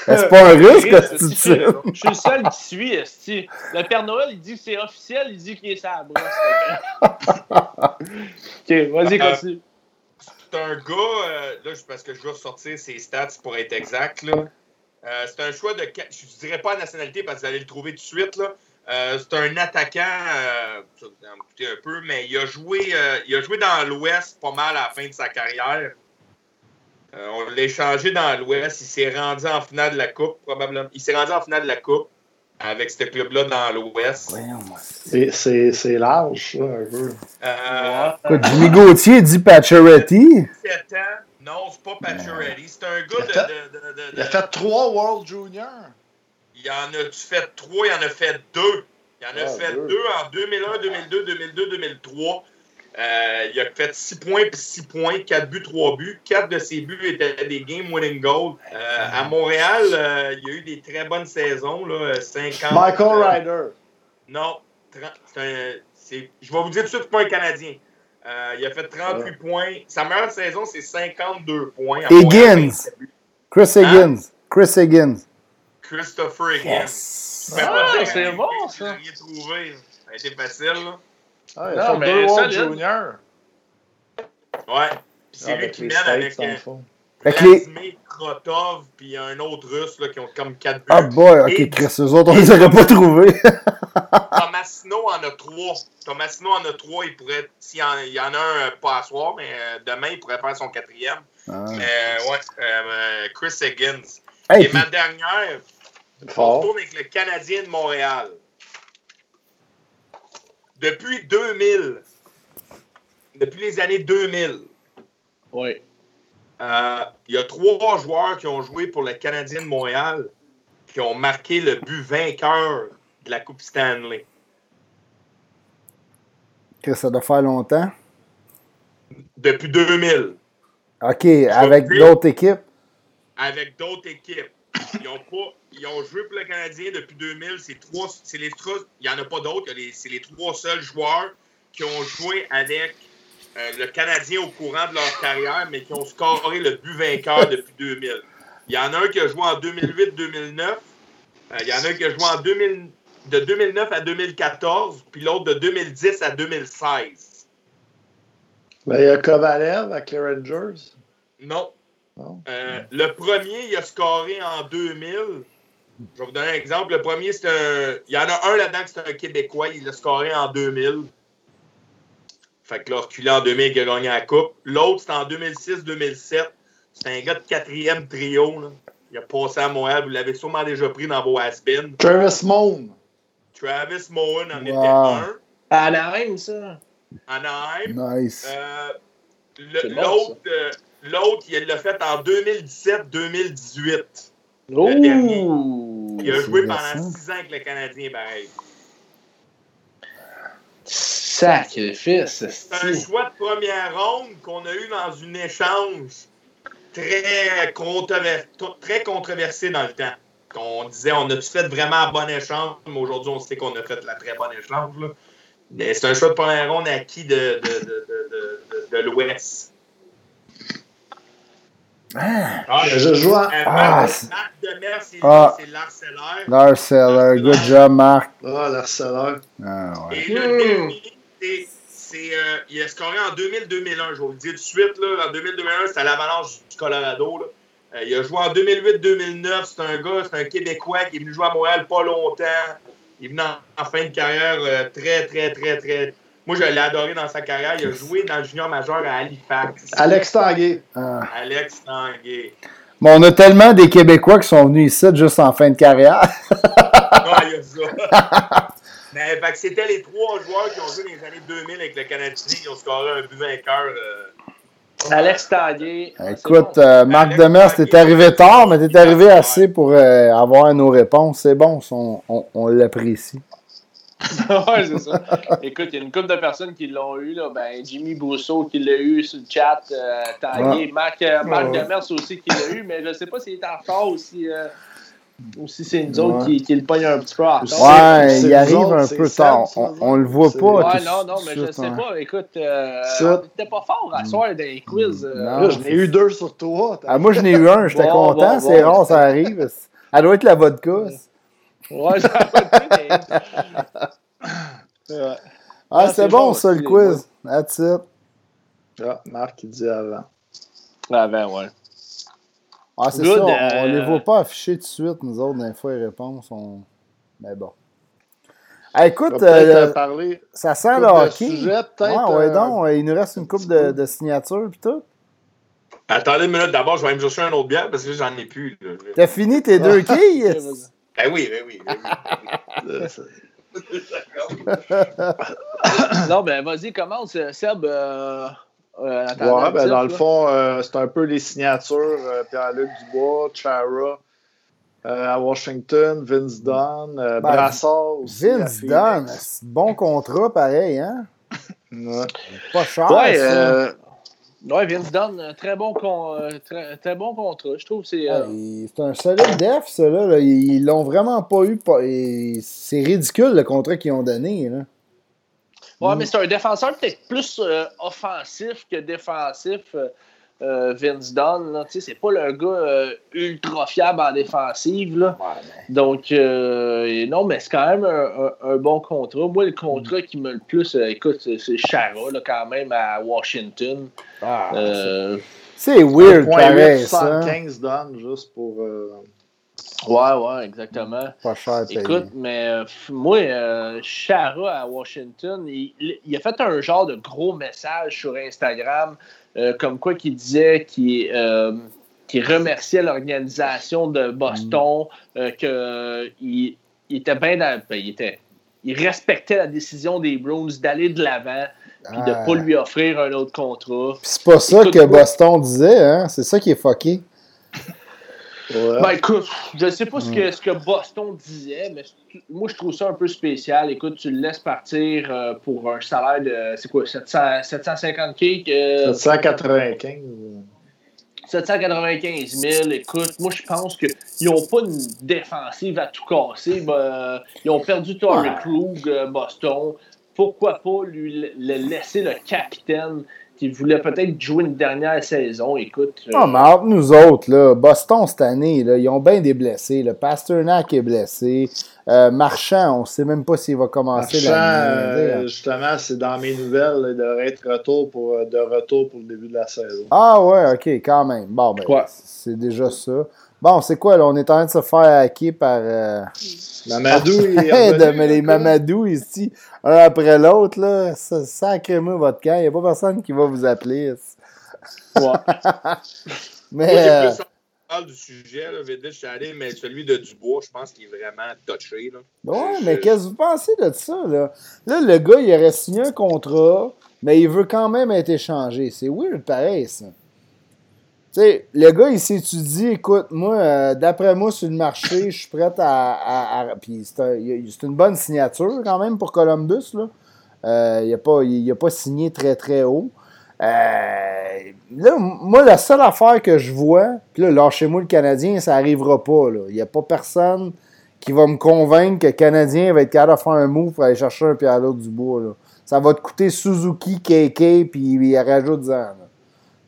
C'est pas un russe, Je Kostitine? suis le seul qui suit, esti. Le Père Noël, il dit que c'est officiel, il dit qu'il est sa brosse. ok, vas-y, Euh, continue. C'est un gars, euh, là, parce que je dois sortir ses stats pour être exact. Là. Euh, c'est un choix de. Je ne dirais pas nationalité parce que vous allez le trouver tout de suite. Là. Euh, c'est un attaquant, euh, en doutez un peu, mais il a joué, euh, il a joué dans l'Ouest pas mal à la fin de sa carrière. Euh, on l'a échangé dans l'Ouest. Il s'est rendu en finale de la Coupe, probablement. Il s'est rendu en finale de la Coupe avec ce club-là dans l'Ouest. C'est- C'est c'est large, ça, un peu. Euh, Jimmy Gauthier dit Pacioretty. 17 ans. Non, c'est pas Pacioretty. C'est un gars Il a de- de- de- de- Il a fait trois World Junior. Il en a fait trois, il en a fait deux. Il en a Ah, fait deux. deux. en 2001, 2002, 2002, 2003. Euh, il a fait 6 points puis 6 points, 4 buts, 3 buts. 4 de ses buts étaient des game winning goals. Euh, à Montréal, euh, il y a eu des très bonnes saisons, là, 50. Michael euh, Ryder. Non, 30, c'est un- c'est- je vais vous dire tout de suite, c'est pas un Canadien. Euh, il a fait 38 points. Sa meilleure saison, c'est 52 points. Higgins. 27 buts. Chris Higgins. Chris Higgins. Christopher Higgins. Yes. Ah, c'est bon, ça. trouvé. Ça a été facile, là. Ah, Non, mais World solide. Junior. Ouais. C'est lui Avec qui les mène States, avec euh, que les. Vladimir Krotov puis un autre russe là, qui ont comme 4 buts. Ah boy, ok, Et Chris, eux autres, on les aurait pas trouvés. Tomasino en a 3. Tomasino en a 3. Il pourrait, s'il y, en- il y en a un euh, pas à soir, mais euh, demain, il pourrait faire son quatrième. Ah. Mais euh, ouais, euh, Chris Higgins. Hey, Et puis- ma dernière, on retourne avec le Canadien de Montréal. Depuis 2000, depuis les années 2000, Oui. Euh, il y a trois joueurs qui ont joué pour le Canadien de Montréal qui ont marqué le but vainqueur de la Coupe Stanley. Ça doit faire longtemps? Depuis 2000, Ok, avec d'autres équipes? avec d'autres équipes. Ils ont, pas, ils ont joué pour le Canadien depuis 2000. C'est trois, c'est les trois, il n'y en a pas d'autres. C'est les trois seuls joueurs qui ont joué avec euh, le Canadien au courant de leur carrière, mais qui ont scoré le but vainqueur depuis 2000. Il y en a un qui a joué en 2008-2009. Euh, il y en a un qui a joué en 2000 de 2009 à 2014, puis l'autre de 2010 à 2016. Ben, il y a Kovalev avec les Rangers. Non. Non? Euh, le premier, il a scoré en 2000. Je vais vous donner un exemple. Le premier, c'est un. Il y en a un là-dedans qui c'est un Québécois. Il a scoré en 2000. Fait que là, reculé en 2000, il a gagné la Coupe. L'autre, c'était en 2006-2007. C'était un gars de quatrième trio. Là. Il a passé à Montréal. Vous l'avez sûrement déjà pris dans vos has-been. Travis Moan. Travis Moen en était Wow. un. À Anaheim, ça. Anaheim. Nice. Euh, C'est L'autre, euh, l'autre, il l'a fait en 2017-2018. Oh! dernier. Il a joué pendant six ans avec le Canadien, pareil. Sacrifice, C'est un choix de première ronde qu'on a eu dans un échange très, controver- très controversé dans le temps. On disait, on a-tu fait vraiment un bon échange? Mais aujourd'hui, on sait qu'on a fait la très bonne échange. là. Mais c'est un choix de première ronde acquis de, de, de, de l'Ouest. Ah, Je joue en- euh, Ah, Marc, Demers, c'est Ah. c'est l'harceleur. Lars Seller, good job, Marc. Ah, l'harceleur. Ah, ouais. Et le dernier, c'est- c'est, euh, il a scoré en 2000-2001. Je vais vous le dire tout de suite. Là, en 2000-2001, c'était à l'Avalanche du Colorado. là. Euh, il a joué en 2008-2009. C'est un gars, c'est un Québécois qui est venu jouer à Montréal pas longtemps. Il est venu en, en fin de carrière euh, très, très, très, très. Moi, je l'ai adoré dans sa carrière. Il a joué dans le junior majeur à Halifax. Alex Tanguay. Ah. Alex Tanguay. Mais on a tellement des Québécois qui sont venus ici juste en fin de carrière. Ah, il y a ça. Mais fait que c'était les trois joueurs qui ont joué dans les années 2000 avec le Canadien qui ont scoré un but vainqueur. euh, Alex Tanguay. Écoute, bon. euh, Marc Alex Demers, t'es arrivé tard, mais t'es arrivé assez pour euh, avoir nos réponses. C'est bon, on, on, on l'apprécie. ouais, c'est ça. Écoute, il y a une couple de personnes qui l'ont eu. Là. Ben, Jimmy Brousseau qui l'a eu sur le chat. Euh. Marc, euh, Marc Ouais. Demers aussi qui l'a eu, mais je ne sais pas s'il est en retard ou si, euh, ou si c'est nous autres Ouais. qui, qui le pognent un petit peu en retard. Ouais, il arrive autres, un peu tard. On, on le voit pas. Ouais, tout non, non, mais je suite, sais hein. pas. Écoute, euh, on était pas fort à soir dans les quiz. euh. Non. Là, j'en ai eu deux sur toi. Ah, moi, j'en ai eu un, j'étais Bon, content. bon, c'est bon. rare, ça arrive. Elle doit être la vodka. Ouais, ça. Ouais. Ah, Ah, c'est bon, bon ça, le quiz. That's it. Ah, Marc, il dit avant. Ah ben ouais. Ah, c'est ça, on, on euh, les voit pas affichés tout de suite, nous autres, d'infos et réponses. On... Mais bon. Ah, écoute, euh, euh, parler ça sent le hockey. sujet, peut-être, Ouais, ouais, euh, donc, il nous reste une coupe de, de signatures pis tout. Attendez une minute, d'abord, je vais aller me chercher un autre bière parce que j'en ai plus. T'as fini tes deux quilles? Ben oui, ben oui. Non, ben vas-y, commence, euh, Seb. Euh, euh, Ouais, ben, dans le fond, euh, c'est un peu les signatures. euh, Pierre-Luc Dubois, Chara euh, à Washington, Vince Dunn, euh, Ben, Brassard aussi. Vince. Dunn, bon contrat pareil, hein? Ouais. Pas cher. Ouais, ça. Euh, ouais, Vince Dunn, un très bon, con, euh, très, très bon contrat. Je trouve c'est. euh, Ouais, un solide def, ça, là. là. Ils l'ont vraiment pas eu. pas- C'est ridicule le contrat qu'ils ont donné, là. Ouais, Mm. mais c'est un défenseur peut-être plus euh, offensif que défensif, euh, Vince Dunn. là. Tu sais, C'est pas le gars euh, ultra fiable en défensive. Là. Donc, euh, non, mais c'est quand même un, un- un bon contrat. Moi, le contrat qui me le plus, euh, écoute, c'est- c'est Chara, là, quand même, à Washington. Ah, Euh, c'est weird, 1.8, pareil, ça. 75 Dunn, juste pour. euh, ouais, ouais, exactement. Pas cher. Écoute, mais euh, moi, euh, Chara à Washington, il, il- il a fait un genre de gros message sur Instagram, euh, comme quoi qu'il disait qu'il euh, remerciait l'organisation de Boston, euh, qu'il il était bien dans. ben, il, était, il respectait la décision des Bruins d'aller de l'avant puis de Ah. pas lui offrir un autre contrat. C'est pas ça que Boston disait, hein? C'est ça qui est fucké. Ouais. Ben écoute, je sais pas ce que, ce que Boston disait, mais moi je trouve ça un peu spécial. Écoute, tu le laisses partir euh, pour un salaire de, c'est quoi, 700, 750 k euh, 795. 795 000. Écoute, moi je pense qu'ils n'ont pas une défensive à tout casser. Ben, ils ont perdu Torrey Ouais. Krug, euh, Boston. Pourquoi pas lui le laisser le capitaine qu'il voulait peut-être jouer une dernière saison. Écoute. Non, mais entre nous autres, là, Boston cette année, là, ils ont bien des blessés. Le Pasternak est blessé. Euh, Marchand, on ne sait même pas s'il va commencer l'année. Euh, justement, c'est dans mes nouvelles, il devrait être retour pour, de retour pour le début de la saison. Ah ouais, ok, quand même. Bon, ben, c'est déjà ça. Bon, c'est quoi, là? On est en train de se faire hacker par. Euh... Mamadou et. de, les Mamadou ici, un après l'autre, là. Sacrez-moi votre camp. Il n'y a pas personne qui va vous appeler. Ouais. mais. Moi, euh... plus parle du sujet, là, vite, je suis allé, mais celui de Dubois, je pense qu'il est vraiment touché. Là. Ouais, mais qu'est-ce que vous pensez de ça, là? Là, le gars, il aurait signé un contrat, mais il veut quand même être échangé. C'est weird, pareil, ça. Tu sais, le gars, il s'étudie, écoute, moi, euh, d'après moi, sur le marché, je suis prêt à. puis c'est une bonne signature quand même pour Columbus. Là. Euh, il n'a pas, a pas signé très très haut. Euh, là, moi, la seule affaire que je vois, puis là, lâchez-moi le Canadien, ça n'arrivera pas. Il n'y a pas personne qui va me convaincre que le Canadien va être capable de faire un move pour aller chercher un pierre du bois. Là. Ça va te coûter Suzuki, KK, puis il rajoute 10 ans.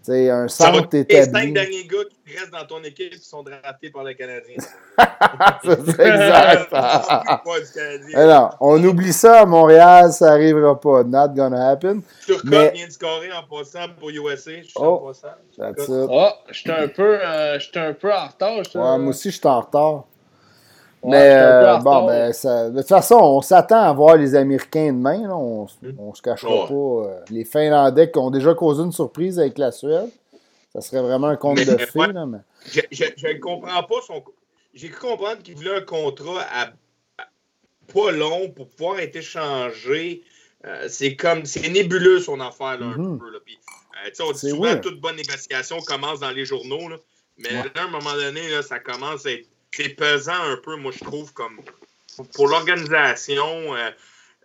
C'est un centre établi. Les cinq derniers gars qui restent dans ton équipe qui sont draftés par les Canadiens. c'est exact. Alors, on oublie ça à Montréal, ça n'arrivera pas. Not gonna happen. Turcotte mais... vient de scorer en passant pour USA. Je suis oh, en passant. Oh, j'étais un, peu, euh, un peu en retard. Ouais, moi aussi, je suis en retard mais euh, bon, ben, de toute façon, on s'attend à voir les Américains demain. On, ne se cachera pas. Euh, les Finlandais qui ont déjà causé une surprise avec la Suède. Ça serait vraiment un compte de fées. mais... Je ne comprends pas son. J'ai cru comprendre qu'il voulait un contrat à, pas long pour pouvoir être échangé. Euh, c'est comme. C'est nébuleux son affaire, là, un mm-hmm. peu. Là. Puis, on dit souvent toute bonne négociation commence dans les journaux. Là, mais à un moment donné, là, ça commence à être c'est pesant un peu, moi, je trouve, comme pour l'organisation. Euh,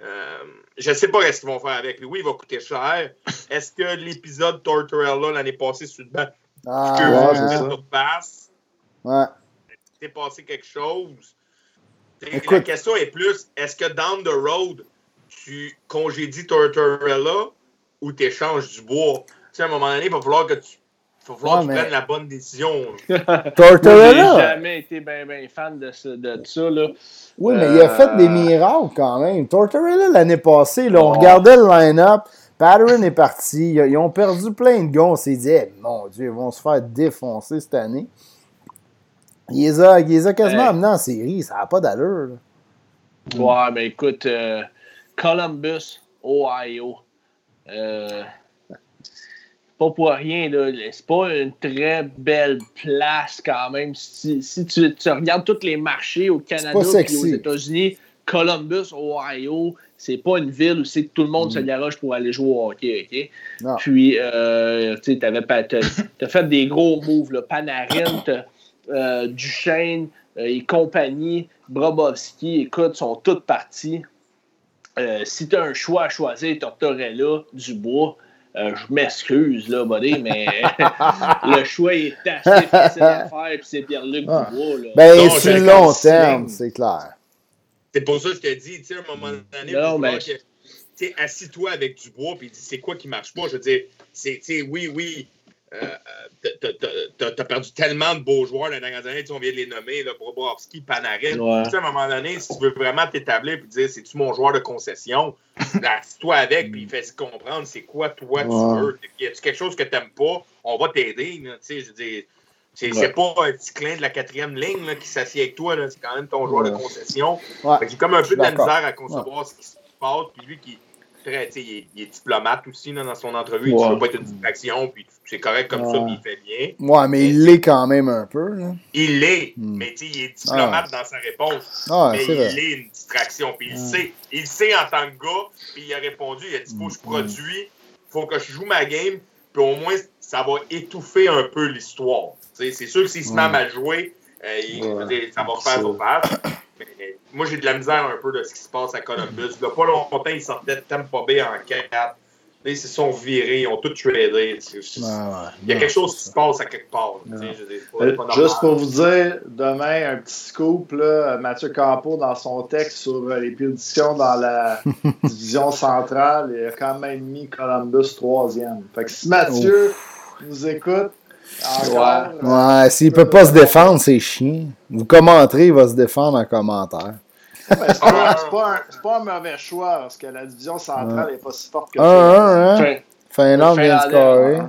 euh, je ne sais pas ce qu'ils vont faire avec lui. Oui, il va coûter cher. Est-ce que l'épisode Tortorella l'année passée sur le banc, ah, que ouais, passe, ouais. s'est passé quelque chose? La question est plus est-ce que down the road, tu congédies Tortorella ou tu échanges du bois? Tu sais, à un moment donné, il va falloir que tu il va falloir qu'il prenne la bonne décision. Tortorella! J'ai jamais été bien ben fan de, de, ça. Là. Oui, mais il a fait des euh, miracles quand même. Tortorella, l'année passée, là, on regardait le line-up. Patterson est parti. Ils ont perdu plein de gars. On s'est dit, mon Dieu, ils vont se faire défoncer cette année. Il les a, il les a quasiment amenés en série. Ça n'a pas d'allure. Ouais, mais écoute, euh, Columbus, Ohio. Euh, pas pour rien, là. C'est pas une très belle place quand même. Si, tu, regardes tous les marchés au Canada et aux États-Unis, Columbus, Ohio, c'est pas une ville où c'est tout le monde se mm. garoche pour aller jouer au hockey, OK? Puis, euh, tu as, fait des gros moves, là. Panarin, euh, Duchesne euh, et compagnie, Brobovski, écoute, sont toutes parties. Euh, si tu as un choix à choisir, Tortorella, Dubois, euh, je m'excuse, là, buddy, mais le choix est assez facile à faire, puis c'est Pierre-Luc ah. Dubois. Là. Ben, sur le long terme, c'est clair. C'est pour ça que je te dis, tu sais, à un moment donné, non, mais... assis-toi avec Dubois, puis dis, c'est quoi qui marche pas? Je veux dire, c'est, oui, oui, t'as as perdu tellement de beaux joueurs les dernières années, on vient de les nommer, là, Bobrovski, Panarin. À un moment donné, si tu veux vraiment t'établir et dire c'est-tu mon joueur de concession, assis-toi avec puis fais comprendre c'est quoi toi tu veux. Y a-tu quelque chose que t'aimes pas, on va t'aider. Je veux dire, c'est pas un petit clin de la quatrième ligne là, qui s'assied avec toi, c'est quand même ton joueur de concession. J'ai comme un peu de la misère à concevoir ce qui se passe, puis lui qui il, est, diplomate aussi dans son entrevue. Il ne veut pas être une distraction, puis c'est correct comme ça, puis il fait bien. Ouais, mais, il l'est quand même un peu. Il l'est, hmm. mais il est diplomate dans sa réponse. mais il est une distraction, puis il sait. Il sait en tant que gars, puis il a répondu, il a dit, faut que je hmm. produis, faut que je joue ma game, puis au moins, ça va étouffer un peu l'histoire. C'est sûr que s'il se met à mal jouer, euh, ça va faire surface. Moi, j'ai de la misère un peu de ce qui se passe à Columbus. Il n'y a pas longtemps, il sortait de Tampa Bay en 4. Là, ils se sont virés, ils ont tout tradé. Ah, Il y a quelque chose qui se passe à quelque part. Euh, juste pour vous dire, demain, un petit scoop, là, Mathieu Campo, dans son texte sur euh, les prédictions dans la division centrale, il a quand même mis Columbus troisième. Fait que si Mathieu nous écoute, encore, ouais, euh, ouais s'il peut pas se défendre, c'est chiant. Vous commenterez, il va se défendre en commentaire. c'est pas, pas, pas, un mauvais choix parce que la division centrale n'est pas si forte que ça. Ah, hein? Finlande vient de scorer.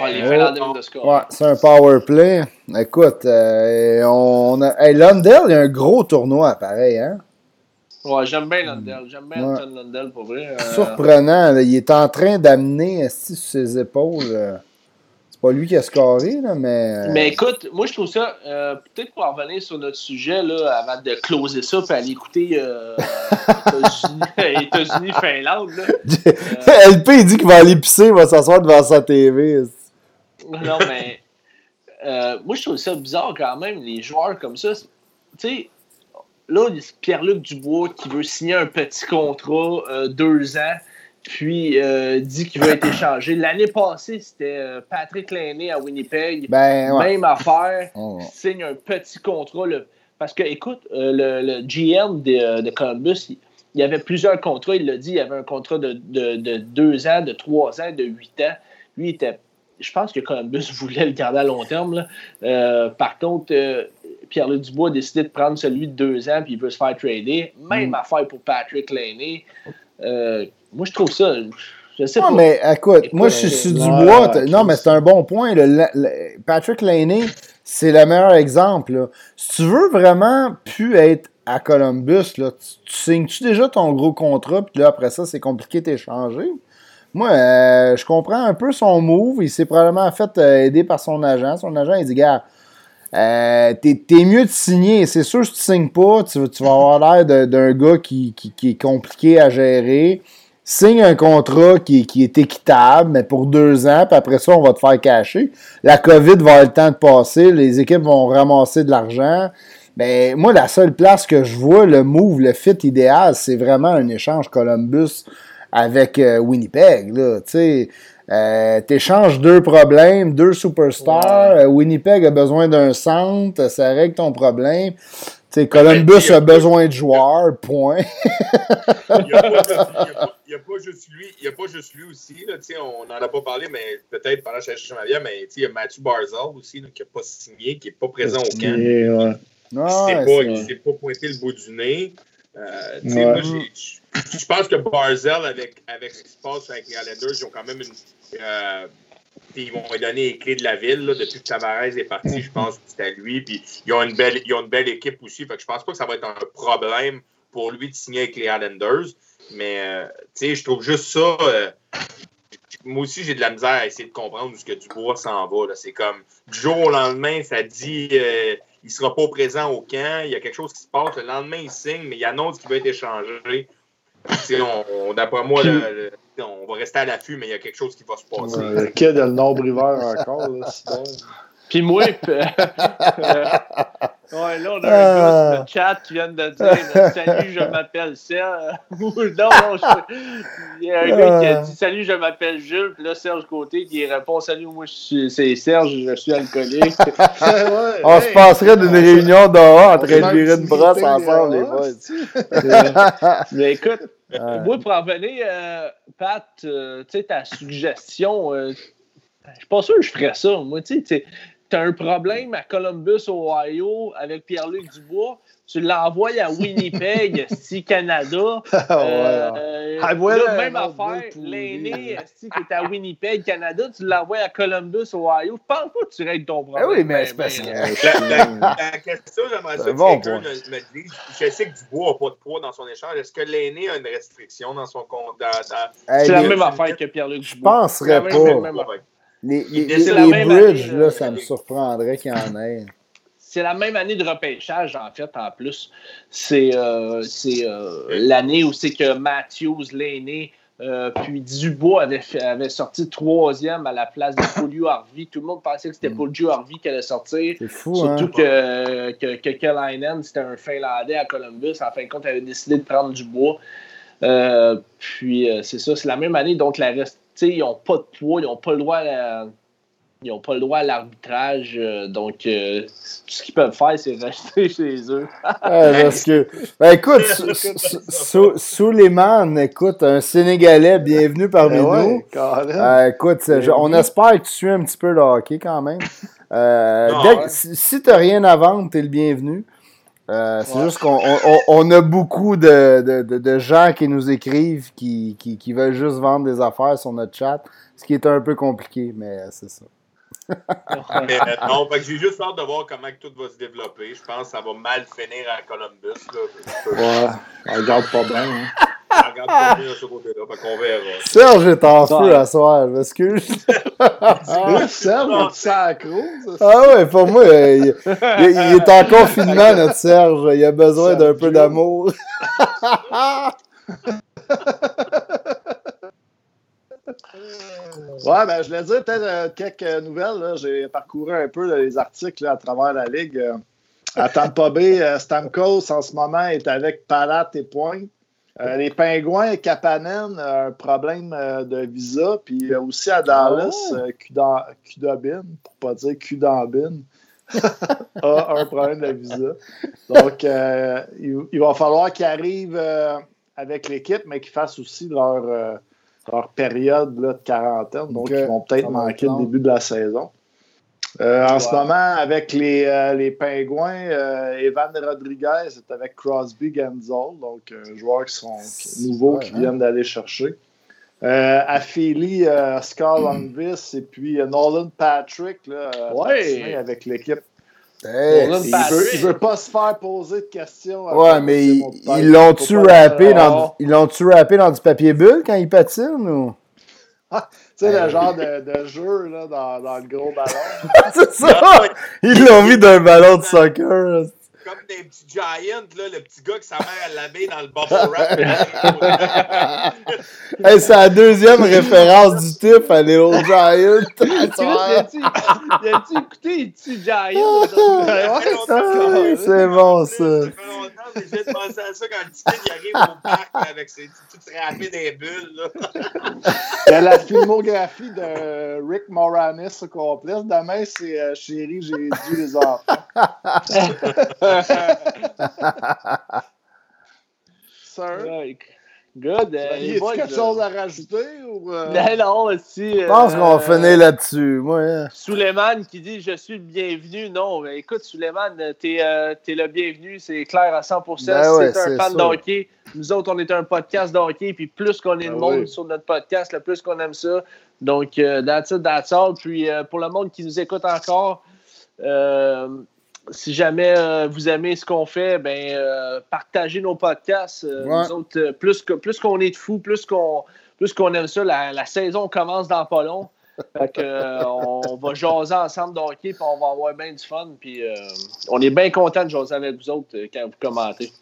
Ouais, les Finlandais viennent de scorer. Ouais, c'est un power play. Écoute, euh, on a... hey, Lundell, il y a un gros tournoi pareil, hein? Ouais, j'aime bien Lundell. J'aime bien ouais. Lundell pour vrai. Euh... Surprenant, là, il est en train d'amener sur ses épaules. Euh pas lui qui a scoré, là, mais. Mais écoute, moi je trouve ça, euh, peut-être pour en revenir sur notre sujet, là, avant de closer ça, puis aller écouter euh, États-Unis, Finlande. Là. Euh, LP, il dit qu'il va aller pisser, il va s'asseoir devant sa TV. Non, mais. Euh, moi je trouve ça bizarre quand même, les joueurs comme ça. Tu sais, là, Pierre-Luc Dubois qui veut signer un petit contrat, deux ans puis euh, dit qu'il veut être échangé. L'année passée, c'était euh, Patrick Lainé à Winnipeg. Ben, ouais. Même affaire. Oh. Signe un petit contrat. Là, parce que, écoute, euh, le, le, GM de, de Columbus, il, il, y avait plusieurs contrats. Il l'a dit, il y avait un contrat de, de, de, deux ans, de trois ans, de huit ans. Lui, il était. Je pense que Columbus voulait le garder à long terme. Là. Par contre, Pierre-Luc Dubois a décidé de prendre celui de deux ans, puis il veut se faire trader. Même mm. affaire pour Patrick Lainé. Moi, je trouve ça. Je sais non, pas. mais écoute, moi, je suis du bois. Non, mais c'est un bon point. Le, le, Patrick Laney, c'est le meilleur exemple. Là. Si tu veux vraiment plus être à Columbus, là, tu, tu signes-tu déjà ton gros contrat, puis là, après ça, c'est compliqué de t'échanger? Moi, euh, je comprends un peu son move. Il s'est probablement fait euh, aider par son agent. Son agent, il dit, gars, euh, t'es, es mieux de signer. C'est sûr, si tu signes pas, tu, tu vas avoir l'air d'un gars qui, qui, qui est compliqué à gérer signe un contrat qui, qui, est équitable, mais pour deux ans, puis après ça, on va te faire cacher. La COVID va avoir le temps de passer, les équipes vont ramasser de l'argent. Mais moi, la seule place que je vois, le move, le fit idéal, c'est vraiment un échange Columbus avec euh, Winnipeg. Là, euh, T'échanges deux problèmes, deux superstars. Ouais. Euh, Winnipeg a besoin d'un centre, ça règle ton problème. T'sais, Columbus a, besoin de joueurs, point. il n'y a, a, pas juste lui, il y a pas juste lui aussi. Là, on n'en a pas parlé, mais peut-être pendant que je cherchais ma vie, mais il y a Mathieu Barzal aussi là, qui n'a pas signé, qui n'est pas présent au camp. Ouais. Non, il ne s'est pas, pas pointé le bout du nez. Euh, ouais. moi, je pense que Barzell, avec, avec ce qui se passe avec les Islanders, ils ont quand même une. Euh, ils vont lui donner les clés de la ville. Là, depuis que Tavares est parti, je pense que c'est à lui. Puis ils ont, une belle, ils ont une belle équipe aussi. Fait que je pense pas que ça va être un problème pour lui de signer avec les Islanders. Mais euh, je trouve juste ça. Euh, moi aussi, j'ai de la misère à essayer de comprendre où ce que Dubois s'en va. C'est comme du jour au lendemain, ça dit euh, il sera pas présent au camp, il y a quelque chose qui se passe. Le lendemain, il signe, mais il annonce qu'il va être échangé. On, on, D'après moi, le, le, on va rester à l'affût, mais il y a quelque chose qui va se passer. Le kid a le nombre hiver encore. Là, Puis moi, euh, ouais, là, on a un gars sur le chat qui vient de dire Salut, je m'appelle Serge. non, non, je... il y a un gars qui a dit Salut, je m'appelle Jules. Puis là, Serge Côté qui répond Salut, moi, c'est Serge, je suis alcoolique. ouais, on hey, se passerait d'une réunion dehors en train de virer une brosse ensemble, les boys. Mais écoute, Ouais. Moi, pour en revenir, euh, Pat, euh, tu sais, ta suggestion, euh, je suis pas sûr que je ferais ça. Moi, tu sais, tu as un problème à Columbus, Ohio, avec Pierre-Luc Dubois. Tu l'envoies à Winnipeg, si Canada. euh, ah, voilà, même affaire, l'aîné qui est à Winnipeg, Canada, tu l'envoies à Columbus, Ohio? Je pense pas que tu règles ton problème. Ah oui, mais c'est parce que. La, question, j'aimerais ça que bon quelqu'un me, dise. Je sais que Dubois n'a pas de poids dans son échange. Est-ce que l'aîné a une restriction dans son compte? C'est la même affaire que Pierre-Luc Dubois. Je penserais pas. Les, les, les, les bridges, année, là, ça me surprendrait qu'il y en ait. C'est la même année de repêchage, en fait, en plus. C'est euh, euh, l'année où c'est que Matthews, l'aîné, euh, puis Dubois avait, fait, avait sorti troisième à la place de Paulio Harvey. Tout le monde pensait que c'était mm. Paulio Harvey qui allait sortir. C'est fou, Surtout hein? que, que, que Kelainen, c'était un Finlandais à Columbus. En fin de compte, il avait décidé de prendre Dubois. puis c'est ça, c'est la même année, donc la reste, ils n'ont pas de poids, ils n'ont pas le droit à ils n'ont pas le droit à l'arbitrage. Euh, donc, euh, tout ce qu'ils peuvent faire, c'est rester chez eux. parce que, ben, écoute, sous, les man, écoute, un Sénégalais, bienvenue parmi ben nous. Euh, écoute, on espère que tu suis un petit peu le hockey quand même. Si, tu n'as rien à vendre, tu es le bienvenu. C'est juste qu'on a beaucoup de, gens qui nous écrivent qui, qui veulent juste vendre des affaires sur notre chat, ce qui est un peu compliqué, mais c'est ça. Mais, euh, non, j'ai juste hâte de voir comment tout va se développer. Je pense que ça va mal finir à Columbus. Là. Ouais, on regarde pas bien. Hein. Verra. Serge est en feu à soir, je m'excuse. Serge, tu sacro. Ah ouais, pour moi, il, il, est en confinement, notre Serge. Il a besoin d'un peu d'amour. Ouais, ben, je voulais dire peut-être euh, quelques nouvelles. J'ai parcouru un peu les articles à travers la Ligue. Euh, à Tampa Bay, euh, Stamkos, en ce moment, est avec Palat et Pointe. Les Pingouins et Kapanen, un problème de visa. Puis aussi à Dallas, oh. Kudobin, pour pas dire Kudambin, a un problème de visa. Donc, il, va falloir qu'ils arrivent avec l'équipe, mais qu'ils fassent aussi leur leur période là, de quarantaine, donc ils vont peut-être manquer le début de la saison. Euh, en ce moment, avec les, euh, les Pingouins, euh, Evan Rodriguez est avec Crosby Genzel, donc joueurs qui sont nouveaux qui hein? viennent d'aller chercher. à Philly, Lundqvist et puis Nolan Patrick là, avec l'équipe il, veut, veut pas se faire poser de questions. Ouais, mais ils l'ont-tu rappé, dans, dans du papier bulle quand ils patinent ou? Tu sais, le genre de, de jeu là, dans, dans, le gros ballon. c'est ça! Ils l'ont mis d'un ballon de soccer comme des petits Giants, là, le petit gars que sa mère a lavé dans le bubble wrap. hey, c'est la deuxième référence du type à Léo Giant. Y'a-tu écouté les petits Giants? c'est bon, ça. Ça fait longtemps, mais j'ai pensé à ça quand le petit kid arrive au parc avec ses toutes râpées des bulles. Là. Il y a la filmographie de Rick Moranis au complet. Demain, c'est euh, Chérie, j'ai dû les enfants. Sir? Good. Euh, y a quelque chose à rajouter ou. Euh... Non, aussi. Je pense qu'on va euh, finir là-dessus. Moi. Hein. Suleiman qui dit Je suis le bienvenu. Non, ben, écoute, Suleiman, t'es es le bienvenu, c'est clair à 100%. Ben si t'es un fan d'hockey, nous autres, on est un podcast d'hockey, puis plus qu'on est de ben monde sur notre podcast, le plus qu'on aime ça. Donc, euh, that's it, that's all. Puis pour le monde qui nous écoute encore, si jamais euh, vous aimez ce qu'on fait, ben euh, partagez nos podcasts. Euh, plus, plus qu'on est de fous, plus qu'on plus qu'on aime ça, la, saison commence dans pas long. on va jaser ensemble d'hockey, puis on va avoir bien du fun. Puis on est bien content de jaser avec vous autres quand vous commentez.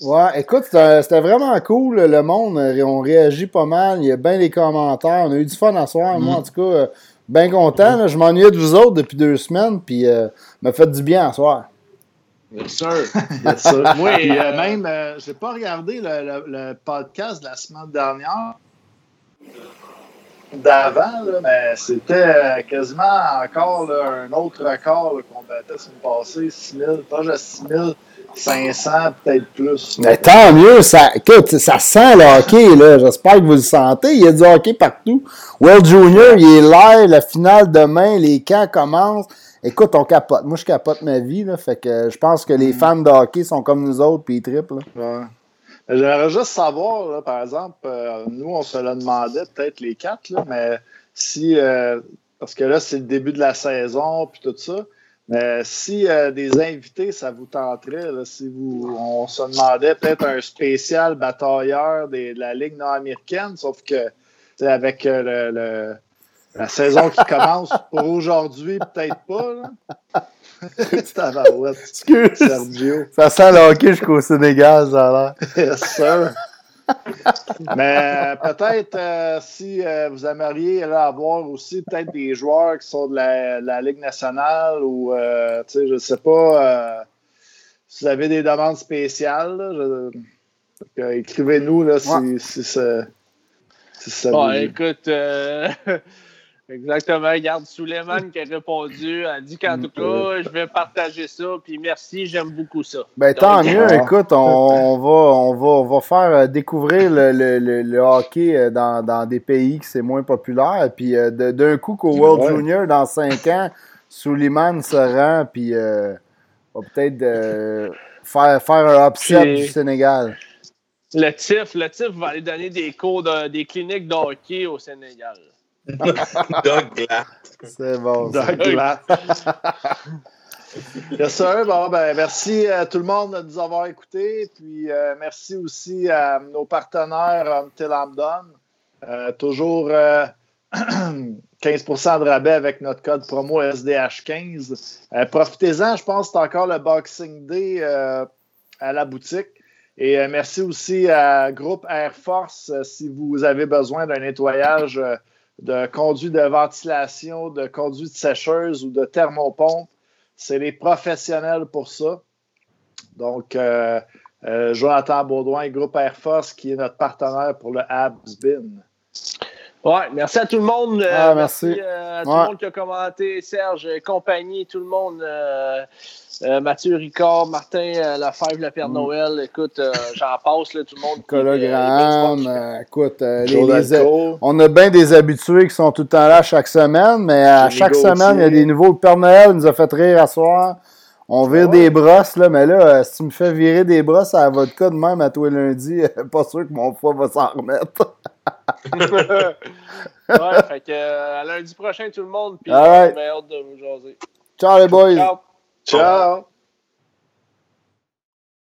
Ouais, écoute, c'était vraiment cool. Le monde, on réagit pas mal. Il y a bien des commentaires. On a eu du fun à soir. Moi, mm. en tout cas, Bien content. Je m'ennuyais de vous autres depuis deux semaines, puis euh, m'a fait du bien à soir. Bien sûr. Bien sûr. Oui, euh, euh, même, euh, j'ai pas regardé le, le, podcast de la semaine dernière d'avant, mais c'était quasiment encore un autre record qu'on battait sur le passé, 6 000, pas juste 6 000. 500, peut-être plus. Mais tant mieux, ça, écoute, ça sent le hockey, là. J'espère que vous le sentez. Il y a du hockey partout. World Junior, il est live, la finale demain, les camps commencent. Écoute, on capote. Moi, je capote ma vie, là. Fait que je pense que les mm. fans de hockey sont comme nous autres, puis ils trippent, Ouais. J'aimerais juste savoir, là, par exemple, euh, nous, on se le demandait, peut-être les quatre, là, mais si, euh, parce que là, c'est le début de la saison, puis tout ça, mais si euh, des invités, ça vous tenterait, si vous, on se demandait peut-être un spécial batailleur de la Ligue nord-américaine, sauf que avec euh, le, la saison qui commence pour aujourd'hui, peut-être pas. C'est Excuse. Sergio. Ça sent le hockey jusqu'au Sénégal, ça a l'air. Yes, sir. Mais peut-être euh, si euh, vous aimeriez avoir aussi peut-être des joueurs qui sont de la, Ligue nationale ou euh, je ne sais pas si vous avez des demandes spéciales. Écrivez-nous là, si, Ouais. si ça. Si ça vous- écoute, euh, exactement. Regarde, Suleiman qui a répondu, a dit qu'en tout cas, je vais partager ça. Puis merci, j'aime beaucoup ça. Ben, tant mieux. Ah. Écoute, on, on va, on, va, on va faire euh, découvrir le, le, le, le hockey euh, dans, dans des pays que c'est moins populaire. Puis euh, de- d'un coup, qu'au World Ouais. Junior, dans 5 ans, Suleiman se rend, puis euh, va peut-être euh, faire, faire un upset Puis- du Sénégal. Le TIF, le TIF va aller donner des cours, de- des cliniques de hockey au Sénégal. Doug. C'est bon. Doug. Yes, sir. Bon, ben, merci à tout le monde de nous avoir écoutés. Puis euh, merci aussi à nos partenaires Until I'm Done. Euh, toujours euh, 15% de rabais avec notre code promo SDH15. Euh, Profitez-en, je pense que c'est encore le Boxing Day euh, à la boutique. Et euh, merci aussi à Groupe Air Force euh, si vous avez besoin d'un nettoyage euh, de conduit de ventilation, de conduite sécheuse ou de thermopompe. C'est les professionnels pour ça. Donc, euh, euh, Jonathan Baudouin, Groupe Air Force, qui est notre partenaire pour le Habsbin. Ouais, merci à tout le monde. euh, Ah, merci. euh, à tout Ouais. le monde qui a commenté, Serge, euh, compagnie, tout le monde. euh, euh, Mathieu Ricard, Martin euh, Lefebvre, le Père Mm. Noël. Écoute, euh, j'en passe, là, tout le monde. euh, Cologramme, euh, écoute, euh, les- les- on a bien des habitués qui sont tout le temps là chaque semaine, mais à chaque semaine, il y a des nouveaux. Le Père Noël nous a fait rire à soir. On vire Ah ouais? des brosses, là, mais là, euh, si tu me fais virer des brosses à la vodka de même à toi lundi, euh, pas sûr que mon foie va s'en remettre. ouais, fait que euh, à lundi prochain, tout le monde. Puis, right. hâte de vous jaser. Ciao les boys! Ciao. Ciao!